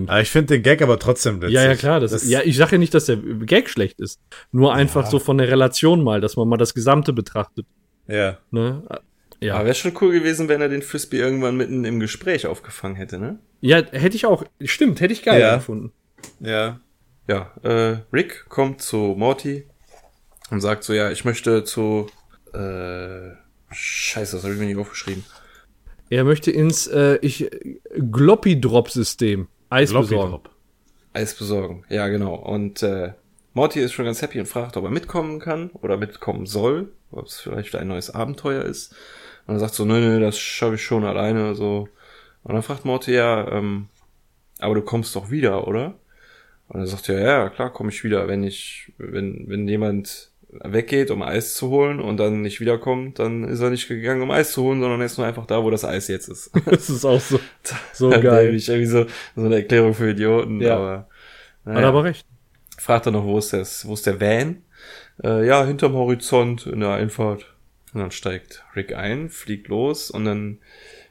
Aber ich finde den Gag aber trotzdem witzig. Ja, ja, klar. Das, ja, ich sage ja nicht, dass der Gag schlecht ist. Nur einfach so von der Relation mal, dass man mal das Gesamte betrachtet. ja. Ne? Ja. Aber wäre schon cool gewesen, wenn er den Frisbee irgendwann mitten im Gespräch aufgefangen hätte, ne? ja, hätte ich auch. Stimmt, hätte ich geil Ja. gefunden. Ja. Ja, äh, Rick kommt zu Morty und sagt so, ja, ich möchte zu, äh, scheiße, das habe ich mir nicht aufgeschrieben. Er möchte ins äh, ich, Gloppy-Drop-System Eis besorgen. Loppidrop. Eis besorgen. Ja, genau. Und äh, Morty ist schon ganz happy und fragt, ob er mitkommen kann oder mitkommen soll, ob es vielleicht ein neues Abenteuer ist. Und er sagt so, nö, nö, das schaffe ich schon alleine, so. Und dann fragt Morty ja, ähm, aber du kommst doch wieder, oder? Und er sagt ja, ja, klar, komme ich wieder, wenn ich, wenn, wenn jemand weggeht, um Eis zu holen und dann nicht wiederkommt, dann ist er nicht gegangen, um Eis zu holen, sondern er ist nur einfach da, wo das Eis jetzt ist. Das ist auch so, so Geil. geil. Irgendwie so, so eine Erklärung für Idioten, Ja. aber. Hat naja. aber recht. Fragt er noch, wo ist das, wo ist der Van? Äh, ja, hinterm Horizont in der Einfahrt. Und dann steigt Rick ein, fliegt los und dann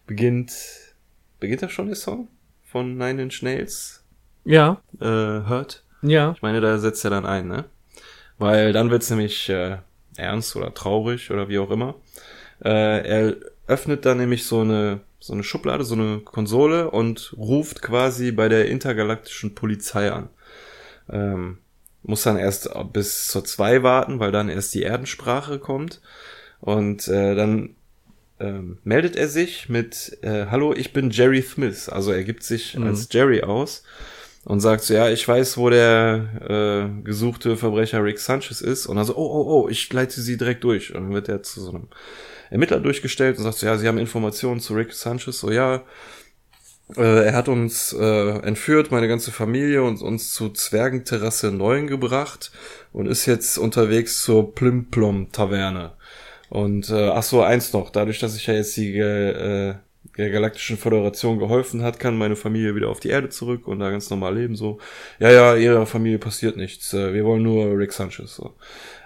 beginnt, beginnt da schon der Song von Nine Inch Nails? Ja, Äh, Hurt? ja. Ich meine, da setzt er dann ein, ne? Weil dann wird's nämlich äh, ernst oder traurig oder wie auch immer. Äh, er öffnet dann nämlich so eine so eine Schublade, so eine Konsole und ruft quasi bei der intergalaktischen Polizei an. Ähm, muss dann erst bis zur 2 warten, weil dann erst die Erdensprache kommt. Und äh, dann ähm, meldet er sich mit äh, Hallo, ich bin Jerry Smith. Also er gibt sich Mhm. als Jerry aus und sagt so, ja, ich weiß, wo der äh, gesuchte Verbrecher Rick Sanchez ist. Und dann so, oh, oh, oh, ich leite sie direkt durch. Und dann wird er zu so einem Ermittler durchgestellt und sagt so, ja, sie haben Informationen zu Rick Sanchez. So, ja, Äh, er hat uns äh, entführt, meine ganze Familie, und uns zu Zwergenterrasse 9 gebracht und ist jetzt unterwegs zur Plimplom-Taverne. Und äh, ach so, eins noch, dadurch, dass ich ja jetzt die äh, der Galaktischen Föderation geholfen hat, kann meine Familie wieder auf die Erde zurück und da ganz normal leben. So, ja, ja, ihrer Familie passiert nichts. Äh, wir wollen nur Rick Sanchez. So.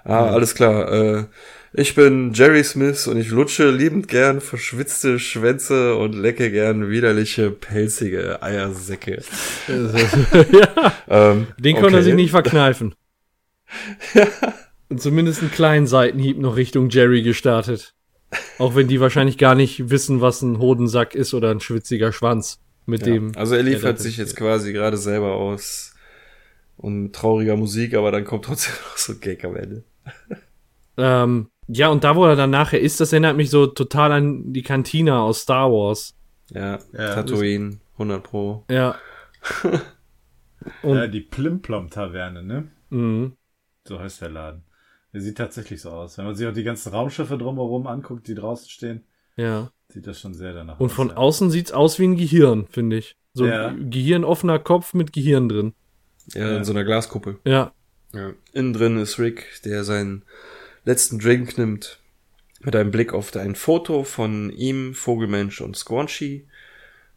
Ah, Ja. alles klar. Äh, ich bin Jerry Smith und ich lutsche liebend gern verschwitzte Schwänze und lecke gern widerliche, pelzige Eiersäcke. ja, Ähm, den konnte er okay. sich nicht verkneifen. Und zumindest einen kleinen Seitenhieb noch Richtung Jerry gestartet. Auch wenn die wahrscheinlich gar nicht wissen, was ein Hodensack ist oder ein schwitziger Schwanz. Mit Ja, dem. also er er liefert sich jetzt quasi gerade selber aus und trauriger Musik, aber dann kommt trotzdem noch so ein Gag am Ende. Ähm, ja, und da, wo er dann nachher ist, das erinnert mich so total an die Kantina aus Star Wars. Ja, Ja, Tatooine, 100 pro. Ja. Und, ja, die Plimplom-Taverne, ne? mh, So heißt der Laden. Der sieht tatsächlich so aus. Wenn man sich auch die ganzen Raumschiffe drumherum anguckt, die draußen stehen, ja. sieht das schon sehr danach Und aus. von ja. außen sieht's aus wie ein Gehirn, finde ich. So Ja. ein gehirnoffener Kopf mit Gehirn drin. Ja, Ja. in so einer Glaskuppel. Ja. Ja. Innen drin ist Rick, der seinen letzten Drink nimmt, mit einem Blick auf ein Foto von ihm, Vogelmensch und Squanchy.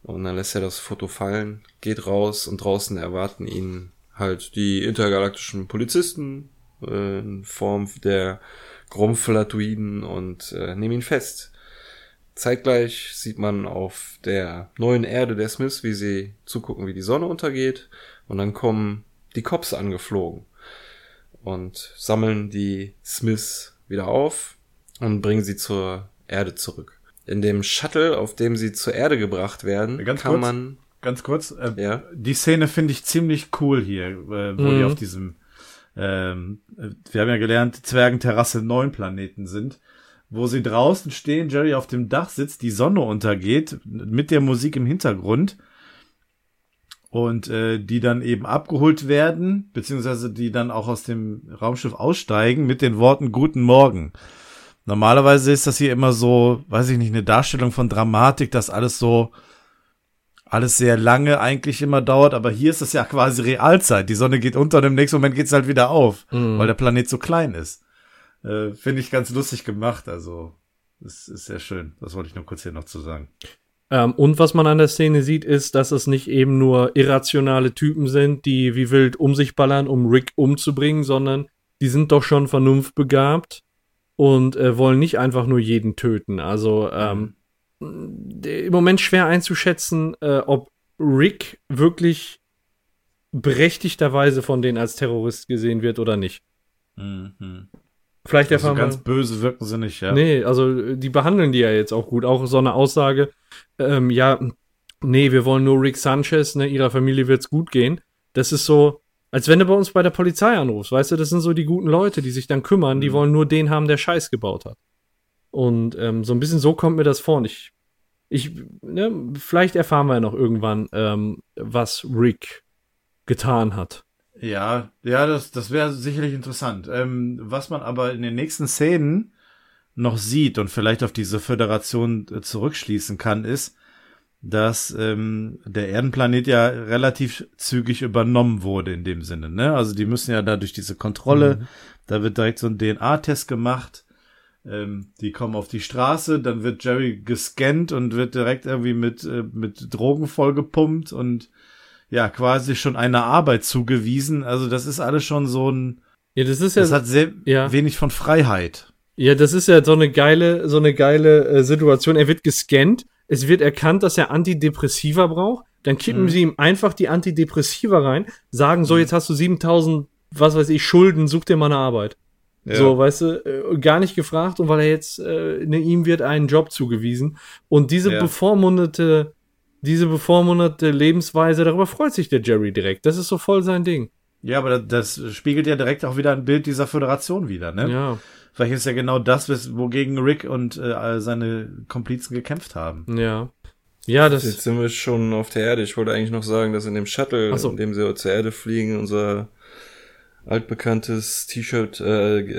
Und dann lässt er das Foto fallen, geht raus und draußen erwarten ihn halt die intergalaktischen Polizisten äh, in Form der Gromflatoiden und äh, nehmen ihn fest. Zeitgleich sieht man auf der neuen Erde der Smiths, wie sie zugucken, wie die Sonne untergeht. Und dann kommen die Cops angeflogen und sammeln die Smiths wieder auf und bringen sie zur Erde zurück. In dem Shuttle, auf dem sie zur Erde gebracht werden, Ganz kann kurz. man Ganz kurz, äh, Ja. die Szene finde ich ziemlich cool hier, äh, wo Mhm. die auf diesem, ähm, äh, wir haben ja gelernt, Zwergenterrasse 9 Planeten sind, wo sie draußen stehen, Jerry auf dem Dach sitzt, die Sonne untergeht, mit der Musik im Hintergrund und äh, die dann eben abgeholt werden, beziehungsweise die dann auch aus dem Raumschiff aussteigen mit den Worten Guten Morgen. Normalerweise ist das hier immer so, weiß ich nicht, eine Darstellung von Dramatik, dass alles so alles sehr lange eigentlich immer dauert, aber hier ist es ja quasi Realzeit. Die Sonne geht unter und im nächsten Moment geht es halt wieder auf, Mhm. weil der Planet so klein ist. Äh, Finde ich ganz lustig gemacht, also das ist sehr schön. Das wollte ich nur kurz hier noch zu sagen. Ähm, und was man an der Szene sieht, ist, dass es nicht eben nur irrationale Typen sind, die wie wild um sich ballern, um Rick umzubringen, sondern die sind doch schon vernunftbegabt und äh, wollen nicht einfach nur jeden töten. Also ähm, im Moment schwer einzuschätzen, äh, ob Rick wirklich berechtigterweise von denen als Terrorist gesehen wird oder nicht. Mhm. Vielleicht Also erfahren ganz böse wirken sie nicht, ja. Nee, also äh, die behandeln die ja jetzt auch gut. Auch so eine Aussage, ähm, ja, nee, wir wollen nur Rick Sanchez, ne, ihrer Familie wird's gut gehen. Das ist so, als wenn du bei uns bei der Polizei anrufst, weißt du, das sind so die guten Leute, die sich dann kümmern, die Mhm. wollen nur den haben, der Scheiß gebaut hat. Und ähm, so ein bisschen so kommt mir das vor. Und ich, ich, ne, vielleicht erfahren wir ja noch irgendwann, ähm, was Rick getan hat. Ja, ja, das, das wäre sicherlich interessant. Ähm, was man aber in den nächsten Szenen noch sieht und vielleicht auf diese Föderation äh, zurückschließen kann, ist, dass ähm, der Erdenplanet ja relativ zügig übernommen wurde in dem Sinne. Ne? Also die müssen ja da durch diese Kontrolle, da wird direkt so ein DNA-Test gemacht. Ähm, die kommen auf die Straße, dann wird Jerry gescannt und wird direkt irgendwie mit, äh, mit Drogen vollgepumpt und ja, quasi schon einer Arbeit zugewiesen. Also das ist alles schon so ein, Ja, das ist ja, das hat sehr ja. wenig von Freiheit. Ja, das ist ja so eine geile, so eine geile äh, Situation. Er wird gescannt, es wird erkannt, dass er Antidepressiva braucht. Dann kippen Mhm. sie ihm einfach die Antidepressiva rein, sagen so, jetzt hast du 7000, was weiß ich, Schulden, such dir mal eine Arbeit. So, weißt du, äh, gar nicht gefragt und weil er jetzt, äh, ne, ihm wird ein Job zugewiesen. Und diese Ja. bevormundete, diese bevormundete Lebensweise, darüber freut sich der Jerry direkt. Das ist so voll sein Ding. Ja, aber das, das spiegelt ja direkt auch wieder ein Bild dieser Föderation wieder, ne? Ja, Vielleicht ist ja genau das, wogegen Rick und äh, all seine Komplizen gekämpft haben. ja. Ja, das Jetzt sind wir schon auf der Erde. Ich wollte eigentlich noch sagen, dass in dem Shuttle, so. in dem sie zur Erde fliegen, unser altbekanntes T-Shirt, äh,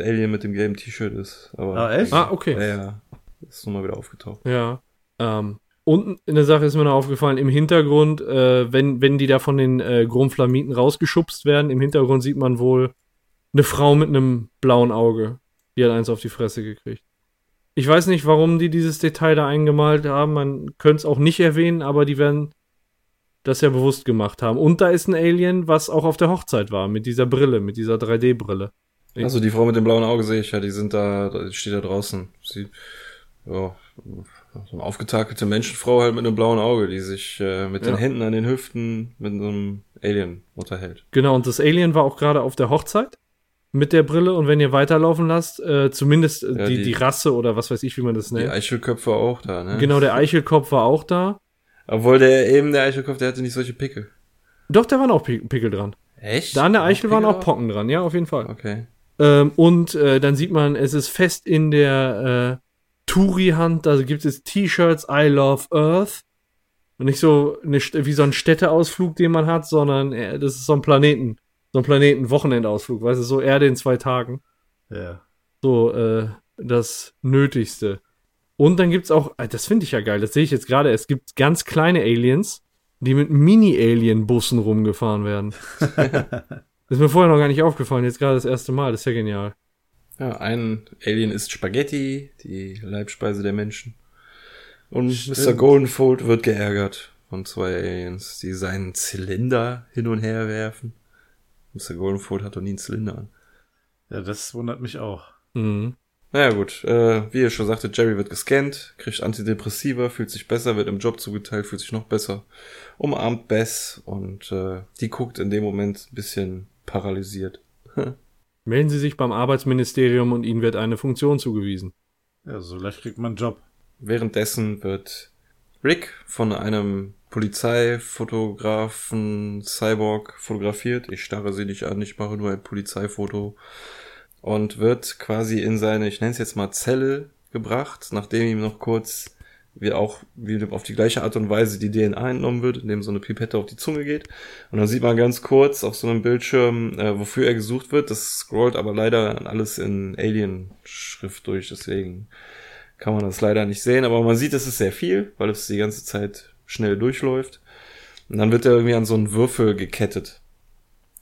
Alien mit dem gelben T-Shirt ist. Aber Ah, echt? Ah, okay. Ja, ja. Ist nochmal wieder aufgetaucht. Ja. Ähm, Und eine Sache ist mir noch aufgefallen, im Hintergrund, äh, wenn, wenn die da von den äh, Grumflamiten rausgeschubst werden, im Hintergrund sieht man wohl eine Frau mit einem blauen Auge. Die hat eins auf die Fresse gekriegt. Ich weiß nicht, warum die dieses Detail da eingemalt haben. Man könnte es auch nicht erwähnen, aber die werden das ja bewusst gemacht haben. Und da ist ein Alien, was auch auf der Hochzeit war, mit dieser Brille, mit dieser 3D-Brille. Also die Frau mit dem blauen Auge sehe ich ja, die sind da, die steht da draußen. Sie, ja, so eine aufgetakelte Menschenfrau halt mit einem blauen Auge, die sich äh, mit Ja. den Händen an den Hüften mit so einem Alien unterhält. Genau, und das Alien war auch gerade auf der Hochzeit mit der Brille. Und wenn ihr weiterlaufen lasst, äh, zumindest äh, Ja, die, die- die Rasse oder was weiß ich, wie man das Die nennt. Eichelköpfe auch da, ne? Genau, der Eichelkopf war auch da. Obwohl der eben, der Eichelkopf, der hatte nicht solche Pickel. Doch, da waren auch Pi- Pickel dran. Echt? Da an der Eichel waren auch Pocken dran, ja, auf jeden Fall. Okay. Ähm, und äh, dann sieht man, es ist fest in der äh, Touri-Hand, da gibt es T-Shirts I Love Earth. Und nicht so eine, wie so ein Städteausflug, den man hat, sondern äh, das ist so ein Planeten, so ein Planeten-Wochenendausflug, weißt du, so Erde in zwei Tagen. Ja. So äh, das Nötigste. Und dann gibt's auch, äh, das finde ich ja geil, das sehe ich jetzt gerade, es gibt ganz kleine Aliens, die mit Mini-Alien-Bussen rumgefahren werden. ist mir vorher noch gar nicht aufgefallen, jetzt gerade das erste Mal, das ist ja genial. Ja, ein Alien isst Spaghetti, die Leibspeise der Menschen. Und Mr. Goldenfold wird geärgert von zwei Aliens, die seinen Zylinder hin und her werfen. Mr. Goldenfold hat doch nie einen Zylinder an. Ja, das wundert mich auch. Mhm. Naja gut, äh, wie ihr schon sagte, Jerry wird gescannt, kriegt Antidepressiva, fühlt sich besser, wird im Job zugeteilt, fühlt sich noch besser, umarmt Bess und äh, die guckt in dem Moment ein bisschen paralysiert. Melden Sie sich beim Arbeitsministerium und Ihnen wird eine Funktion zugewiesen. Ja, so leicht kriegt man einen Job. Währenddessen wird Rick von einem Polizeifotografen Cyborg fotografiert. Ich starre sie nicht an, ich mache nur ein Polizeifoto. Und wird quasi in seine, ich nenne es jetzt mal Zelle gebracht, nachdem ihm noch kurz wie auch wie auf die gleiche Art und Weise die DNA entnommen wird, indem so eine Pipette auf die Zunge geht. Und dann sieht man ganz kurz auf so einem Bildschirm, äh, wofür er gesucht wird. Das scrollt aber leider alles in Alien-Schrift durch, deswegen kann man das leider nicht sehen, aber man sieht, es ist sehr viel, weil es die ganze Zeit schnell durchläuft. Und dann wird er irgendwie an so einen Würfel gekettet.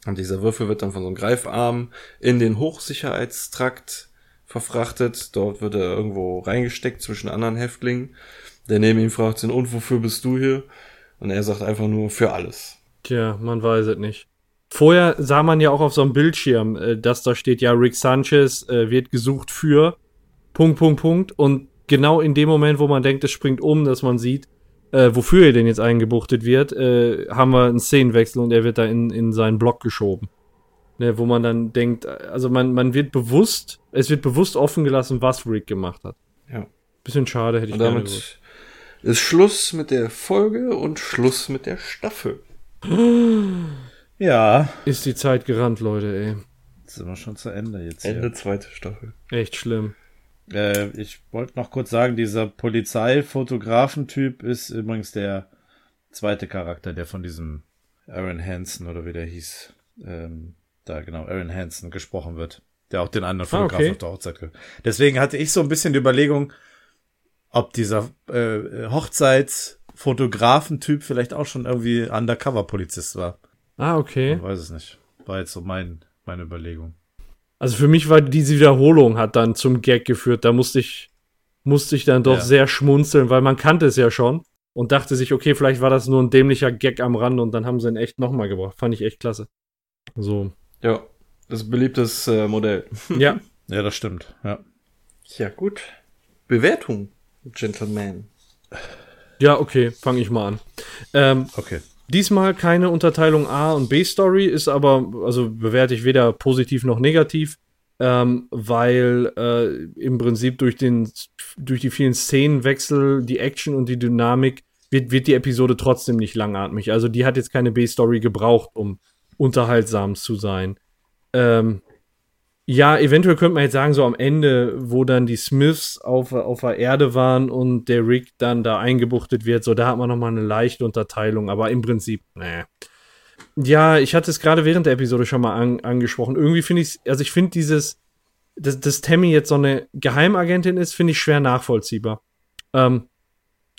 Und dieser Würfel wird dann von so einem Greifarm in den Hochsicherheitstrakt verfrachtet. Dort wird er irgendwo reingesteckt zwischen anderen Häftlingen. Der neben ihm fragt ihn, und wofür bist du hier? Und er sagt einfach nur, für alles. Tja, man weiß es nicht. Vorher sah man ja auch auf so einem Bildschirm, äh, dass da steht, ja, Rick Sanchez äh, wird gesucht für Punkt, Punkt, Punkt. Und genau in dem Moment, wo man denkt, es springt um, dass man sieht, äh, wofür er denn jetzt eingebuchtet wird, äh, haben wir einen Szenenwechsel und er wird da in, in seinen Block geschoben. Ne, wo man dann denkt, also man, man wird bewusst, es wird bewusst offen gelassen, was Rick gemacht hat. Ja. Bisschen schade, hätte ich Und gerne damit gewusst. ist Schluss mit der Folge und Schluss mit der Staffel. Ja. Ist die Zeit gerannt, Leute, ey. Jetzt sind wir schon zu Ende jetzt Ende hier. zweite Staffel. Echt schlimm. Äh, ich wollte noch kurz sagen, dieser Polizeifotografen-Typ ist übrigens der zweite Charakter, der von diesem Aaron Hansen oder wie der hieß, ähm, da genau, Aaron Hansen gesprochen wird, der auch den anderen Fotografen okay. auf der Hochzeit gehört. Deswegen hatte ich so ein bisschen die Überlegung, ob dieser äh, Hochzeitsfotografen-Typ vielleicht auch schon irgendwie Undercover-Polizist war. Ah, okay. Ich weiß es nicht. War jetzt so mein, meine Überlegung. Also für mich war diese Wiederholung hat dann zum Gag geführt. Da musste ich, musste ich dann doch Ja. sehr schmunzeln, weil man kannte es ja schon und dachte sich, okay, vielleicht war das nur ein dämlicher Gag am Rand und dann haben sie ihn echt nochmal gebracht. Fand ich echt klasse. So. Ja, das ist ein beliebtes äh, Modell. Ja. Ja, das stimmt. Ja. Ja, gut. Bewertung, Gentleman. Ja, okay, fange ich mal an. Ähm, Okay. Diesmal keine Unterteilung A und B Story, ist aber, also bewerte ich weder positiv noch negativ, ähm, weil äh, im Prinzip durch, den, durch die vielen Szenenwechsel, die Action und die Dynamik wird, wird die Episode trotzdem nicht langatmig. Also die hat jetzt keine B-Story gebraucht, um unterhaltsam zu sein. Ähm, ja, eventuell könnte man jetzt sagen, so am Ende, wo dann die Smiths auf, auf der Erde waren und der Rick dann da eingebuchtet wird, so da hat man nochmal eine leichte Unterteilung, aber im Prinzip, nee. Ja, ich hatte es gerade während der Episode schon mal an, angesprochen. Irgendwie finde ich also ich finde dieses, dass, dass Tammy jetzt so eine Geheimagentin ist, finde ich schwer nachvollziehbar. Ähm,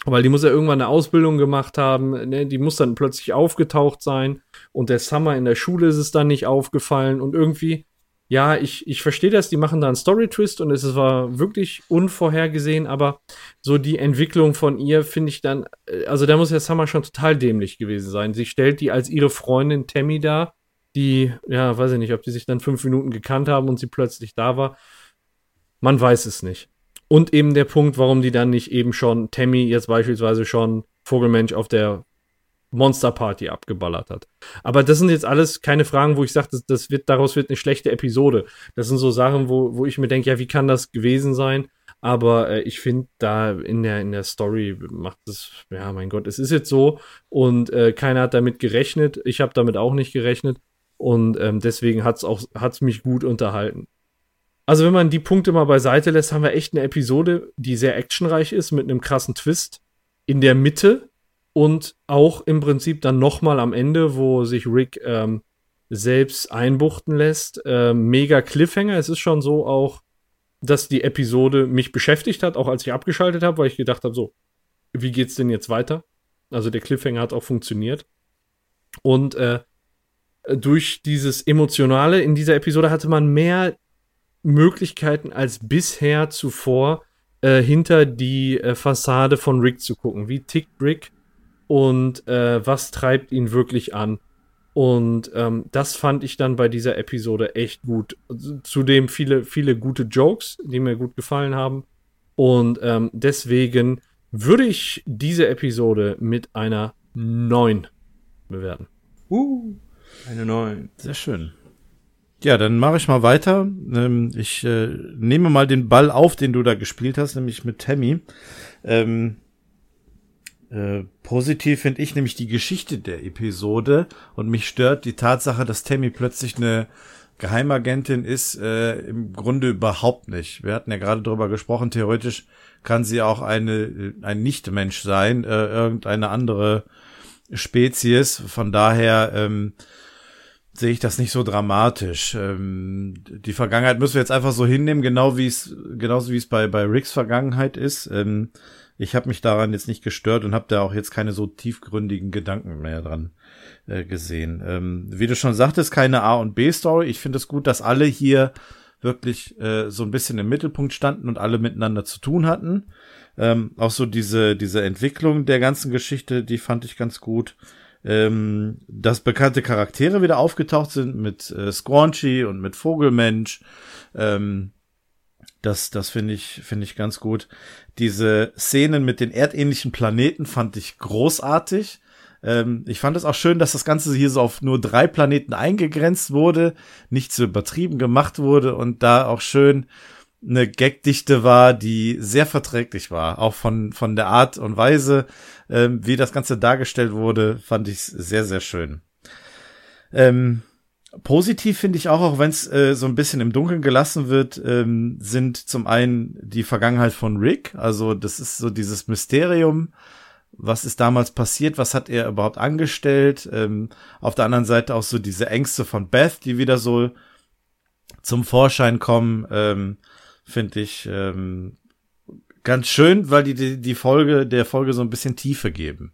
weil die muss ja irgendwann eine Ausbildung gemacht haben, ne? die muss dann plötzlich aufgetaucht sein und der Summer in der Schule ist es dann nicht aufgefallen und irgendwie, ja, ich, ich verstehe das, die machen da einen Story-Twist und es war wirklich unvorhergesehen, aber so die Entwicklung von ihr finde ich dann, äh, also da muss ja Summer schon total dämlich gewesen sein. Sie stellt die als ihre Freundin Tammy dar, die, ja, weiß ich nicht, ob die sich dann fünf Minuten gekannt haben und sie plötzlich da war. Man weiß es nicht. Und eben der Punkt, warum die dann nicht eben schon Tammy jetzt beispielsweise schon Vogelmensch auf der Monster Party abgeballert hat. Aber das sind jetzt alles keine Fragen, wo ich sage, das, das, wird, daraus wird eine schlechte Episode. Das sind so Sachen, wo, wo ich mir denke, ja, wie kann das gewesen sein? Aber äh, ich finde, da in der, in der Story macht es, ja, mein Gott, es ist jetzt so und äh, keiner hat damit gerechnet. Ich habe damit auch nicht gerechnet und ähm, deswegen hat es auch hat's mich gut unterhalten. Also wenn man die Punkte mal beiseite lässt, haben wir echt eine Episode, die sehr actionreich ist mit einem krassen Twist in der Mitte und auch im Prinzip dann nochmal am Ende, wo sich Rick ähm, selbst einbuchten lässt. Ähm, mega Cliffhanger. Es ist schon so auch, dass die Episode mich beschäftigt hat, auch als ich abgeschaltet habe, weil ich gedacht habe, so, wie geht's denn jetzt weiter? Also der Cliffhanger hat auch funktioniert. Und äh, durch dieses Emotionale in dieser Episode hatte man mehr Möglichkeiten als bisher zuvor äh, hinter die äh, Fassade von Rick zu gucken. Wie tickt Rick und äh, was treibt ihn wirklich an? Und ähm, das fand ich dann bei dieser Episode echt gut. Zudem viele, viele gute Jokes, die mir gut gefallen haben. Und ähm, deswegen würde ich diese Episode mit einer 9 bewerten. Uh, eine 9. Sehr schön. Ja, dann mache ich mal weiter. Ähm, ich äh, nehme mal den Ball auf, den du da gespielt hast, nämlich mit Tammy. Ähm, äh, positiv finde ich nämlich die Geschichte der Episode und mich stört die Tatsache, dass Tammy plötzlich eine Geheimagentin ist, äh, im Grunde überhaupt nicht. Wir hatten ja gerade drüber gesprochen, theoretisch kann sie auch eine, ein Nicht-Mensch sein, äh, irgendeine andere Spezies. Von daher ähm, sehe ich das nicht so dramatisch. Ähm, die Vergangenheit müssen wir jetzt einfach so hinnehmen, genau wie es, genauso wie es bei, bei Ricks Vergangenheit ist. Ähm, ich habe mich daran jetzt nicht gestört und habe da auch jetzt keine so tiefgründigen Gedanken mehr dran äh, gesehen. Ähm, wie du schon sagtest, keine A- und B-Story. Ich finde es gut, dass alle hier wirklich äh, so ein bisschen im Mittelpunkt standen und alle miteinander zu tun hatten. Ähm, auch so diese, diese Entwicklung der ganzen Geschichte, die fand ich ganz gut ähm, dass bekannte Charaktere wieder aufgetaucht sind mit äh, Squanchy und mit Vogelmensch. Ähm, das, das finde ich, finde ich ganz gut. Diese Szenen mit den erdähnlichen Planeten fand ich großartig. Ähm, ich fand es auch schön, dass das Ganze hier so auf nur drei Planeten eingegrenzt wurde, nicht so übertrieben gemacht wurde und da auch schön eine Gagdichte war, die sehr verträglich war. Auch von, von der Art und Weise, ähm, wie das Ganze dargestellt wurde, fand ich sehr, sehr schön. Ähm, positiv finde ich auch, auch wenn es äh, so ein bisschen im Dunkeln gelassen wird, ähm, sind zum einen die Vergangenheit von Rick. Also das ist so dieses Mysterium. Was ist damals passiert? Was hat er überhaupt angestellt? Ähm, auf der anderen Seite auch so diese Ängste von Beth, die wieder so zum Vorschein kommen. Ähm, finde ich ähm, ganz schön, weil die, die die Folge der Folge so ein bisschen Tiefe geben.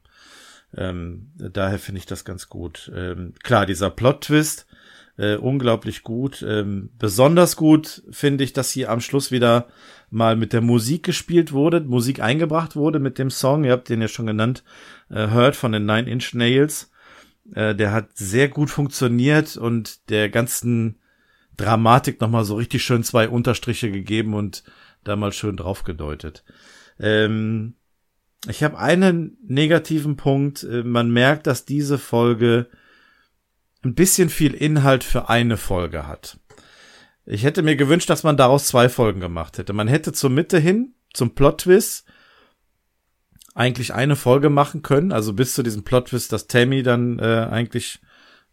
Ähm, daher finde ich das ganz gut. Ähm, klar, dieser Plot-Twist, äh, unglaublich gut. Ähm, besonders gut finde ich, dass hier am Schluss wieder mal mit der Musik gespielt wurde, Musik eingebracht wurde mit dem Song. Ihr habt den ja schon genannt, äh, Heard von den Nine Inch Nails. Äh, der hat sehr gut funktioniert und der ganzen Dramatik nochmal so richtig schön zwei Unterstriche gegeben und da mal schön drauf gedeutet. Ähm, ich habe einen negativen Punkt. Äh, man merkt, dass diese Folge ein bisschen viel Inhalt für eine Folge hat. Ich hätte mir gewünscht, dass man daraus zwei Folgen gemacht hätte. Man hätte zur Mitte hin, zum Plot-Twist, eigentlich eine Folge machen können, also bis zu diesem Plot-Twist, dass Tammy dann äh, eigentlich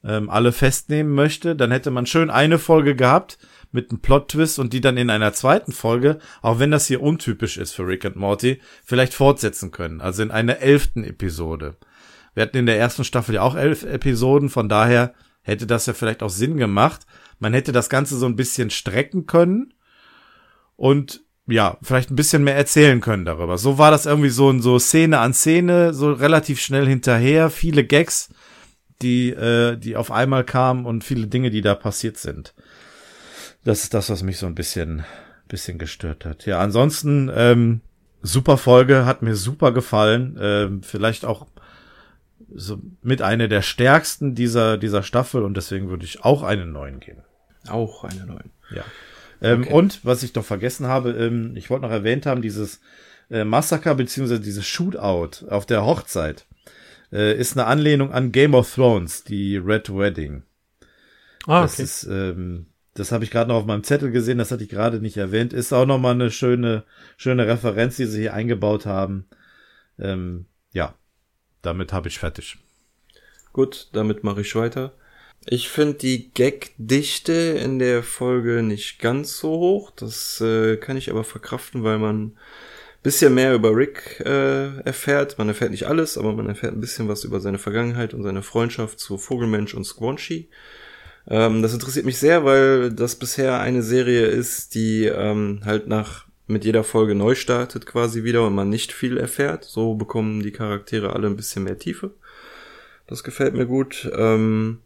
ähm, alle festnehmen möchte, dann hätte man schön eine Folge gehabt mit einem Plot-Twist und die dann in einer zweiten Folge, auch wenn das hier untypisch ist für Rick und Morty, vielleicht fortsetzen können. Also in einer elften Episode. Wir hatten in der ersten Staffel ja auch elf Episoden, von daher hätte das ja vielleicht auch Sinn gemacht. Man hätte das Ganze so ein bisschen strecken können und ja, vielleicht ein bisschen mehr erzählen können darüber. So war das irgendwie so, so Szene an Szene, so relativ schnell hinterher, viele Gags, die, äh, die auf einmal kamen und viele Dinge, die da passiert sind. Das ist das, was mich so ein bisschen, bisschen gestört hat. Ja, ansonsten, ähm, super Folge, hat mir super gefallen. Ähm, vielleicht auch so mit einer der stärksten dieser, dieser Staffel und deswegen würde ich auch einen neuen geben. Auch einen neuen. Ja. Ähm, Okay. Und was ich doch vergessen habe, ähm, ich wollte noch erwähnt haben, dieses äh, Massaker beziehungsweise dieses Shootout auf der Hochzeit äh, ist eine Anlehnung an Game of Thrones, die Red Wedding. Ah, Das ist, ähm, das habe ich gerade noch auf meinem Zettel gesehen, das hatte ich gerade nicht erwähnt. Ist auch noch mal eine schöne, schöne Referenz, die sie hier eingebaut haben. Ähm, damit habe ich fertig. Gut, damit mache ich weiter. Ich finde die Gag-Dichte in der Folge nicht ganz so hoch. Das äh, kann ich aber verkraften, weil man bisschen mehr über Rick äh, erfährt. Man erfährt nicht alles, aber man erfährt ein bisschen was über seine Vergangenheit und seine Freundschaft zu Vogelmensch und Squanchy. Ähm, das interessiert mich sehr, weil das bisher eine Serie ist, die ähm, halt nach mit jeder Folge neu startet quasi wieder und man nicht viel erfährt. So bekommen die Charaktere alle ein bisschen mehr Tiefe. Das gefällt mir gut. Ähm,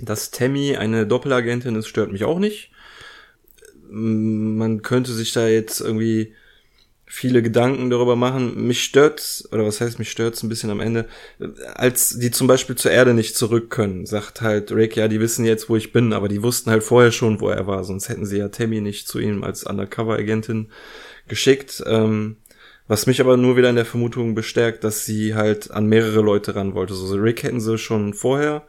dass Tammy eine Doppelagentin ist, stört mich auch nicht. Man könnte sich da jetzt irgendwie viele Gedanken darüber machen. Mich stört's, oder was heißt mich stört's ein bisschen am Ende, als die zum Beispiel zur Erde nicht zurück können, sagt halt Rick, ja, die wissen jetzt, wo ich bin, aber die wussten halt vorher schon, wo er war, sonst hätten sie ja Tammy nicht zu ihm als Undercover-Agentin geschickt. Ähm, was mich aber nur wieder in der Vermutung bestärkt, dass sie halt an mehrere Leute ran wollte. So, Rick hätten sie schon vorher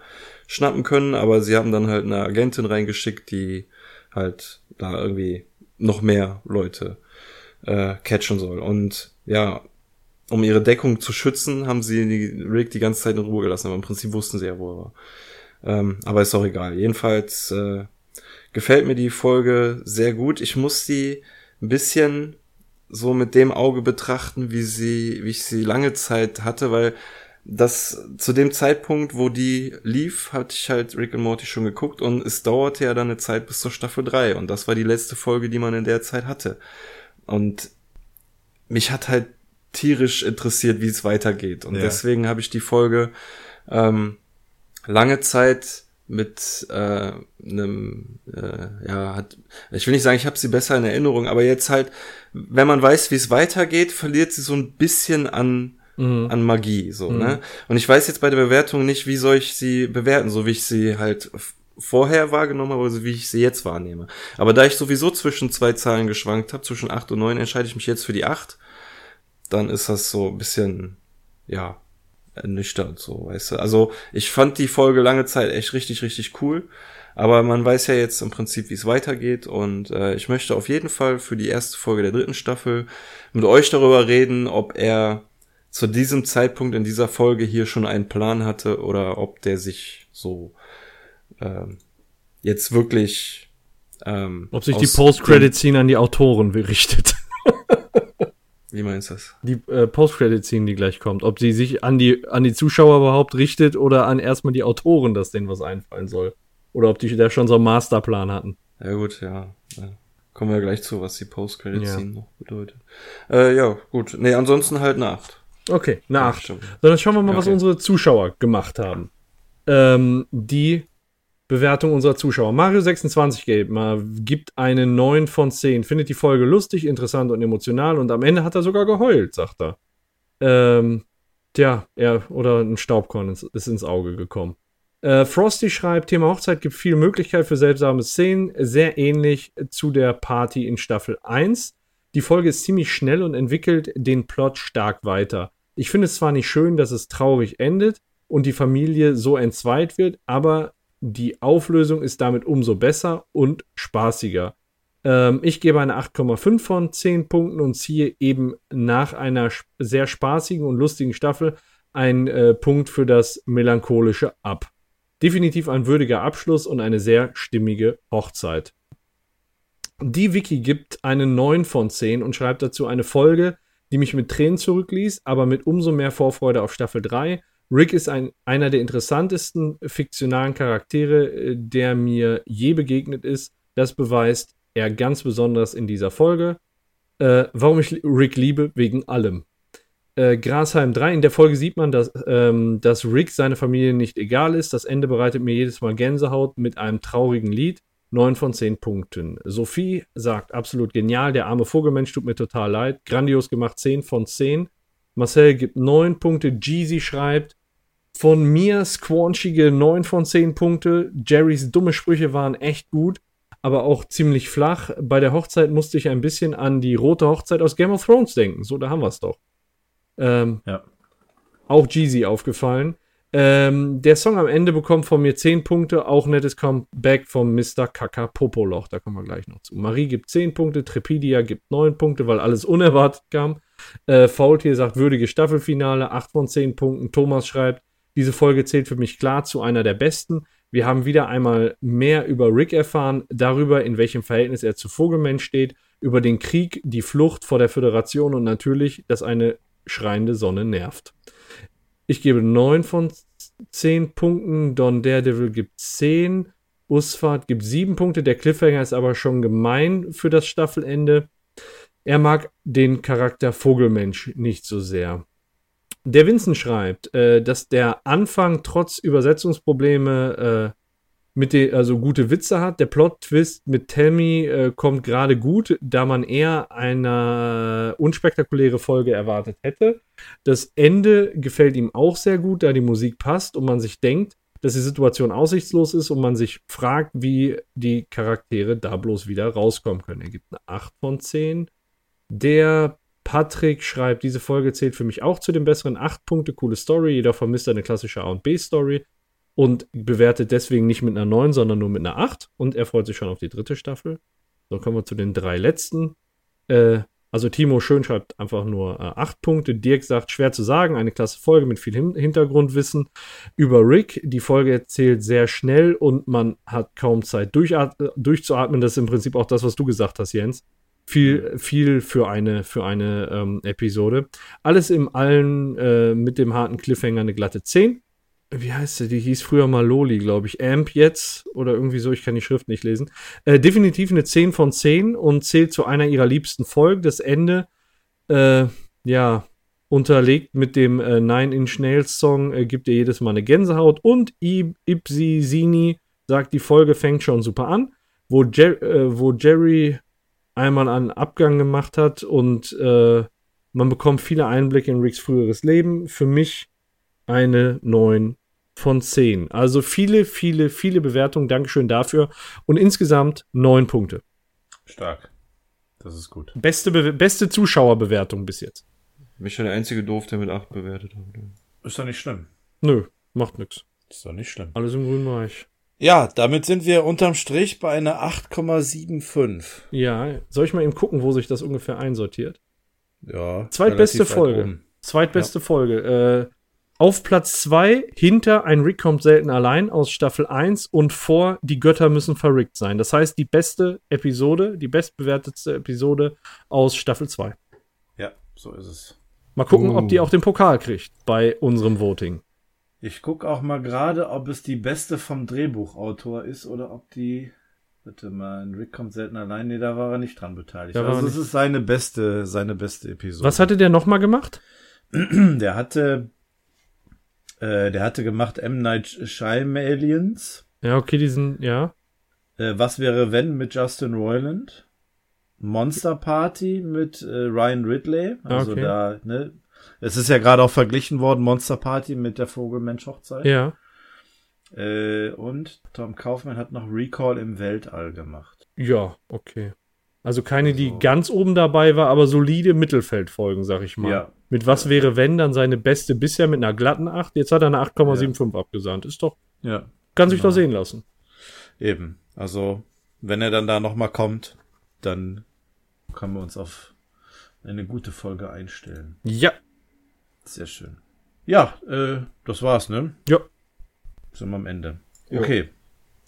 schnappen können, aber sie haben dann halt eine Agentin reingeschickt, die halt da irgendwie noch mehr Leute äh, catchen soll. Und ja, um ihre Deckung zu schützen, haben sie die, Rick die ganze Zeit in Ruhe gelassen, aber im Prinzip wussten sie ja, wo er war. Ähm, aber ist auch egal. Jedenfalls äh, gefällt mir die Folge sehr gut. Ich muss sie ein bisschen so mit dem Auge betrachten, wie sie, wie ich sie lange Zeit hatte, weil das zu dem Zeitpunkt, wo die lief, hatte ich halt Rick and Morty schon geguckt und es dauerte ja dann eine Zeit bis zur Staffel 3 und das war die letzte Folge, die man in der Zeit hatte. Und mich hat halt tierisch interessiert, wie es weitergeht und Ja. deswegen habe ich die Folge ähm, lange Zeit mit äh, einem äh, ja hat ich will nicht sagen ich habe sie besser in Erinnerung aber jetzt halt wenn man weiß wie es weitergeht verliert sie so ein bisschen an Mhm. an Magie so ne und ich weiß jetzt bei der Bewertung nicht wie soll ich sie bewerten so wie ich sie halt vorher wahrgenommen habe oder wie ich sie jetzt wahrnehme aber da ich sowieso zwischen zwei Zahlen geschwankt habe zwischen 8 und 9 entscheide ich mich jetzt für die 8 dann ist das so ein bisschen ja ernüchternd so, weißt du. Also ich fand die Folge lange Zeit echt richtig, richtig cool. Aber man weiß ja jetzt im Prinzip, wie es weitergeht. Und äh, ich möchte auf jeden Fall für die erste Folge der dritten Staffel mit euch darüber reden, ob er zu diesem Zeitpunkt in dieser Folge hier schon einen Plan hatte oder ob der sich so ähm, jetzt wirklich ähm, Ob sich die Post-Credit-Scene an die Autoren richtet. Wie meinst du das? Die äh, Post-Credit-Scene, die gleich kommt. Ob sie sich an die, an die Zuschauer überhaupt richtet oder an erstmal die Autoren, dass denen was einfallen soll. Oder ob die da schon so einen Masterplan hatten. Ja gut, ja. ja. Kommen wir gleich zu, was die Post-Credit-Scene Ja. noch bedeutet. Äh, ja, gut. Nee, ansonsten halt eine 8. Okay, eine Ja, 8. stimmt. So, dann schauen wir mal, was Okay. unsere Zuschauer gemacht haben. Ähm, die Bewertung unserer Zuschauer. Mario26 gibt, eine 9 von 10. Findet die Folge lustig, interessant und emotional und am Ende hat er sogar geheult, sagt er. Ähm, tja, er oder ein Staubkorn ist, ist ins Auge gekommen. Äh, Frosty schreibt, Thema Hochzeit gibt viel Möglichkeit für seltsame Szenen, sehr ähnlich zu der Party in Staffel 1. Die Folge ist ziemlich schnell und entwickelt den Plot stark weiter. Ich finde es zwar nicht schön, dass es traurig endet und die Familie so entzweit wird, aber die Auflösung ist damit umso besser und spaßiger. Ähm, ich gebe eine 8,5 von 10 Punkten und ziehe eben nach einer sehr spaßigen und lustigen Staffel einen äh, Punkt für das Melancholische ab. Definitiv ein würdiger Abschluss und eine sehr stimmige Hochzeit. Die Wiki gibt eine 9 von 10 und schreibt dazu eine Folge, die mich mit Tränen zurückließ, aber mit umso mehr Vorfreude auf Staffel 3. Rick ist ein, einer der interessantesten fiktionalen Charaktere, äh, der mir je begegnet ist. Das beweist er ganz besonders in dieser Folge. Äh, warum ich Rick liebe? Wegen allem. Äh, Grasheim 3, in der Folge sieht man, dass, ähm, dass Rick seine Familie nicht egal ist. Das Ende bereitet mir jedes Mal Gänsehaut mit einem traurigen Lied. 9 von 10 Punkten. Sophie sagt, absolut genial. Der arme Vogelmensch tut mir total leid. Grandios gemacht, 10 von 10. Marcel gibt 9 Punkte. Jeezy schreibt, von mir squanchige 9 von 10 Punkte. Jerrys dumme Sprüche waren echt gut, aber auch ziemlich flach. Bei der Hochzeit musste ich ein bisschen an die rote Hochzeit aus Game of Thrones denken. So, da haben wir es doch. Ähm, Ja. auch Jeezy aufgefallen. Ähm, der Song am Ende bekommt von mir 10 Punkte, auch nettes Comeback vom Mr. Kaka Popoloch, da kommen wir gleich noch zu. Marie gibt 10 Punkte, Trepidia gibt 9 Punkte, weil alles unerwartet kam. Äh, Faultier sagt würdige Staffelfinale, 8 von 10 Punkten. Thomas schreibt, diese Folge zählt für mich klar zu einer der besten. Wir haben wieder einmal mehr über Rick erfahren, darüber, in welchem Verhältnis er zu Vogelmensch steht, über den Krieg, die Flucht vor der Föderation und natürlich, dass eine schreiende Sonne nervt. Ich gebe 9 von 10 Punkten. Don Daredevil gibt 10. Usfahrt gibt 7 Punkte. Der Cliffhanger ist aber schon gemein für das Staffelende. Er mag den Charakter Vogelmensch nicht so sehr. Der Vincent schreibt, äh, dass der Anfang trotz Übersetzungsprobleme äh, mit den, also gute Witze hat. Der Plot-Twist mit Tammy äh, kommt gerade gut, da man eher eine unspektakuläre Folge erwartet hätte. Das Ende gefällt ihm auch sehr gut, da die Musik passt und man sich denkt, dass die Situation aussichtslos ist und man sich fragt, wie die Charaktere da bloß wieder rauskommen können. Er gibt eine 8 von 10. Der Patrick schreibt, diese Folge zählt für mich auch zu den besseren 8 Punkte, coole Story. Jeder vermisst eine klassische A- und B-Story und bewertet deswegen nicht mit einer 9, sondern nur mit einer 8. Und er freut sich schon auf die dritte Staffel. So kommen wir zu den drei letzten. Äh, also Timo Schön schreibt einfach nur äh, 8 Punkte. Dirk sagt, schwer zu sagen, eine klasse Folge mit viel Hin Hintergrundwissen über Rick. Die Folge erzählt sehr schnell und man hat kaum Zeit durchzuatmen. Das ist im Prinzip auch das, was du gesagt hast, Jens. Viel, viel für eine, für eine ähm, Episode. Alles im Allen äh, mit dem harten Cliffhanger eine glatte 10 wie heißt sie? Die hieß früher mal Loli, glaube ich. Amp jetzt oder irgendwie so, ich kann die Schrift nicht lesen. Äh, definitiv eine 10 von 10 und zählt zu einer ihrer liebsten Folgen. Das Ende, äh, ja, unterlegt mit dem äh, Nine Inch Nails Song, äh, gibt ihr jedes Mal eine Gänsehaut. Und I Ipsi Sini sagt, die Folge fängt schon super an, wo, Jer äh, wo Jerry einmal einen Abgang gemacht hat und äh, man bekommt viele Einblicke in Ricks früheres Leben. Für mich eine 9 von 10. Also viele, viele, viele Bewertungen. Dankeschön dafür. Und insgesamt 9 Punkte. Stark. Das ist gut. Beste, Be beste Zuschauerbewertung bis jetzt. Mich schon der einzige Doof, der mit 8 bewertet hat. Ist doch nicht schlimm. Nö, macht nix. Ist doch nicht schlimm. Alles im grünen Bereich. Ja, damit sind wir unterm Strich bei einer 8,75. Ja, soll ich mal eben gucken, wo sich das ungefähr einsortiert? Ja. Zweitbeste Folge. Zweitbeste Folge. Äh, auf Platz 2 hinter Ein Rick kommt selten allein aus Staffel 1 und vor Die Götter müssen verrickt sein. Das heißt, die beste Episode, die bestbewertetste Episode aus Staffel 2. Ja, so ist es. Mal gucken, Uh. ob die auch den Pokal kriegt bei unserem Voting. Ich guck auch mal gerade, ob es die beste vom Drehbuchautor ist oder ob die. Bitte mal, ein Rick kommt selten allein. Nee, da war er nicht dran beteiligt. Da also es ist seine beste, seine beste Episode. Was hatte der nochmal gemacht? Der hatte, äh, der hatte gemacht M. Night Shyamalan's. Ja, okay, diesen, ja. Äh, Was wäre wenn mit Justin Roiland? Monster Party mit äh, Ryan Ridley. Also Okay. da, ne? Es ist ja gerade auch verglichen worden, Monster Party mit der Vogelmensch-Hochzeit. Ja. Äh, und Tom Kaufman hat noch Recall im Weltall gemacht. Ja, okay. Also keine, die Also- ganz oben dabei war, aber solide Mittelfeldfolgen, sag ich mal. Ja. Mit was wäre, wenn, dann seine beste bisher mit einer glatten 8. Jetzt hat er eine 8,75 abgesandt. Ist doch, Ja, kann sich Genau. doch sehen lassen. eben. Also, wenn er dann da nochmal kommt, dann können wir uns auf eine gute Folge einstellen. Ja. Sehr schön. Ja, äh, das war's, ne? Ja. Sind wir am Ende. Ja. Okay.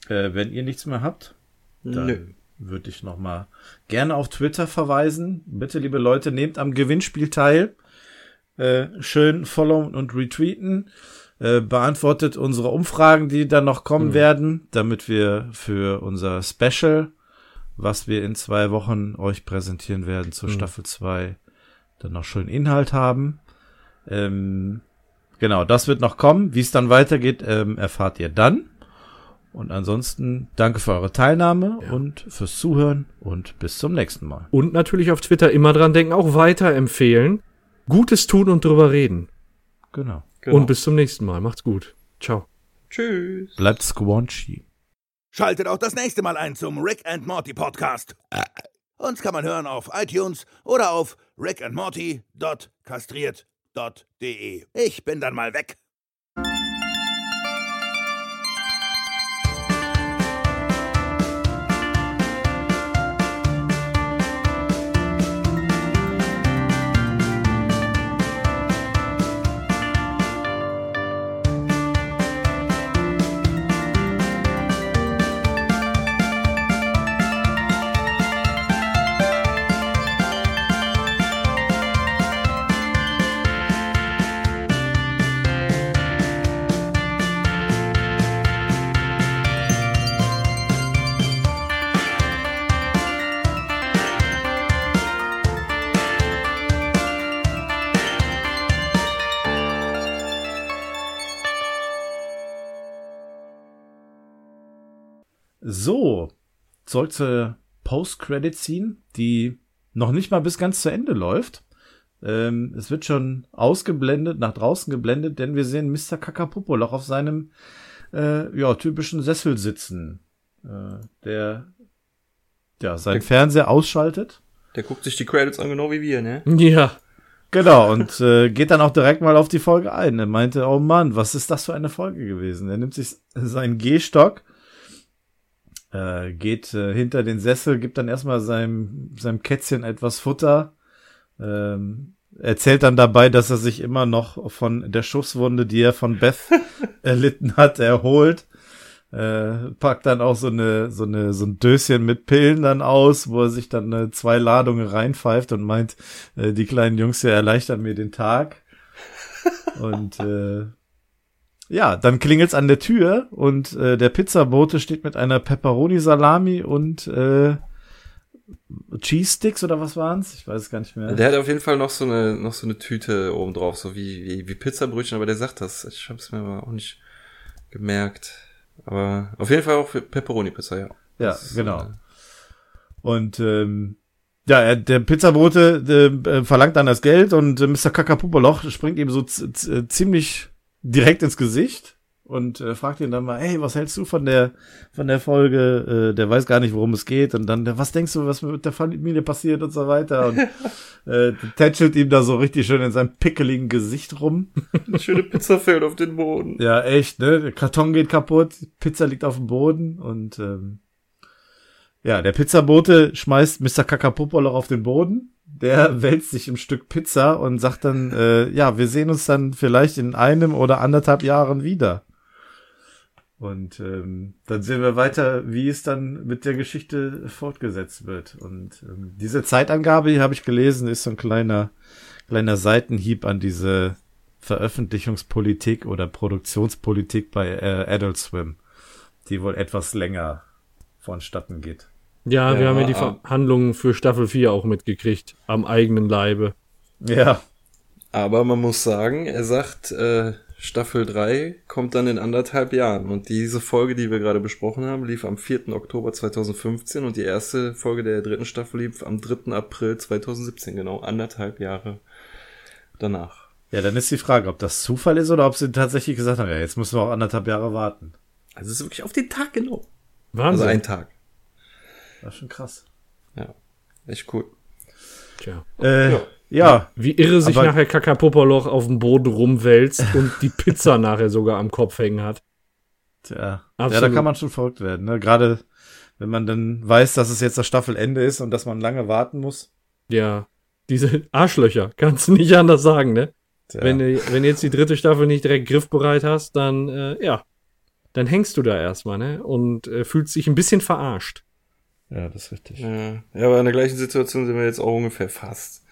Äh, wenn ihr nichts mehr habt, dann Nö. würde ich noch mal gerne auf Twitter verweisen. Bitte, liebe Leute, nehmt am Gewinnspiel teil. Äh, schön followen und retweeten. Äh, beantwortet unsere Umfragen, die dann noch kommen werden, damit wir für unser Special was wir in zwei Wochen euch präsentieren werden zur Mhm. Staffel 2, dann noch schön Inhalt haben. Ähm, genau, das wird noch kommen. Wie es dann weitergeht, ähm, erfahrt ihr dann. Und ansonsten danke für eure Teilnahme Ja. und fürs Zuhören und bis zum nächsten Mal. Und natürlich auf Twitter immer dran denken, auch weiterempfehlen. Gutes tun und drüber reden. Genau. Genau. Und bis zum nächsten Mal. Macht's gut. Ciao. Tschüss. Bleibt squanchy. Schaltet auch das nächste Mal ein zum Rick and Morty Podcast. Uns kann man hören auf iTunes oder auf rickandmorty.kastriert.de. Ich bin dann mal weg. So, zurück zur Post-Credit-Scene, die noch nicht mal bis ganz zu Ende läuft. Ähm, es wird schon ausgeblendet, nach draußen geblendet, denn wir sehen Mr. Kakapopoloch auf seinem äh, ja, typischen Sessel sitzen, äh, der ja, seinen Der- Fernseher ausschaltet. Der guckt sich die Credits an, genau wie wir, ne? Ja. Genau, und äh, geht dann auch direkt mal auf die Folge ein. Er meinte, oh Mann, was ist das für eine Folge gewesen? Er nimmt sich seinen Gehstock, äh, geht äh, hinter den Sessel, gibt dann erstmal seinem, seinem Kätzchen etwas Futter, ähm, erzählt dann dabei, dass er sich immer noch von der Schusswunde, die er von Beth erlitten hat, erholt. Äh, packt dann auch so eine, so eine, so ein Döschen mit Pillen dann aus, wo er sich dann äh, zwei Ladungen reinpfeift und meint, äh, die kleinen Jungs hier erleichtern mir den Tag. Und äh, ja, dann klingelt's an der Tür und äh, der Pizzabote steht mit einer Pepperoni-Salami und äh, Cheese Sticks oder was waren's? Ich weiß es gar nicht mehr. Der hat auf jeden Fall noch so eine, noch so eine Tüte oben drauf, so wie, wie, wie Pizzabrötchen, aber der sagt das. Ich hab's mir aber auch nicht gemerkt. Aber auf jeden Fall auch für Pepperoni-Pizza, ja. Ja, ist, genau. äh, Und ähm, ja, er, der Pizzabote äh, äh, verlangt dann das Geld und äh, Mr. Kakapupoloch springt ihm so z- ziemlich direkt ins Gesicht und äh, fragt ihn dann mal, hey, was hältst du von der von der Folge? Äh, der weiß gar nicht, worum es geht und dann, was denkst du, was mit der Familie passiert und so weiter und äh, tätschelt ihm da so richtig schön in seinem pickeligen Gesicht rum. Eine schöne Pizza fällt auf den Boden. Ja, echt, ne? Der Karton geht kaputt, die Pizza liegt auf dem Boden und ähm, ja, der Pizzabote schmeißt Mr. Kakapopoloch auf den Boden. Der wälzt sich im Stück Pizza und sagt dann, äh, ja, wir sehen uns dann vielleicht in einem oder anderthalb Jahren wieder. Und ähm, dann sehen wir weiter, wie es dann mit der Geschichte fortgesetzt wird. Und ähm, diese Zeitangabe, die habe ich gelesen, ist so ein kleiner, kleiner Seitenhieb an diese Veröffentlichungspolitik oder Produktionspolitik bei äh, Adult Swim, die wohl etwas länger vonstatten geht. Ja, wir Ja, haben ja die ah. Verhandlungen für Staffel 4 auch mitgekriegt. Am eigenen Leibe. Ja, Aber man muss sagen, er sagt, äh, Staffel 3 kommt dann in anderthalb Jahren. Und diese Folge, die wir gerade besprochen haben, lief am 4. Oktober 2015 und die erste Folge der dritten Staffel lief am 3. April 2017, genau anderthalb Jahre danach. ja, dann ist die Frage, ob das Zufall ist oder ob sie tatsächlich gesagt haben, ja, jetzt müssen wir auch anderthalb Jahre warten. Also es ist wirklich auf den Tag genau. Also Wahnsinn. ein Tag. Das ist schon krass. Ja, echt cool. Tja. Äh, Ja. ja. Wie irre sich Aber- nachher Kakapopoloch auf dem Boden rumwälzt und die Pizza nachher sogar am Kopf hängen hat. Tja. Ja, da kann man schon verrückt werden. Ne? Gerade wenn man dann weiß, dass es jetzt das Staffelende ist und dass man lange warten muss. Ja. Diese Arschlöcher, kannst du nicht anders sagen, ne? Tja. Wenn, du, wenn du jetzt die dritte Staffel nicht direkt griffbereit hast, dann, äh, ja. Dann hängst du da erstmal, ne? Und äh, fühlst dich ein bisschen verarscht. Ja, das ist richtig. Ja, ja, aber in der gleichen Situation sind wir jetzt auch ungefähr fast.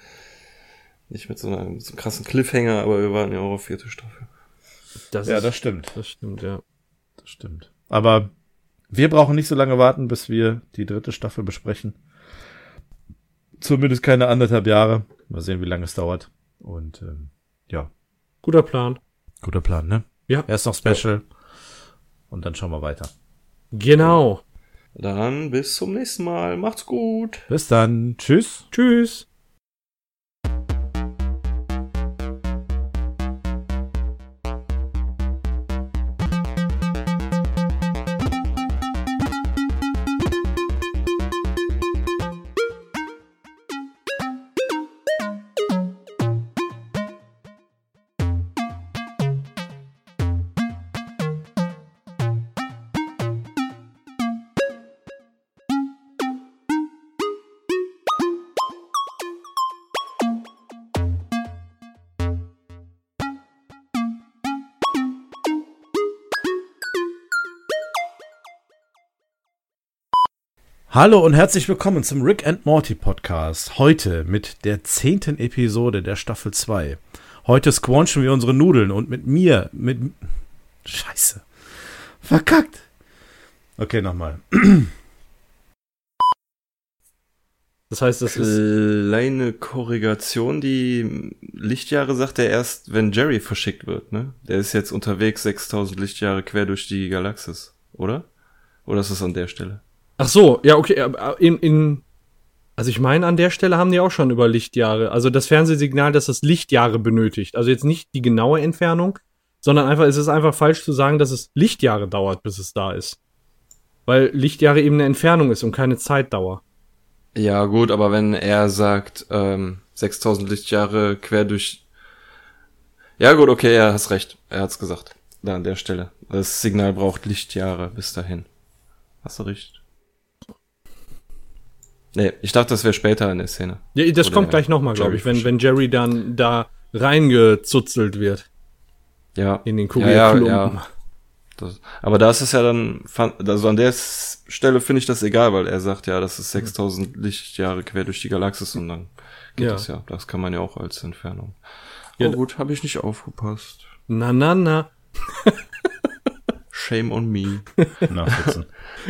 Nicht mit so, einer, mit so einem krassen Cliffhanger, aber wir warten ja auch auf vierte Staffel. Das Ja, ist, das stimmt. das stimmt, ja. Das stimmt. Aber wir brauchen nicht so lange warten, bis wir die dritte Staffel besprechen. Zumindest keine anderthalb Jahre. Mal sehen, wie lange es dauert. Und ähm, ja, Guter Plan. guter Plan, ne? Ja. Erst noch Special und dann schauen wir weiter. Genau. Dann bis zum nächsten Mal. Macht's gut. Bis dann. Tschüss. Tschüss. Hallo und herzlich willkommen zum Rick and Morty Podcast. Heute mit der zehnten Episode der Staffel 2. Heute squanchen wir unsere Nudeln und mit mir, mit. Scheiße. Verkackt. Okay, nochmal. Das heißt, das ist. Kleine Korrigation. Die Lichtjahre sagt er erst, wenn Jerry verschickt wird, ne? Der ist jetzt unterwegs 6000 Lichtjahre quer durch die Galaxis, oder? Oder ist das an der Stelle? Ach so, ja, okay. aber In, in, also ich meine, an der Stelle haben die auch schon über Lichtjahre. Also das Fernsehsignal, dass das Lichtjahre benötigt. Also jetzt nicht die genaue Entfernung, sondern einfach, es ist einfach falsch zu sagen, dass es Lichtjahre dauert, bis es da ist. Weil Lichtjahre eben eine Entfernung ist und keine Zeitdauer. Ja, gut, aber wenn er sagt, ähm, 6000 Lichtjahre quer durch. Ja, gut, okay, er hast recht. Er hat's gesagt. Da an der Stelle. Das Signal braucht Lichtjahre bis dahin. Hast du recht. Nee, ich dachte, das wäre später in der Szene. Ja, das Oder kommt gleich nochmal, glaube ich, wenn, wenn Jerry dann da reingezuzelt wird Ja. in den ja, ja, Kurierklumpen. ja. Das, aber da ist es ja dann, also an der Stelle finde ich das egal, weil er sagt ja, das ist 6000 Lichtjahre quer durch die Galaxis und dann geht Ja. das ja. Das kann man ja auch als Entfernung. Ja, oh gut, habe ich nicht aufgepasst. Na, na, na. Shame on me. Nachsitzen.